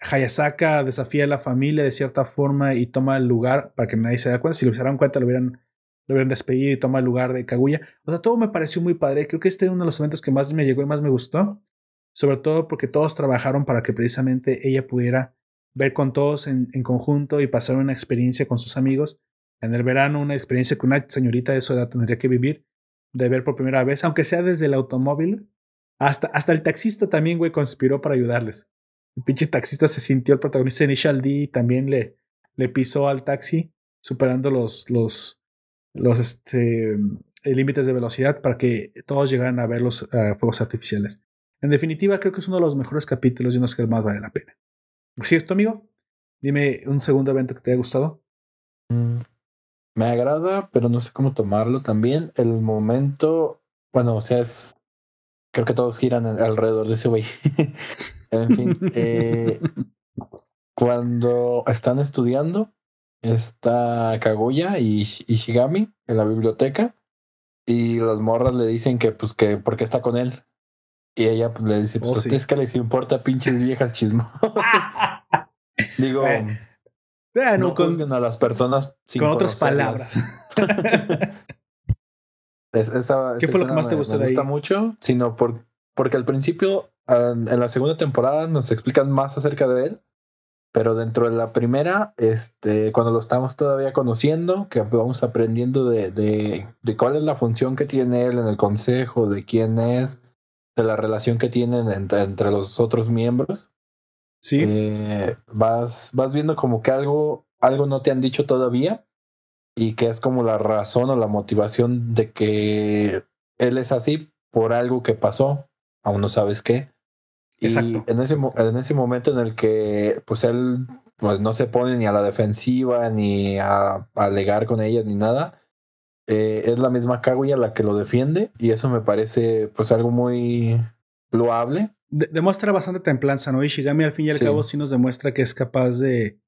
Hayasaka desafía a la familia de cierta forma y toma el lugar para que nadie se dé cuenta. Si lo dan cuenta, lo hubieran, lo hubieran despedido y toma el lugar de Kaguya. O sea, todo me pareció muy padre. Creo que este es uno de los eventos que más me llegó y más me gustó sobre todo porque todos trabajaron para que precisamente ella pudiera ver con todos en, conjunto y pasar una experiencia con sus amigos. En el verano, una experiencia que una señorita de su edad tendría que vivir, de ver por primera vez, aunque sea desde el automóvil. Hasta, hasta el taxista también, güey, conspiró para ayudarles. El pinche taxista se sintió el protagonista de Initial D también le, le pisó al taxi, superando los, los, los este, límites de velocidad para que todos llegaran a ver los eh, fuegos artificiales. En definitiva, creo que es uno de los mejores capítulos y uno que más vale la pena. ¿Sí esto, amigo? Dime un segundo evento que te haya gustado. Mm, me agrada, pero no sé cómo tomarlo también. El momento, bueno, o sea, es. Creo que todos giran alrededor de ese güey. en fin, eh, cuando están estudiando, está Kaguya y, y Shigami en la biblioteca y las morras le dicen que, pues, que porque está con él. Y ella pues, le dice, pues oh, es que les importa pinches viejas chismosas. Digo, no con, a las personas sin con otras palabras. ¿Qué fue lo que más te gustó me, me gusta mucho, sino por, porque al principio, en la segunda temporada, nos explican más acerca de él, pero dentro de la primera, este, cuando lo estamos todavía conociendo, que vamos aprendiendo de, de, de cuál es la función que tiene él en el consejo, de quién es, de la relación que tienen entre, entre los otros miembros. Sí. Eh, vas, vas viendo como que algo, algo no te han dicho todavía y que es como la razón o la motivación de que él es así por algo que pasó, aún no sabes qué. Exacto. Y en ese, en ese momento en el que pues él pues, no se pone ni a la defensiva, ni a, alegar con ella, ni nada, eh, es la misma Kaguya la que lo defiende y eso me parece pues algo muy loable. demuestra bastante templanza, ¿no? Y Shigami al fin y al cabo sí nos demuestra que es capaz de...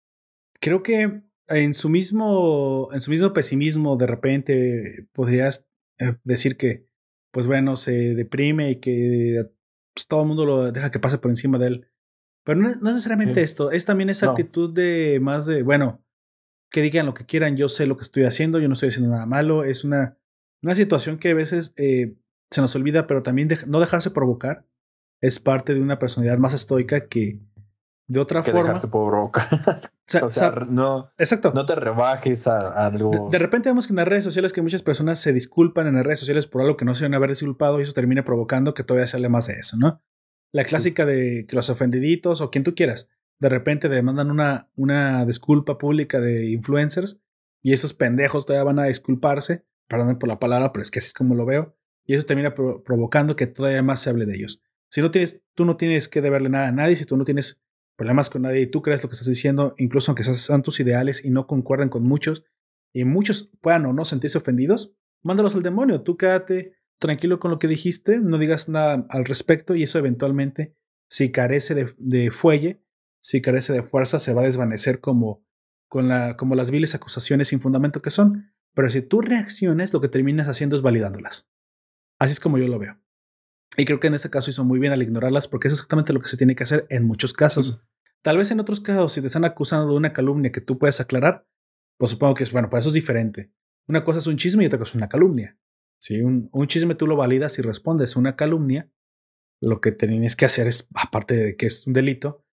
Creo que en su mismo, en su mismo pesimismo de repente podrías eh, decir que, pues bueno, se deprime y que pues, todo el mundo lo deja que pase por encima de él. Pero no, es necesariamente esto, es también esa actitud de más de, bueno, que digan lo que quieran, yo sé lo que estoy haciendo, yo no estoy haciendo nada malo, es una, una situación que a veces eh, se nos olvida, pero también no dejarse provocar es parte de una personalidad más estoica que de otra que forma. Dejarse provocar. o sea, no, exacto. no te rebajes a, algo. De, repente vemos que en las redes sociales que muchas personas se disculpan en las redes sociales por algo que no se a haber disculpado y eso termina provocando que todavía se hable más de eso, ¿no? La clásica de que los ofendiditos o quien tú quieras, de repente demandan una, una disculpa pública de influencers y esos pendejos todavía van a disculparse, perdón por la palabra, pero es que así es como lo veo, y eso termina provocando que todavía más se hable de ellos. Si no tienes, tú no tienes que deberle nada a nadie, si tú no tienes problemas con nadie y tú crees lo que estás diciendo, incluso aunque sean tus ideales y no concuerden con muchos, y muchos puedan o no sentirse ofendidos, mándalos al demonio. Tú quédate tranquilo con lo que dijiste, no digas nada al respecto y eso eventualmente, si carece de, fuelle, si carece de fuerza, se va a desvanecer como, con la, como las viles acusaciones sin fundamento que son. Pero si tú reacciones, lo que terminas haciendo es validándolas. Así es como yo lo veo. Y creo que en este caso hizo muy bien al ignorarlas porque es exactamente lo que se tiene que hacer en muchos casos. Tal vez en otros casos, si te están acusando de una calumnia que tú puedes aclarar, pues supongo que es, bueno, pues eso es diferente. Una cosa es un chisme y otra cosa es una calumnia. Si un, chisme tú lo validas y respondes a una calumnia, lo que tienes que hacer es, aparte de que es un delito,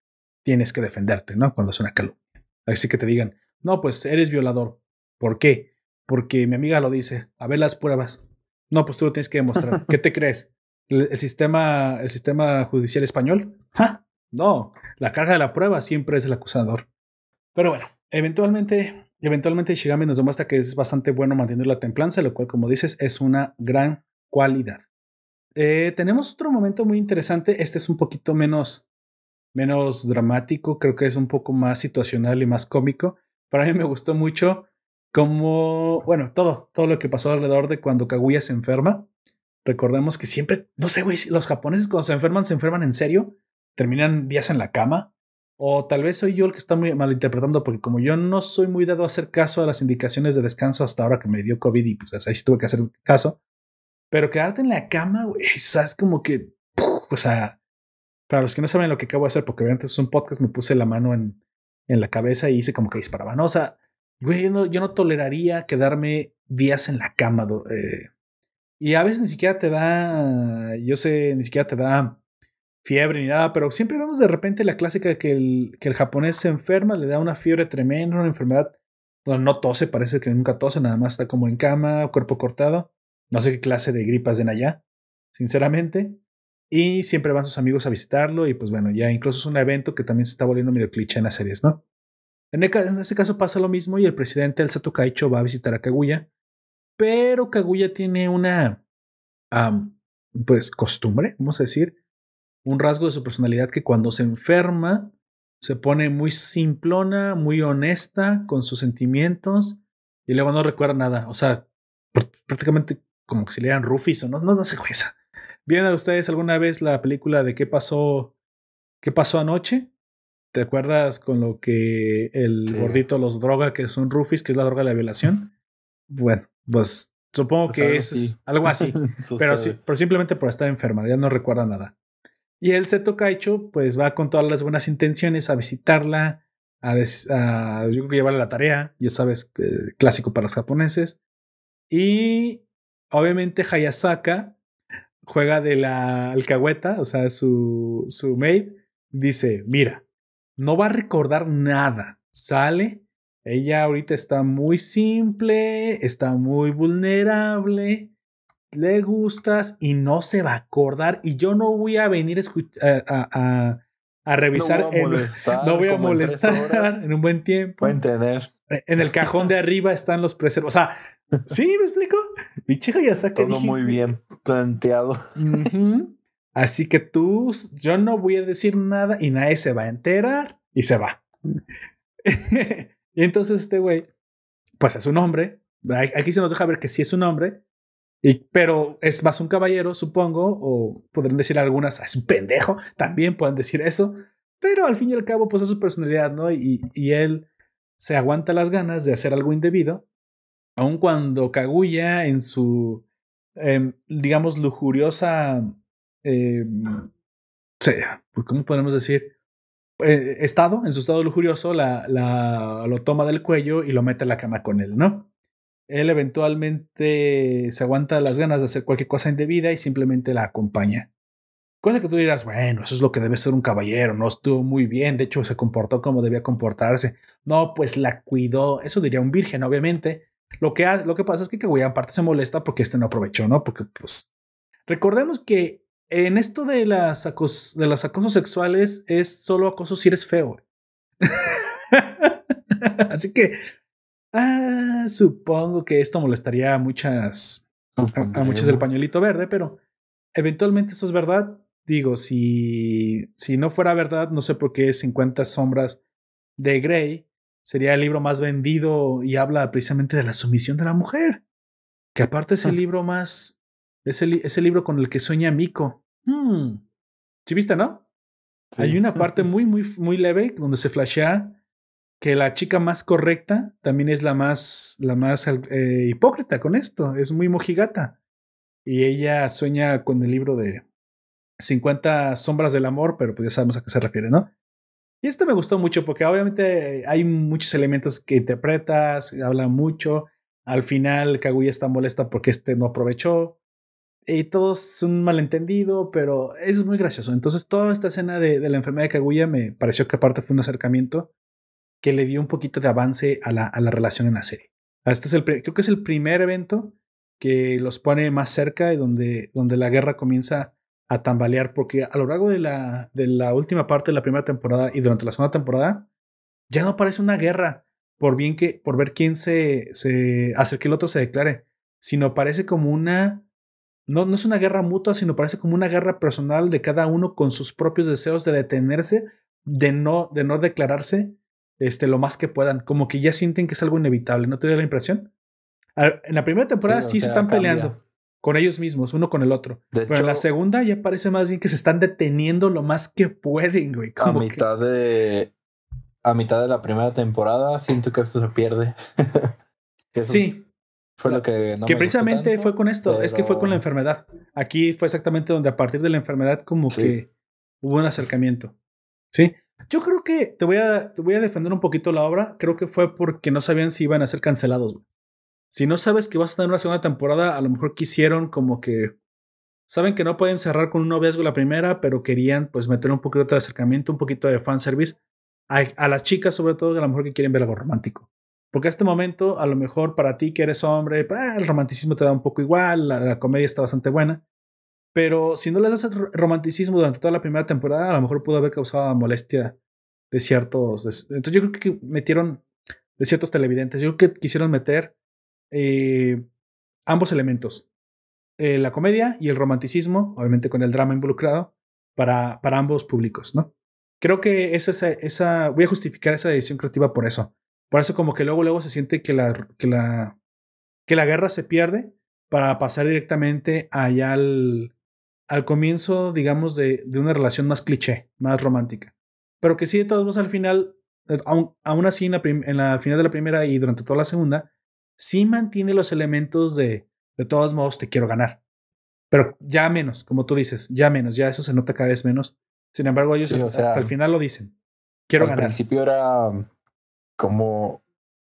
tienes que defenderte, ¿no? Cuando es una calumnia. Así que te digan, no, pues eres violador. ¿Por qué? Porque mi amiga lo dice. A ver las pruebas. No, pues tú lo tienes que demostrar. ¿Qué te crees? ¿El, sistema, el sistema judicial español? No, la carga de la prueba siempre es el acusador. Pero bueno, eventualmente, eventualmente Shigami nos demuestra que es bastante bueno mantener la templanza, lo cual, como dices, es una gran cualidad. Eh, tenemos otro momento muy interesante. Este es un poquito menos, menos dramático, creo que es un poco más situacional y más cómico. Para mí me gustó mucho como, bueno, todo, todo lo que pasó alrededor de cuando Kaguya se enferma. Recordemos que siempre, no sé, güey, los japoneses cuando se enferman, se enferman en serio terminan días en la cama. O tal vez soy yo el que está muy malinterpretando, porque como yo no soy muy dado a hacer caso a las indicaciones de descanso hasta ahora que me dio COVID y pues ahí tuve que hacer caso. Pero quedarte en la cama, güey, sabes como que, o sea, para los que no saben lo que acabo de hacer, porque antes es un podcast, me puse la mano en, en la cabeza y hice como que disparaba. O sea, güey, yo no, yo no toleraría quedarme días en la cama. Eh, y a veces ni siquiera te da, yo sé, ni siquiera te da fiebre ni nada, pero siempre vemos de repente la clásica que el, que el japonés se enferma, le da una fiebre tremenda, una enfermedad donde no tose, parece que nunca tose, nada más está como en cama, cuerpo cortado. No sé qué clase de gripas den allá, sinceramente. Y siempre van sus amigos a visitarlo y pues bueno, ya incluso es un evento que también se está volviendo medio cliché en las series, ¿no? En, este caso pasa lo mismo y el presidente El Sato Kaicho va a visitar a Kaguya, pero Kaguya tiene una, pues, costumbre, vamos a decir, un rasgo de su personalidad que cuando se enferma se pone muy simplona, muy honesta con sus sentimientos y luego no recuerda nada. O sea, prácticamente como que si le dieran Rufis o no, no, no sé esa. ¿Vieron ustedes alguna vez la película de qué pasó, qué pasó anoche? ¿Te acuerdas con lo que el gordito los droga, que es un Rufis, que es la droga de la violación? Bueno, pues supongo pues que es algo así, pero, sí, pero simplemente por estar enferma, ya no recuerda nada. Y el Seto Kaicho, pues va con todas las buenas intenciones a visitarla, a, a yo creo que llevarle la tarea, ya sabes, clásico para los japoneses. Y obviamente Hayasaka juega de la alcahueta, o sea, su, su maid, dice, mira, no va a recordar nada. Sale, ella ahorita está muy simple, está muy vulnerable, le gustas y no se va a acordar. Y yo no voy a venir a, a, revisar. No voy a molestar, no voy a molestar en, un buen tiempo. Pueden tener. En el cajón de arriba están los preservos. O sea, ¿sí me explico? Mi chica ya saca. Todo muy bien planteado. Así que tú, yo no voy a decir nada y nadie se va a enterar y se va. y entonces este güey, pues es un hombre. Aquí se nos deja ver que sí es un hombre, y, pero es más un caballero, supongo, o podrían decir algunas, es un pendejo, también pueden decir eso, pero al fin y al cabo, pues es su personalidad, ¿no? Y, y él se aguanta las ganas de hacer algo indebido, aun cuando Kaguya en su, em, digamos, lujuriosa, eh, pues, ¿cómo podemos decir? Eh, estado, en su estado lujurioso, la, la, lo toma del cuello y lo mete a la cama con él, ¿no? Él eventualmente se aguanta las ganas de hacer cualquier cosa indebida y simplemente la acompaña. Cosa que tú dirás, bueno, eso es lo que debe ser un caballero, no estuvo muy bien, de hecho se comportó como debía comportarse. No, pues la cuidó, eso diría un virgen, obviamente. Lo que, lo que pasa es que Kaguya aparte se molesta porque este no aprovechó, ¿no? Porque pues recordemos que en esto de las, de los acosos sexuales es solo acoso si eres feo. Así que ah, supongo que esto molestaría a muchas, a, muchas del pañuelito verde, pero eventualmente eso es verdad. Digo, si, si no fuera verdad, no sé por qué 50 sombras de Grey sería el libro más vendido y habla precisamente de la sumisión de la mujer. Que aparte es el ah. libro más es el, libro con el que sueña Miko. Hmm. ¿Sí viste, no? Hay una parte muy, muy, muy leve donde se flashea que la chica más correcta también es la más, la más eh, hipócrita con esto. Es muy mojigata. Y ella sueña con el libro de 50 sombras del amor, pero pues ya sabemos a qué se refiere, ¿no? Y este me gustó mucho porque obviamente hay muchos elementos que interpretas, habla mucho. Al final Kaguya está molesta porque este no aprovechó y todo es un malentendido, pero es muy gracioso. Entonces, toda esta escena de, la enfermedad de Kaguya me pareció que aparte fue un acercamiento que le dio un poquito de avance a la, a la relación en la serie. Este es el, creo que es el primer evento que los pone más cerca y donde, donde la guerra comienza a tambalear, porque a lo largo de la, de la última parte de la primera temporada y durante la segunda temporada, ya no parece una guerra por bien que, por ver quién se, se hace que el otro se declare, sino parece como una no, no es una guerra mutua, sino parece como una guerra personal de cada uno con sus propios deseos de detenerse, de no, de no declararse este, lo más que puedan, como que ya sienten que es algo inevitable, ¿no te da la impresión? En la primera temporada sí, se están peleando con ellos mismos, uno con el otro. pero en la segunda ya parece más bien que se están deteniendo lo más que pueden, güey. a mitad de. A mitad de la primera temporada siento que esto se pierde. sí. Fue lo que Que precisamente fue con esto, es que fue con la enfermedad. Aquí fue exactamente donde a partir de la enfermedad como que hubo un acercamiento. Sí. Yo creo que te voy a te voy a defender un poquito la obra, creo que fue porque no sabían si iban a ser cancelados. Si no sabes que vas a tener una segunda temporada, a lo mejor quisieron como que saben que no pueden cerrar con un noviazgo la primera, pero querían pues meter un poquito de acercamiento, un poquito de fanservice a, a las chicas sobre todo, a lo mejor que quieren ver algo romántico. Porque a este momento, a lo mejor para ti que eres hombre, pues, el romanticismo te da un poco igual, la, comedia está bastante buena. Pero si no le das romanticismo durante toda la primera temporada, a lo mejor pudo haber causado molestia de ciertos. entonces yo creo que metieron de ciertos televidentes. Yo creo que quisieron meter eh, ambos elementos. Eh, la comedia y el romanticismo, obviamente con el drama involucrado, para, para ambos públicos, ¿no? Creo que esa, esa, voy a justificar esa decisión creativa por eso. Por eso como que luego, luego se siente que la, que la, que la guerra se pierde para pasar directamente allá al, al comienzo, digamos, de, de, una relación más cliché, más romántica. Pero que sí, de todos modos, al final, eh, aún, aún así, en la, en la, final de la primera y durante toda la segunda, sí mantiene los elementos de, de todos modos, te quiero ganar. Pero ya menos, como tú dices, ya menos, ya eso se nota cada vez menos. Sin embargo, ellos hasta el final lo dicen. Quiero ganar. Al principio era como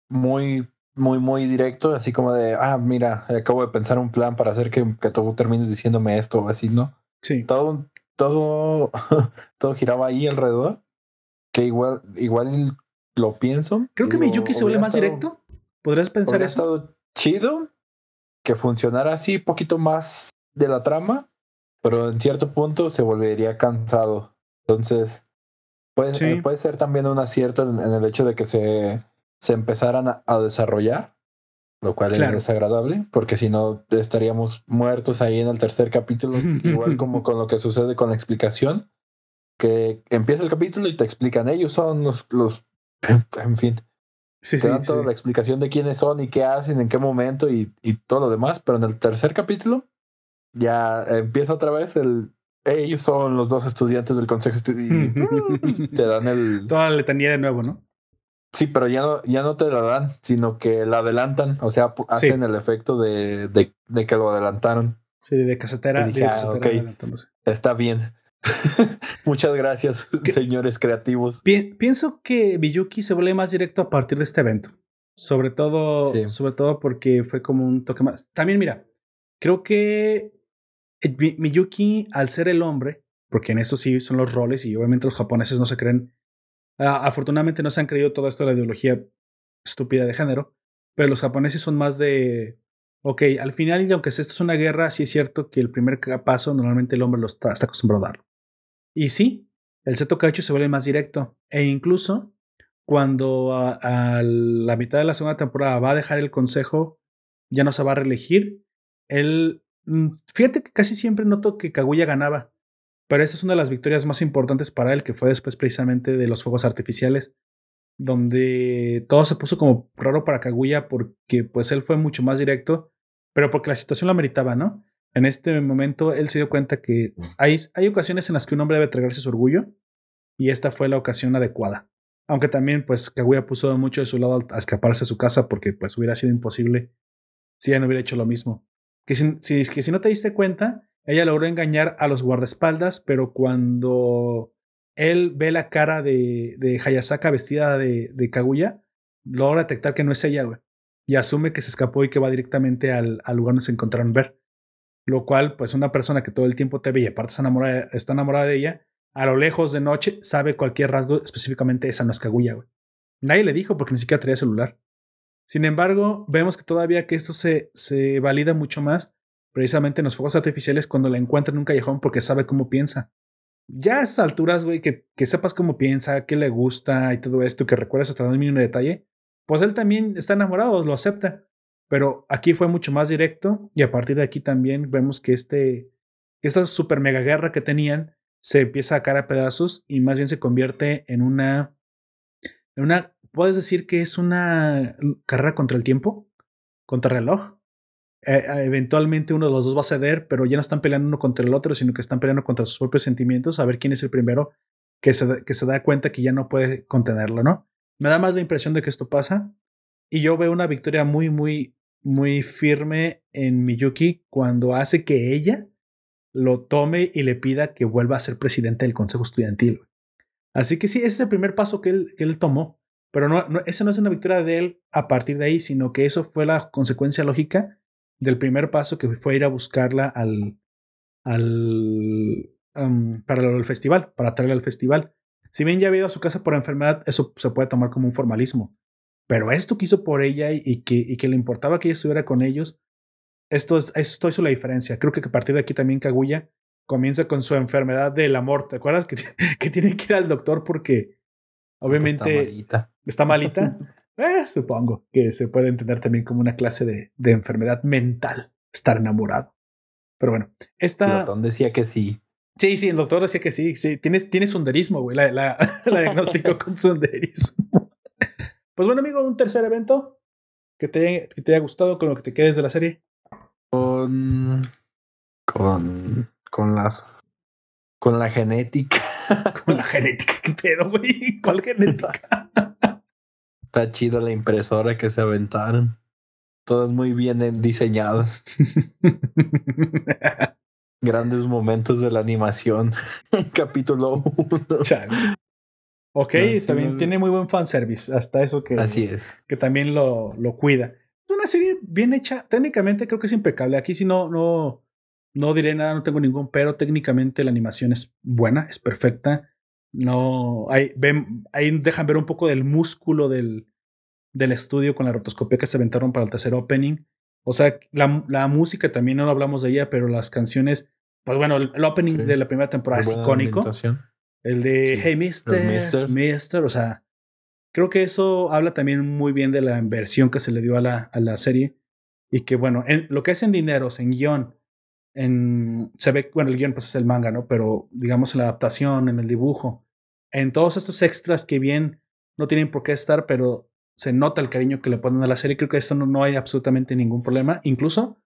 muy, muy, muy directo, así como de, ah, mira, acabo de pensar un plan para hacer que, que tú termines diciéndome esto o así, ¿no? Sí. Todo, todo, todo giraba ahí alrededor. que igual, igual lo pienso. Creo que Miyuki se vuelve más directo. ¿Podrías pensar eso? estado chido que funcionara así, poquito más de la trama, pero en cierto punto se volvería cansado. Entonces, puede, puede ser también un acierto en, el hecho de que se, se empezaran a, desarrollar, lo cual es desagradable, porque si no estaríamos muertos ahí en el tercer capítulo, igual como con lo que sucede con la explicación, que empieza el capítulo y te explican, ellos son los, los en fin. Sí, te dan toda la explicación de quiénes son y qué hacen, en qué momento y, y todo lo demás, pero en el tercer capítulo ya empieza otra vez el ellos son los dos estudiantes del consejo y te dan el toda la letanía de nuevo, ¿no? Sí, pero ya no, ya no te la dan, sino que la adelantan, o sea, hacen el efecto de, de, de, que lo adelantaron. Sí, de casetera, de ah, casetera Está bien. Muchas gracias, señores creativos. pienso que Miyuki se vuelve más directo a partir de este evento. Sobre todo, sobre todo porque fue como un toque más. También, mira, creo que Miyuki, al ser el hombre, porque en eso sí son los roles y obviamente los japoneses no se creen, afortunadamente no se han creído todo esto de la ideología estúpida de género, pero los japoneses son más de, ok, al final y aunque esto es una guerra, sí es cierto que el primer paso normalmente el hombre lo está, está acostumbrado a darlo. Y sí, el Seto Kaicho se vuelve más directo e incluso cuando a, la mitad de la segunda temporada va a dejar el consejo, ya no se va a reelegir, él Mm, fíjate que casi siempre noto que Kaguya ganaba, pero esta es una de las victorias más importantes para él, que fue después precisamente de los fuegos artificiales, donde todo se puso como raro para Kaguya porque pues él fue mucho más directo, pero porque la situación lo ameritaba, ¿no? En este momento él se dio cuenta que hay, hay ocasiones en las que un hombre debe tragarse su orgullo y esta fue la ocasión adecuada. Aunque también pues Kaguya puso mucho de su lado a escaparse a su casa porque pues hubiera sido imposible si ella no hubiera hecho lo mismo que si, que si no te diste cuenta, ella logró engañar a los guardaespaldas, pero cuando él ve la cara de, de Hayasaka vestida de, de Kaguya, logra detectar que no es ella, güey. Y asume que se escapó y que va directamente al, al, lugar donde se encontraron ver. Lo cual, pues, una persona que todo el tiempo te ve y aparte está enamorada, está enamorada de ella, a lo lejos de noche sabe cualquier rasgo, específicamente esa no es Kaguya, güey. Nadie le dijo porque ni siquiera traía celular. Sin embargo, vemos que todavía que esto se, se valida mucho más precisamente en los fuegos artificiales cuando la encuentra en un callejón porque sabe cómo piensa. Ya a esas alturas, güey, que, que sepas cómo piensa, qué le gusta y todo esto, que recuerdas hasta el mínimo detalle, pues él también está enamorado, lo acepta. Pero aquí fue mucho más directo y a partir de aquí también vemos que este, esta super mega guerra que tenían se empieza a caer a pedazos y más bien se convierte en una, en una puedes decir que es una carrera contra el tiempo, contra el reloj. Eh, eh, eventualmente uno de los dos va a ceder, pero ya no están peleando uno contra el otro, sino que están peleando contra sus propios sentimientos, a ver quién es el primero que se, que se da cuenta que ya no puede contenerlo, ¿no? Me da más la impresión de que esto pasa y yo veo una victoria muy, muy, muy firme en Miyuki cuando hace que ella lo tome y le pida que vuelva a ser presidente del Consejo Estudiantil. Así que sí, ese es el primer paso que él, que él tomó. Pero no, no, esa no es una victoria de él a partir de ahí, sino que eso fue la consecuencia lógica del primer paso que fue ir a buscarla al, al para el festival, para traerla al festival. Si bien ya había ido a su casa por enfermedad, eso se puede tomar como un formalismo. Pero esto que hizo por ella y que, y que le importaba que ella estuviera con ellos, esto, es, esto hizo la diferencia. Creo que a partir de aquí también Kaguya comienza con su enfermedad del amor. ¿Te acuerdas que, que tiene que ir al doctor porque Obviamente está malita. Está malita. Eh, supongo que se puede entender también como una clase de, de enfermedad mental, estar enamorado. Pero bueno, esta... Doctor decía que sí. Sí, sí, el doctor decía que sí. Sí, tienes, tienes sunderismo, güey. La, la, la diagnosticó con sunderismo. Pues bueno, amigo, un tercer evento que te, que te haya gustado con lo que te quedes de la serie. Con. Con. Con las. Con la genética. Con la genética, qué pedo, güey. ¿Cuál genética? Está chido la impresora que se aventaron. Todas muy bien diseñadas. Grandes momentos de la animación. Capítulo 1. Ok, también tiene muy buen fanservice. Hasta eso que. Así es. Que también lo, lo cuida. Es una serie bien hecha. Técnicamente creo que es impecable. Aquí si no, no, no diré nada, no tengo ningún pero. Técnicamente la animación es buena, es perfecta. No, ahí, ven, ahí dejan ver un poco del músculo del, del estudio con la rotoscopia que se aventaron para el tercer opening. O sea, la, la música también no hablamos de ella, pero las canciones, pues bueno, el, opening de la primera temporada es icónico. El de Hey Mister, Mister, o sea, creo que eso habla también muy bien de la inversión que se le dio a la, a la serie y que bueno, en lo que es en dineros, en guion, en, se ve, bueno, el guion pues es el manga, ¿no? Pero digamos en la adaptación, en el dibujo, en todos estos extras que bien no tienen por qué estar, pero se nota el cariño que le ponen a la serie, creo que esto no, no hay absolutamente ningún problema, incluso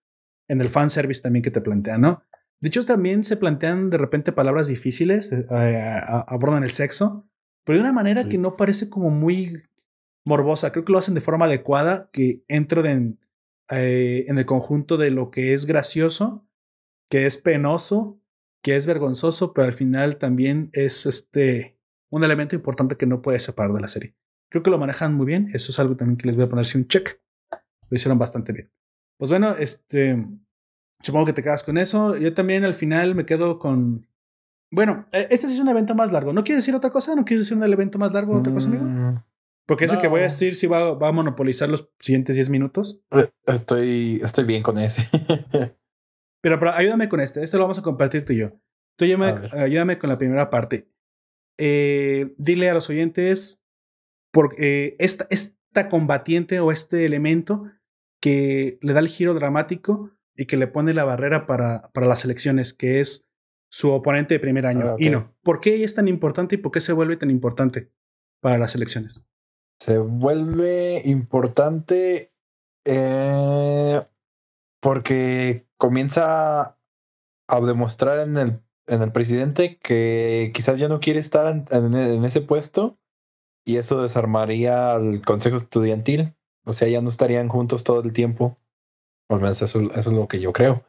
en el fanservice también que te plantean, ¿no? De hecho, también se plantean de repente palabras difíciles, eh, abordan el sexo, pero de una manera que no parece como muy morbosa. Creo que lo hacen de forma adecuada, que entra en, eh, en el conjunto de lo que es gracioso, que es penoso, que es vergonzoso, pero al final también es este un elemento importante que no puede separar de la serie. Creo que lo manejan muy bien. Eso es algo también que les voy a poner un check. Lo hicieron bastante bien. Pues bueno, este Supongo que te quedas con eso. Yo también al final me quedo con. Bueno, e, este sí es un evento más largo. ¿No quieres decir otra cosa? ¿No quieres decir un evento más largo otra cosa, amigo? Mm, Porque ese que voy a decir sí va, va, a monopolizar los siguientes 10 minutos. Estoy, estoy bien con ese. pero, pero, ayúdame con este. Este lo vamos a compartir tú y yo. Tú ayúdame, ayúdame con la primera parte. Eh, dile a los oyentes por eh, esta, esta combatiente o este elemento que le da el giro dramático y que le pone la barrera para, para las elecciones, que es su oponente de primer año. Ah, y no. ¿Por qué es tan importante y por qué se vuelve tan importante para las elecciones? Se vuelve importante eh, porque comienza a demostrar en el, en el presidente que quizás ya no quiere estar en, en ese puesto y eso desarmaría al consejo estudiantil. O sea, ya no estarían juntos todo el tiempo. Al menos eso, es lo que yo creo.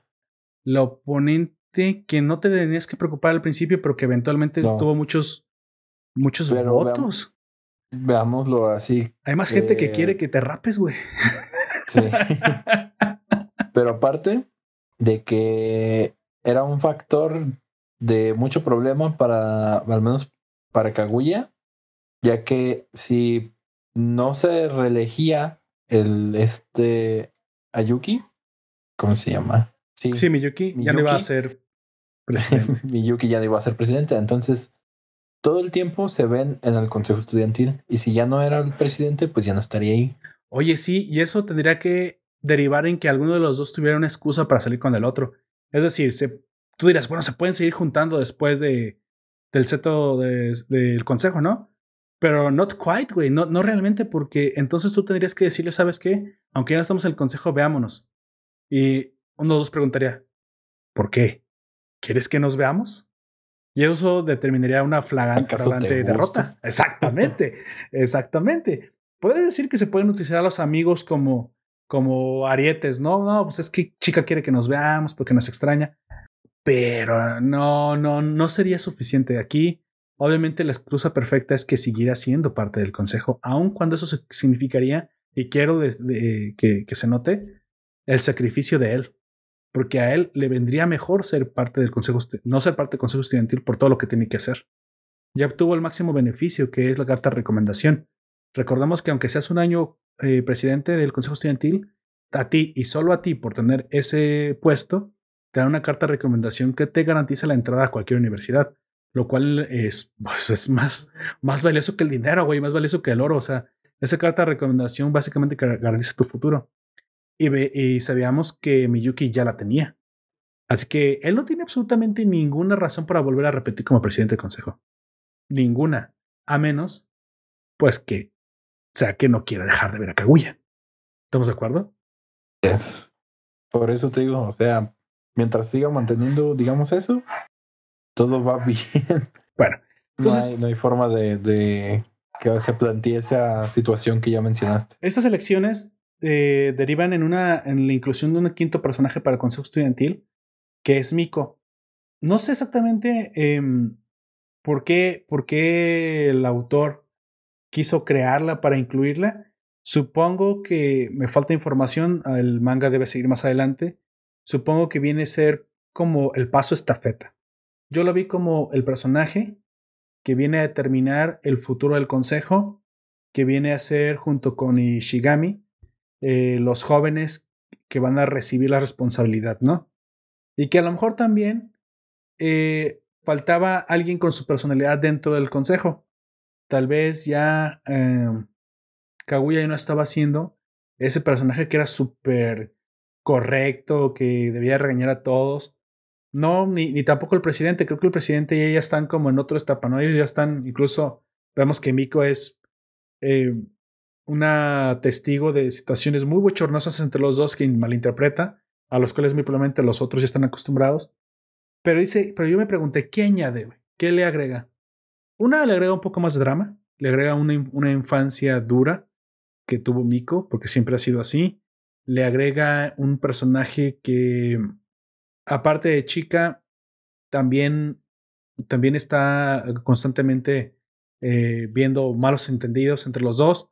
La oponente que no te tenías que preocupar al principio, pero que eventualmente tuvo muchos, muchos votos. veámoslo así. Hay más gente que quiere que te rapes, güey. Sí. pero aparte de que era un factor de mucho problema para, al menos para Kaguya, ya que si no se reelegía el este Ayuki, ¿cómo se llama? Sí, sí Miyuki, ya no iba a ser presidente. Miyuki ya no iba a ser presidente. Entonces, todo el tiempo se ven en el consejo estudiantil. Y si ya no era el presidente, pues ya no estaría ahí. Oye, sí, y eso tendría que derivar en que alguno de los dos tuviera una excusa para salir con el otro. Es decir, se, tú dirás, bueno, se pueden seguir juntando después de, del seto del consejo, ¿no? Pero not quite, güey, no, no realmente, porque entonces tú tendrías que decirle, ¿sabes qué? Aunque ya no estamos en el consejo, veámonos. Y uno de los preguntaría, ¿por qué? ¿Quieres que nos veamos? Y eso determinaría una flagrante derrota. Exactamente, exactamente. Puedes decir que se pueden utilizar a los amigos como, como arietes, ¿no? No, pues es que chica quiere que nos veamos porque nos extraña. Pero no, no, no sería suficiente. Aquí, obviamente, la excusa perfecta es que siguiera siendo parte del consejo, aun cuando eso significaría, y quiero que, que se note, el sacrificio de él, porque a él le vendría mejor ser parte del consejo, no ser parte del consejo estudiantil por todo lo que tiene que hacer. Ya obtuvo el máximo beneficio, que es la carta de recomendación. Recordamos que aunque seas un año eh, presidente del consejo estudiantil, a ti y solo a ti por tener ese puesto, te da una carta de recomendación que te garantiza la entrada a cualquier universidad, lo cual es, pues, es más, más valioso que el dinero, güey, más valioso que el oro. O sea, esa carta de recomendación básicamente garantiza tu futuro y, sabíamos que Miyuki ya la tenía. Así que él no tiene absolutamente ninguna razón para volver a repetir como presidente del consejo. Ninguna. A menos, pues que sea que no quiera dejar de ver a Kaguya. ¿Estamos de acuerdo? Es. Por eso te digo, o sea, mientras siga manteniendo, digamos eso, todo va bien. Bueno, entonces. No hay, forma de, de, que se plantee esa situación que ya mencionaste. Estas elecciones eh, derivan en, una, en la inclusión de un quinto personaje para el Consejo Estudiantil, que es Miko. No sé exactamente em, por, qué, por qué el autor quiso crearla para incluirla. Supongo que me falta información, el manga debe seguir más adelante. Supongo que viene a ser como el paso estafeta. Yo lo vi como el personaje que viene a determinar el futuro del consejo, que viene a ser junto con Ishigami eh, los jóvenes que van a recibir la responsabilidad, ¿no? Y que a lo mejor también eh, faltaba alguien con su personalidad dentro del consejo. Tal vez ya eh, Kaguya ya no estaba haciendo ese personaje que era súper correcto, que debía regañar a todos. No, ni, ni, tampoco el presidente. Creo que el presidente y ella están como en otro etapa, ¿no? Ellos ya están, incluso vemos que Miko es eh, una testigo de situaciones muy bochornosas entre los dos que malinterpreta, a los cuales muy probablemente los otros ya están acostumbrados. Pero dice, pero yo me pregunté, ¿qué añade? ¿Qué le agrega? Una le agrega un poco más de drama, le agrega una, una infancia dura que tuvo Miko, porque siempre ha sido así. Le agrega un personaje que, aparte de chica, también, también está constantemente eh, viendo malos entendidos entre los dos.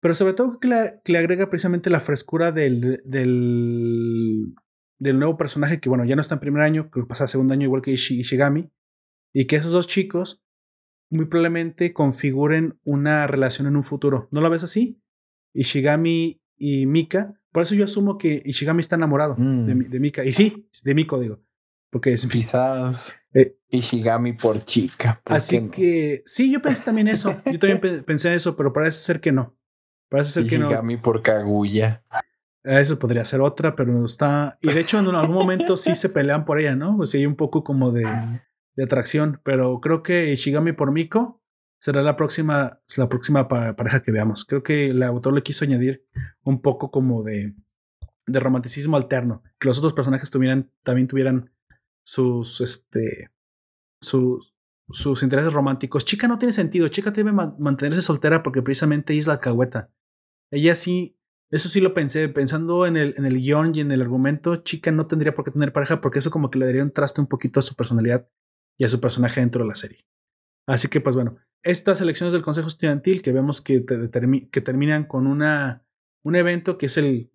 Pero sobre todo que le, que le agrega precisamente la frescura del, del, del, nuevo personaje que, bueno, ya no está en primer año, que pasa segundo año igual que Ishigami. Y que esos dos chicos muy probablemente configuren una relación en un futuro. ¿No lo ves así? Ishigami y Mika. Por eso yo asumo que Ishigami está enamorado de, mm. de, Mika. Y sí, de Miko, digo. Porque es. Quizás eh, Ishigami por chica. así que sí, yo pensé también eso. Yo también pensé eso, pero parece ser que no. Parece ser que no. Ishigami por Kaguya. Eso podría ser otra, pero no está. Y de hecho, en algún momento sí se pelean por ella, ¿no? O sea, hay un poco como de, de atracción. Pero creo que Ishigami por Miko será la próxima, la próxima pareja que veamos. Creo que el autor le quiso añadir un poco como de, de romanticismo alterno. Que los otros personajes tuvieran, también tuvieran sus, este, sus, sus intereses románticos. Chica no tiene sentido. Chica debe mantenerse soltera porque precisamente es la cagüeta. Ella sí, eso sí lo pensé, pensando en el, en el guion y en el argumento, Chica no tendría por qué tener pareja porque eso como que le daría un traste un poquito a su personalidad y a su personaje dentro de la serie. Así que pues bueno, estas elecciones del Consejo Estudiantil que vemos que, que terminan con una, un evento que es el,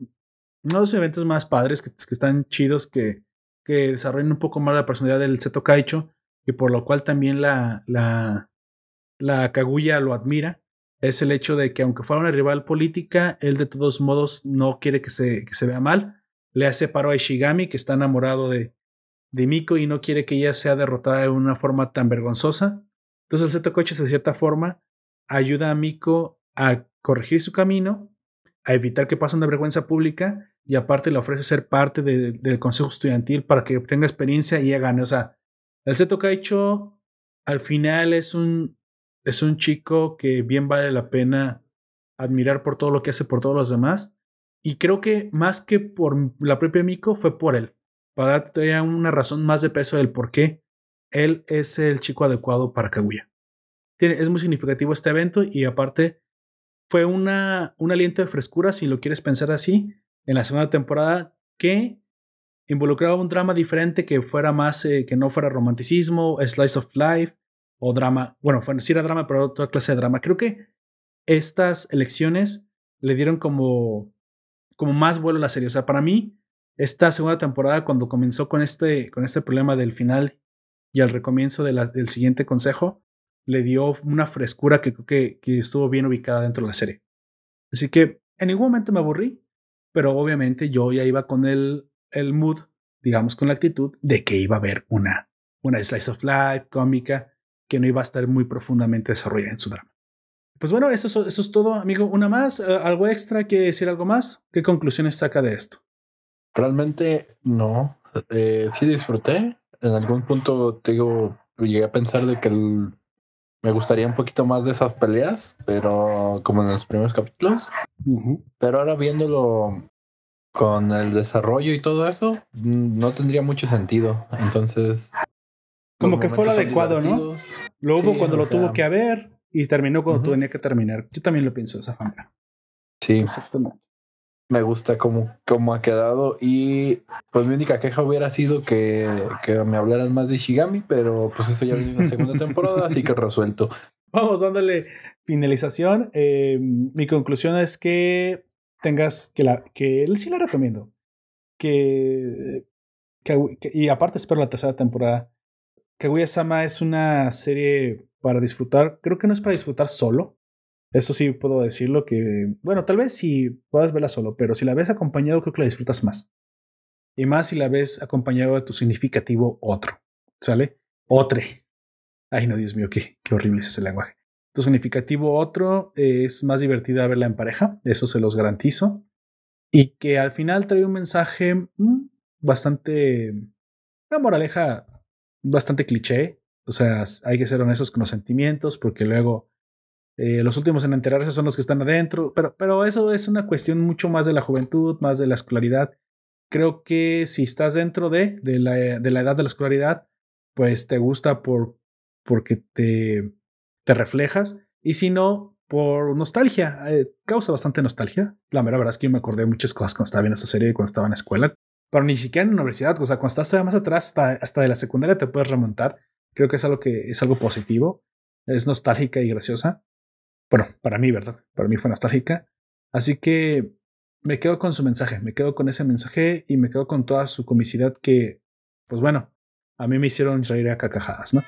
uno de los eventos más padres, que, que están chidos, que, que desarrollan un poco más la personalidad del Seto Kaicho y por lo cual también la, la, la Kaguya lo admira, es el hecho de que aunque fuera una rival política, él de todos modos no quiere que se, que se vea mal. Le hace paro a Ishigami, que está enamorado de, de Miko y no quiere que ella sea derrotada de una forma tan vergonzosa. Entonces el Seto Coches de cierta forma ayuda a Miko a corregir su camino, a evitar que pase una vergüenza pública y aparte le ofrece ser parte del consejo estudiantil para que obtenga experiencia y gane. O sea, el Seto Kaicho al final es un, es un chico que bien vale la pena admirar por todo lo que hace por todos los demás. Y creo que más que por la propia Miko fue por él, para darte una razón más de peso del por qué él es el chico adecuado para Kaguya. Es muy significativo este evento y aparte fue una, un aliento de frescura, si lo quieres pensar así, en la segunda temporada que involucraba un drama diferente que fuera más, eh, que no fuera romanticismo, slice of life o drama. Bueno, fue, sí era drama, pero otra clase de drama. Creo que estas elecciones le dieron como, como más vuelo a la serie. O sea, para mí, esta segunda temporada, cuando comenzó con este, con este problema del final y al recomienzo del siguiente consejo le dio una frescura que creo que, que, estuvo bien ubicada dentro de la serie. Así que en ningún momento me aburrí, pero obviamente yo ya iba con el, el mood, digamos, con la actitud de que iba a haber una, una slice of life cómica que no iba a estar muy profundamente desarrollada en su drama. Pues bueno, eso, eso es todo, amigo. Una más, eh, algo extra, ¿quiere decir algo más? ¿Qué conclusiones saca de esto? Realmente no. Eh, sí disfruté en algún punto te digo, llegué a pensar de que me gustaría un poquito más de esas peleas, pero como en los primeros capítulos. Pero ahora viéndolo con el desarrollo y todo eso, no tendría mucho sentido. Entonces. Como que fue lo adecuado, ¿no? Lo hubo cuando lo tuvo que haber y terminó cuando tenía que terminar. Yo también lo pienso de esa forma. Sí. Exactamente me gusta cómo, cómo ha quedado. Y pues mi única queja hubiera sido que, que me hablaran más de Shigami, pero pues eso ya viene en la segunda temporada, así que resuelto. Vamos dándole finalización. Eh, mi conclusión es que tengas que la que él sí la recomiendo. Que, que, y aparte espero la tercera temporada. Kaguya Sama es una serie para disfrutar. Creo que no es para disfrutar solo. Eso sí puedo decirlo que, bueno, tal vez si puedas verla solo, pero si la ves acompañado creo que la disfrutas más. Y más si la ves acompañado de tu significativo otro. ¿Sale? Otre. Ay, no, Dios mío, qué, qué horrible es ese lenguaje. Tu significativo otro es más divertida verla en pareja, eso se los garantizo. Y que al final trae un mensaje mm, bastante. Una moraleja bastante cliché. O sea, hay que ser honestos con los sentimientos, porque luego eh, los últimos en enterarse son los que están adentro. Pero, pero eso es una cuestión mucho más de la juventud, más de la escolaridad. Creo que si estás dentro de, de, la, de la edad de la escolaridad, pues te gusta por, porque te, te reflejas. Y si no, por nostalgia. Eh, causa bastante nostalgia. La mera verdad es que yo me acordé de muchas cosas cuando estaba viendo esa serie cuando estaba en la escuela. Pero ni siquiera en la universidad. O sea, cuando estás todavía más atrás, hasta, hasta de la secundaria te puedes remontar. Creo que es algo que es algo positivo. Es nostálgica y graciosa. Bueno, para mí, ¿verdad? Para mí fue nostálgica. Así que me quedo con su mensaje, me quedo con ese mensaje y me quedo con toda su comicidad que, pues bueno, a mí me hicieron reír a cacajadas, ¿no?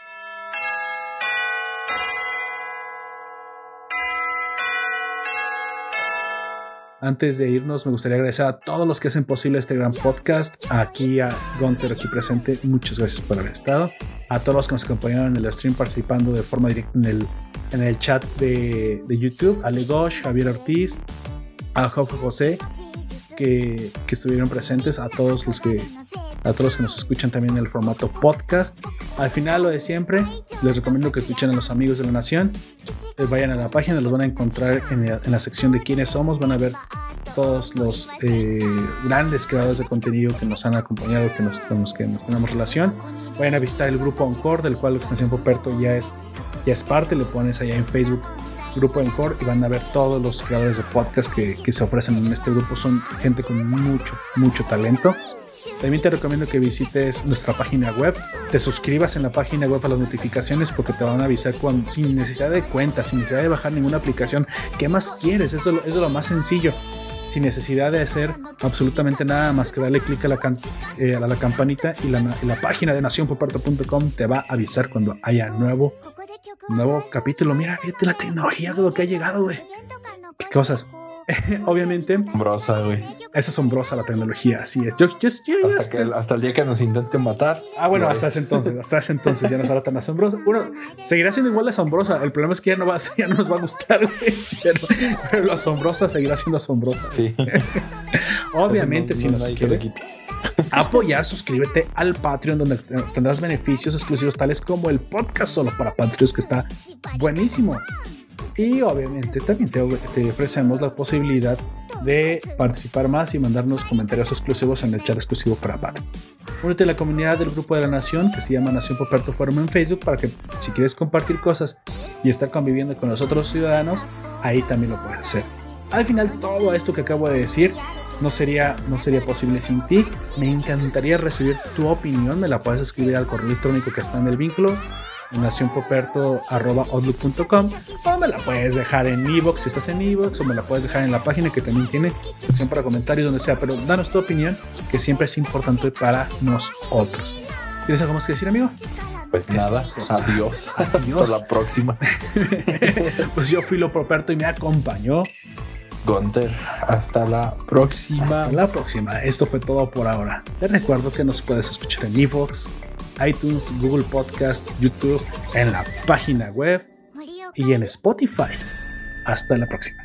Antes de irnos, me gustaría agradecer a todos los que hacen posible este gran podcast. Aquí a Gunter, aquí presente, muchas gracias por haber estado. A todos los que nos acompañaron en el stream participando de forma directa en el, en el chat de, de YouTube. A Legosh, Javier Ortiz, a Jorge José, que, estuvieron presentes, a todos los que a todos los que nos escuchan también en el formato podcast. Al final, lo de siempre, les recomiendo que escuchen a los amigos de la nación. Eh, vayan a la página, los van a encontrar en la, sección de quiénes somos. Van a ver todos los eh, grandes creadores de contenido que nos han acompañado, que nos, con los que nos tenemos relación. Vayan a visitar el grupo Encore, del cual la extensión Poperto ya es, ya es parte. Le pones allá en Facebook grupo Encore y van a ver todos los creadores de podcast que, que se ofrecen en este grupo. Son gente con mucho, mucho talento. También te recomiendo que visites nuestra página web, te suscribas en la página web a las notificaciones porque te van a avisar sin necesidad de cuenta, sin necesidad de bajar ninguna aplicación. ¿Qué más quieres? Eso, es lo más sencillo sin necesidad de hacer absolutamente nada más que darle clic a la, eh, a la campanita y la, la página de nacionpoparto.com te va a avisar cuando haya nuevo, nuevo capítulo. Mira, fíjate la tecnología, lo que ha llegado, güey. ¿Qué cosas? obviamente. Asombrosa, güey. Es asombrosa la tecnología, así es. Yo, hasta, el día que nos intenten matar. Ah, bueno, hasta ese entonces, hasta ese entonces ya no será tan asombrosa. Bueno, seguirá siendo igual de asombrosa. El problema es que ya no, va, ya no nos va a gustar, güey. Pero, lo asombrosa seguirá siendo asombrosa. Sí. obviamente, si nos quieres apoyar, suscríbete al Patreon donde tendrás beneficios exclusivos tales como el podcast solo para Patreons que está buenísimo. Y obviamente también te, ofrecemos la posibilidad de participar más y mandarnos comentarios exclusivos en el chat exclusivo para Patreon. Únete a la comunidad del Grupo de la Nación que se llama Nación Poperto Forum en Facebook para que si quieres compartir cosas y estar conviviendo con los otros ciudadanos, ahí también lo puedes hacer. Al final todo esto que acabo de decir no sería, no sería posible sin ti. Me encantaría recibir tu opinión, me la puedes escribir al correo electrónico que está en el vínculo nacionpoperto.outlook.com o me la puedes dejar en Evox si estás en Evox o me la puedes dejar en la página que también tiene sección para comentarios donde sea, pero danos tu opinión que siempre es importante para nosotros. ¿Tienes algo más que decir, amigo? Pues nada, adiós. adiós. Hasta la próxima. pues yo fui lo Properto y me acompañó. Gunter, hasta la próxima. La próxima. Esto fue todo por ahora. Te recuerdo que nos puedes escuchar en Evox, iTunes, Google Podcast, YouTube, en la página web y en Spotify. Hasta la próxima.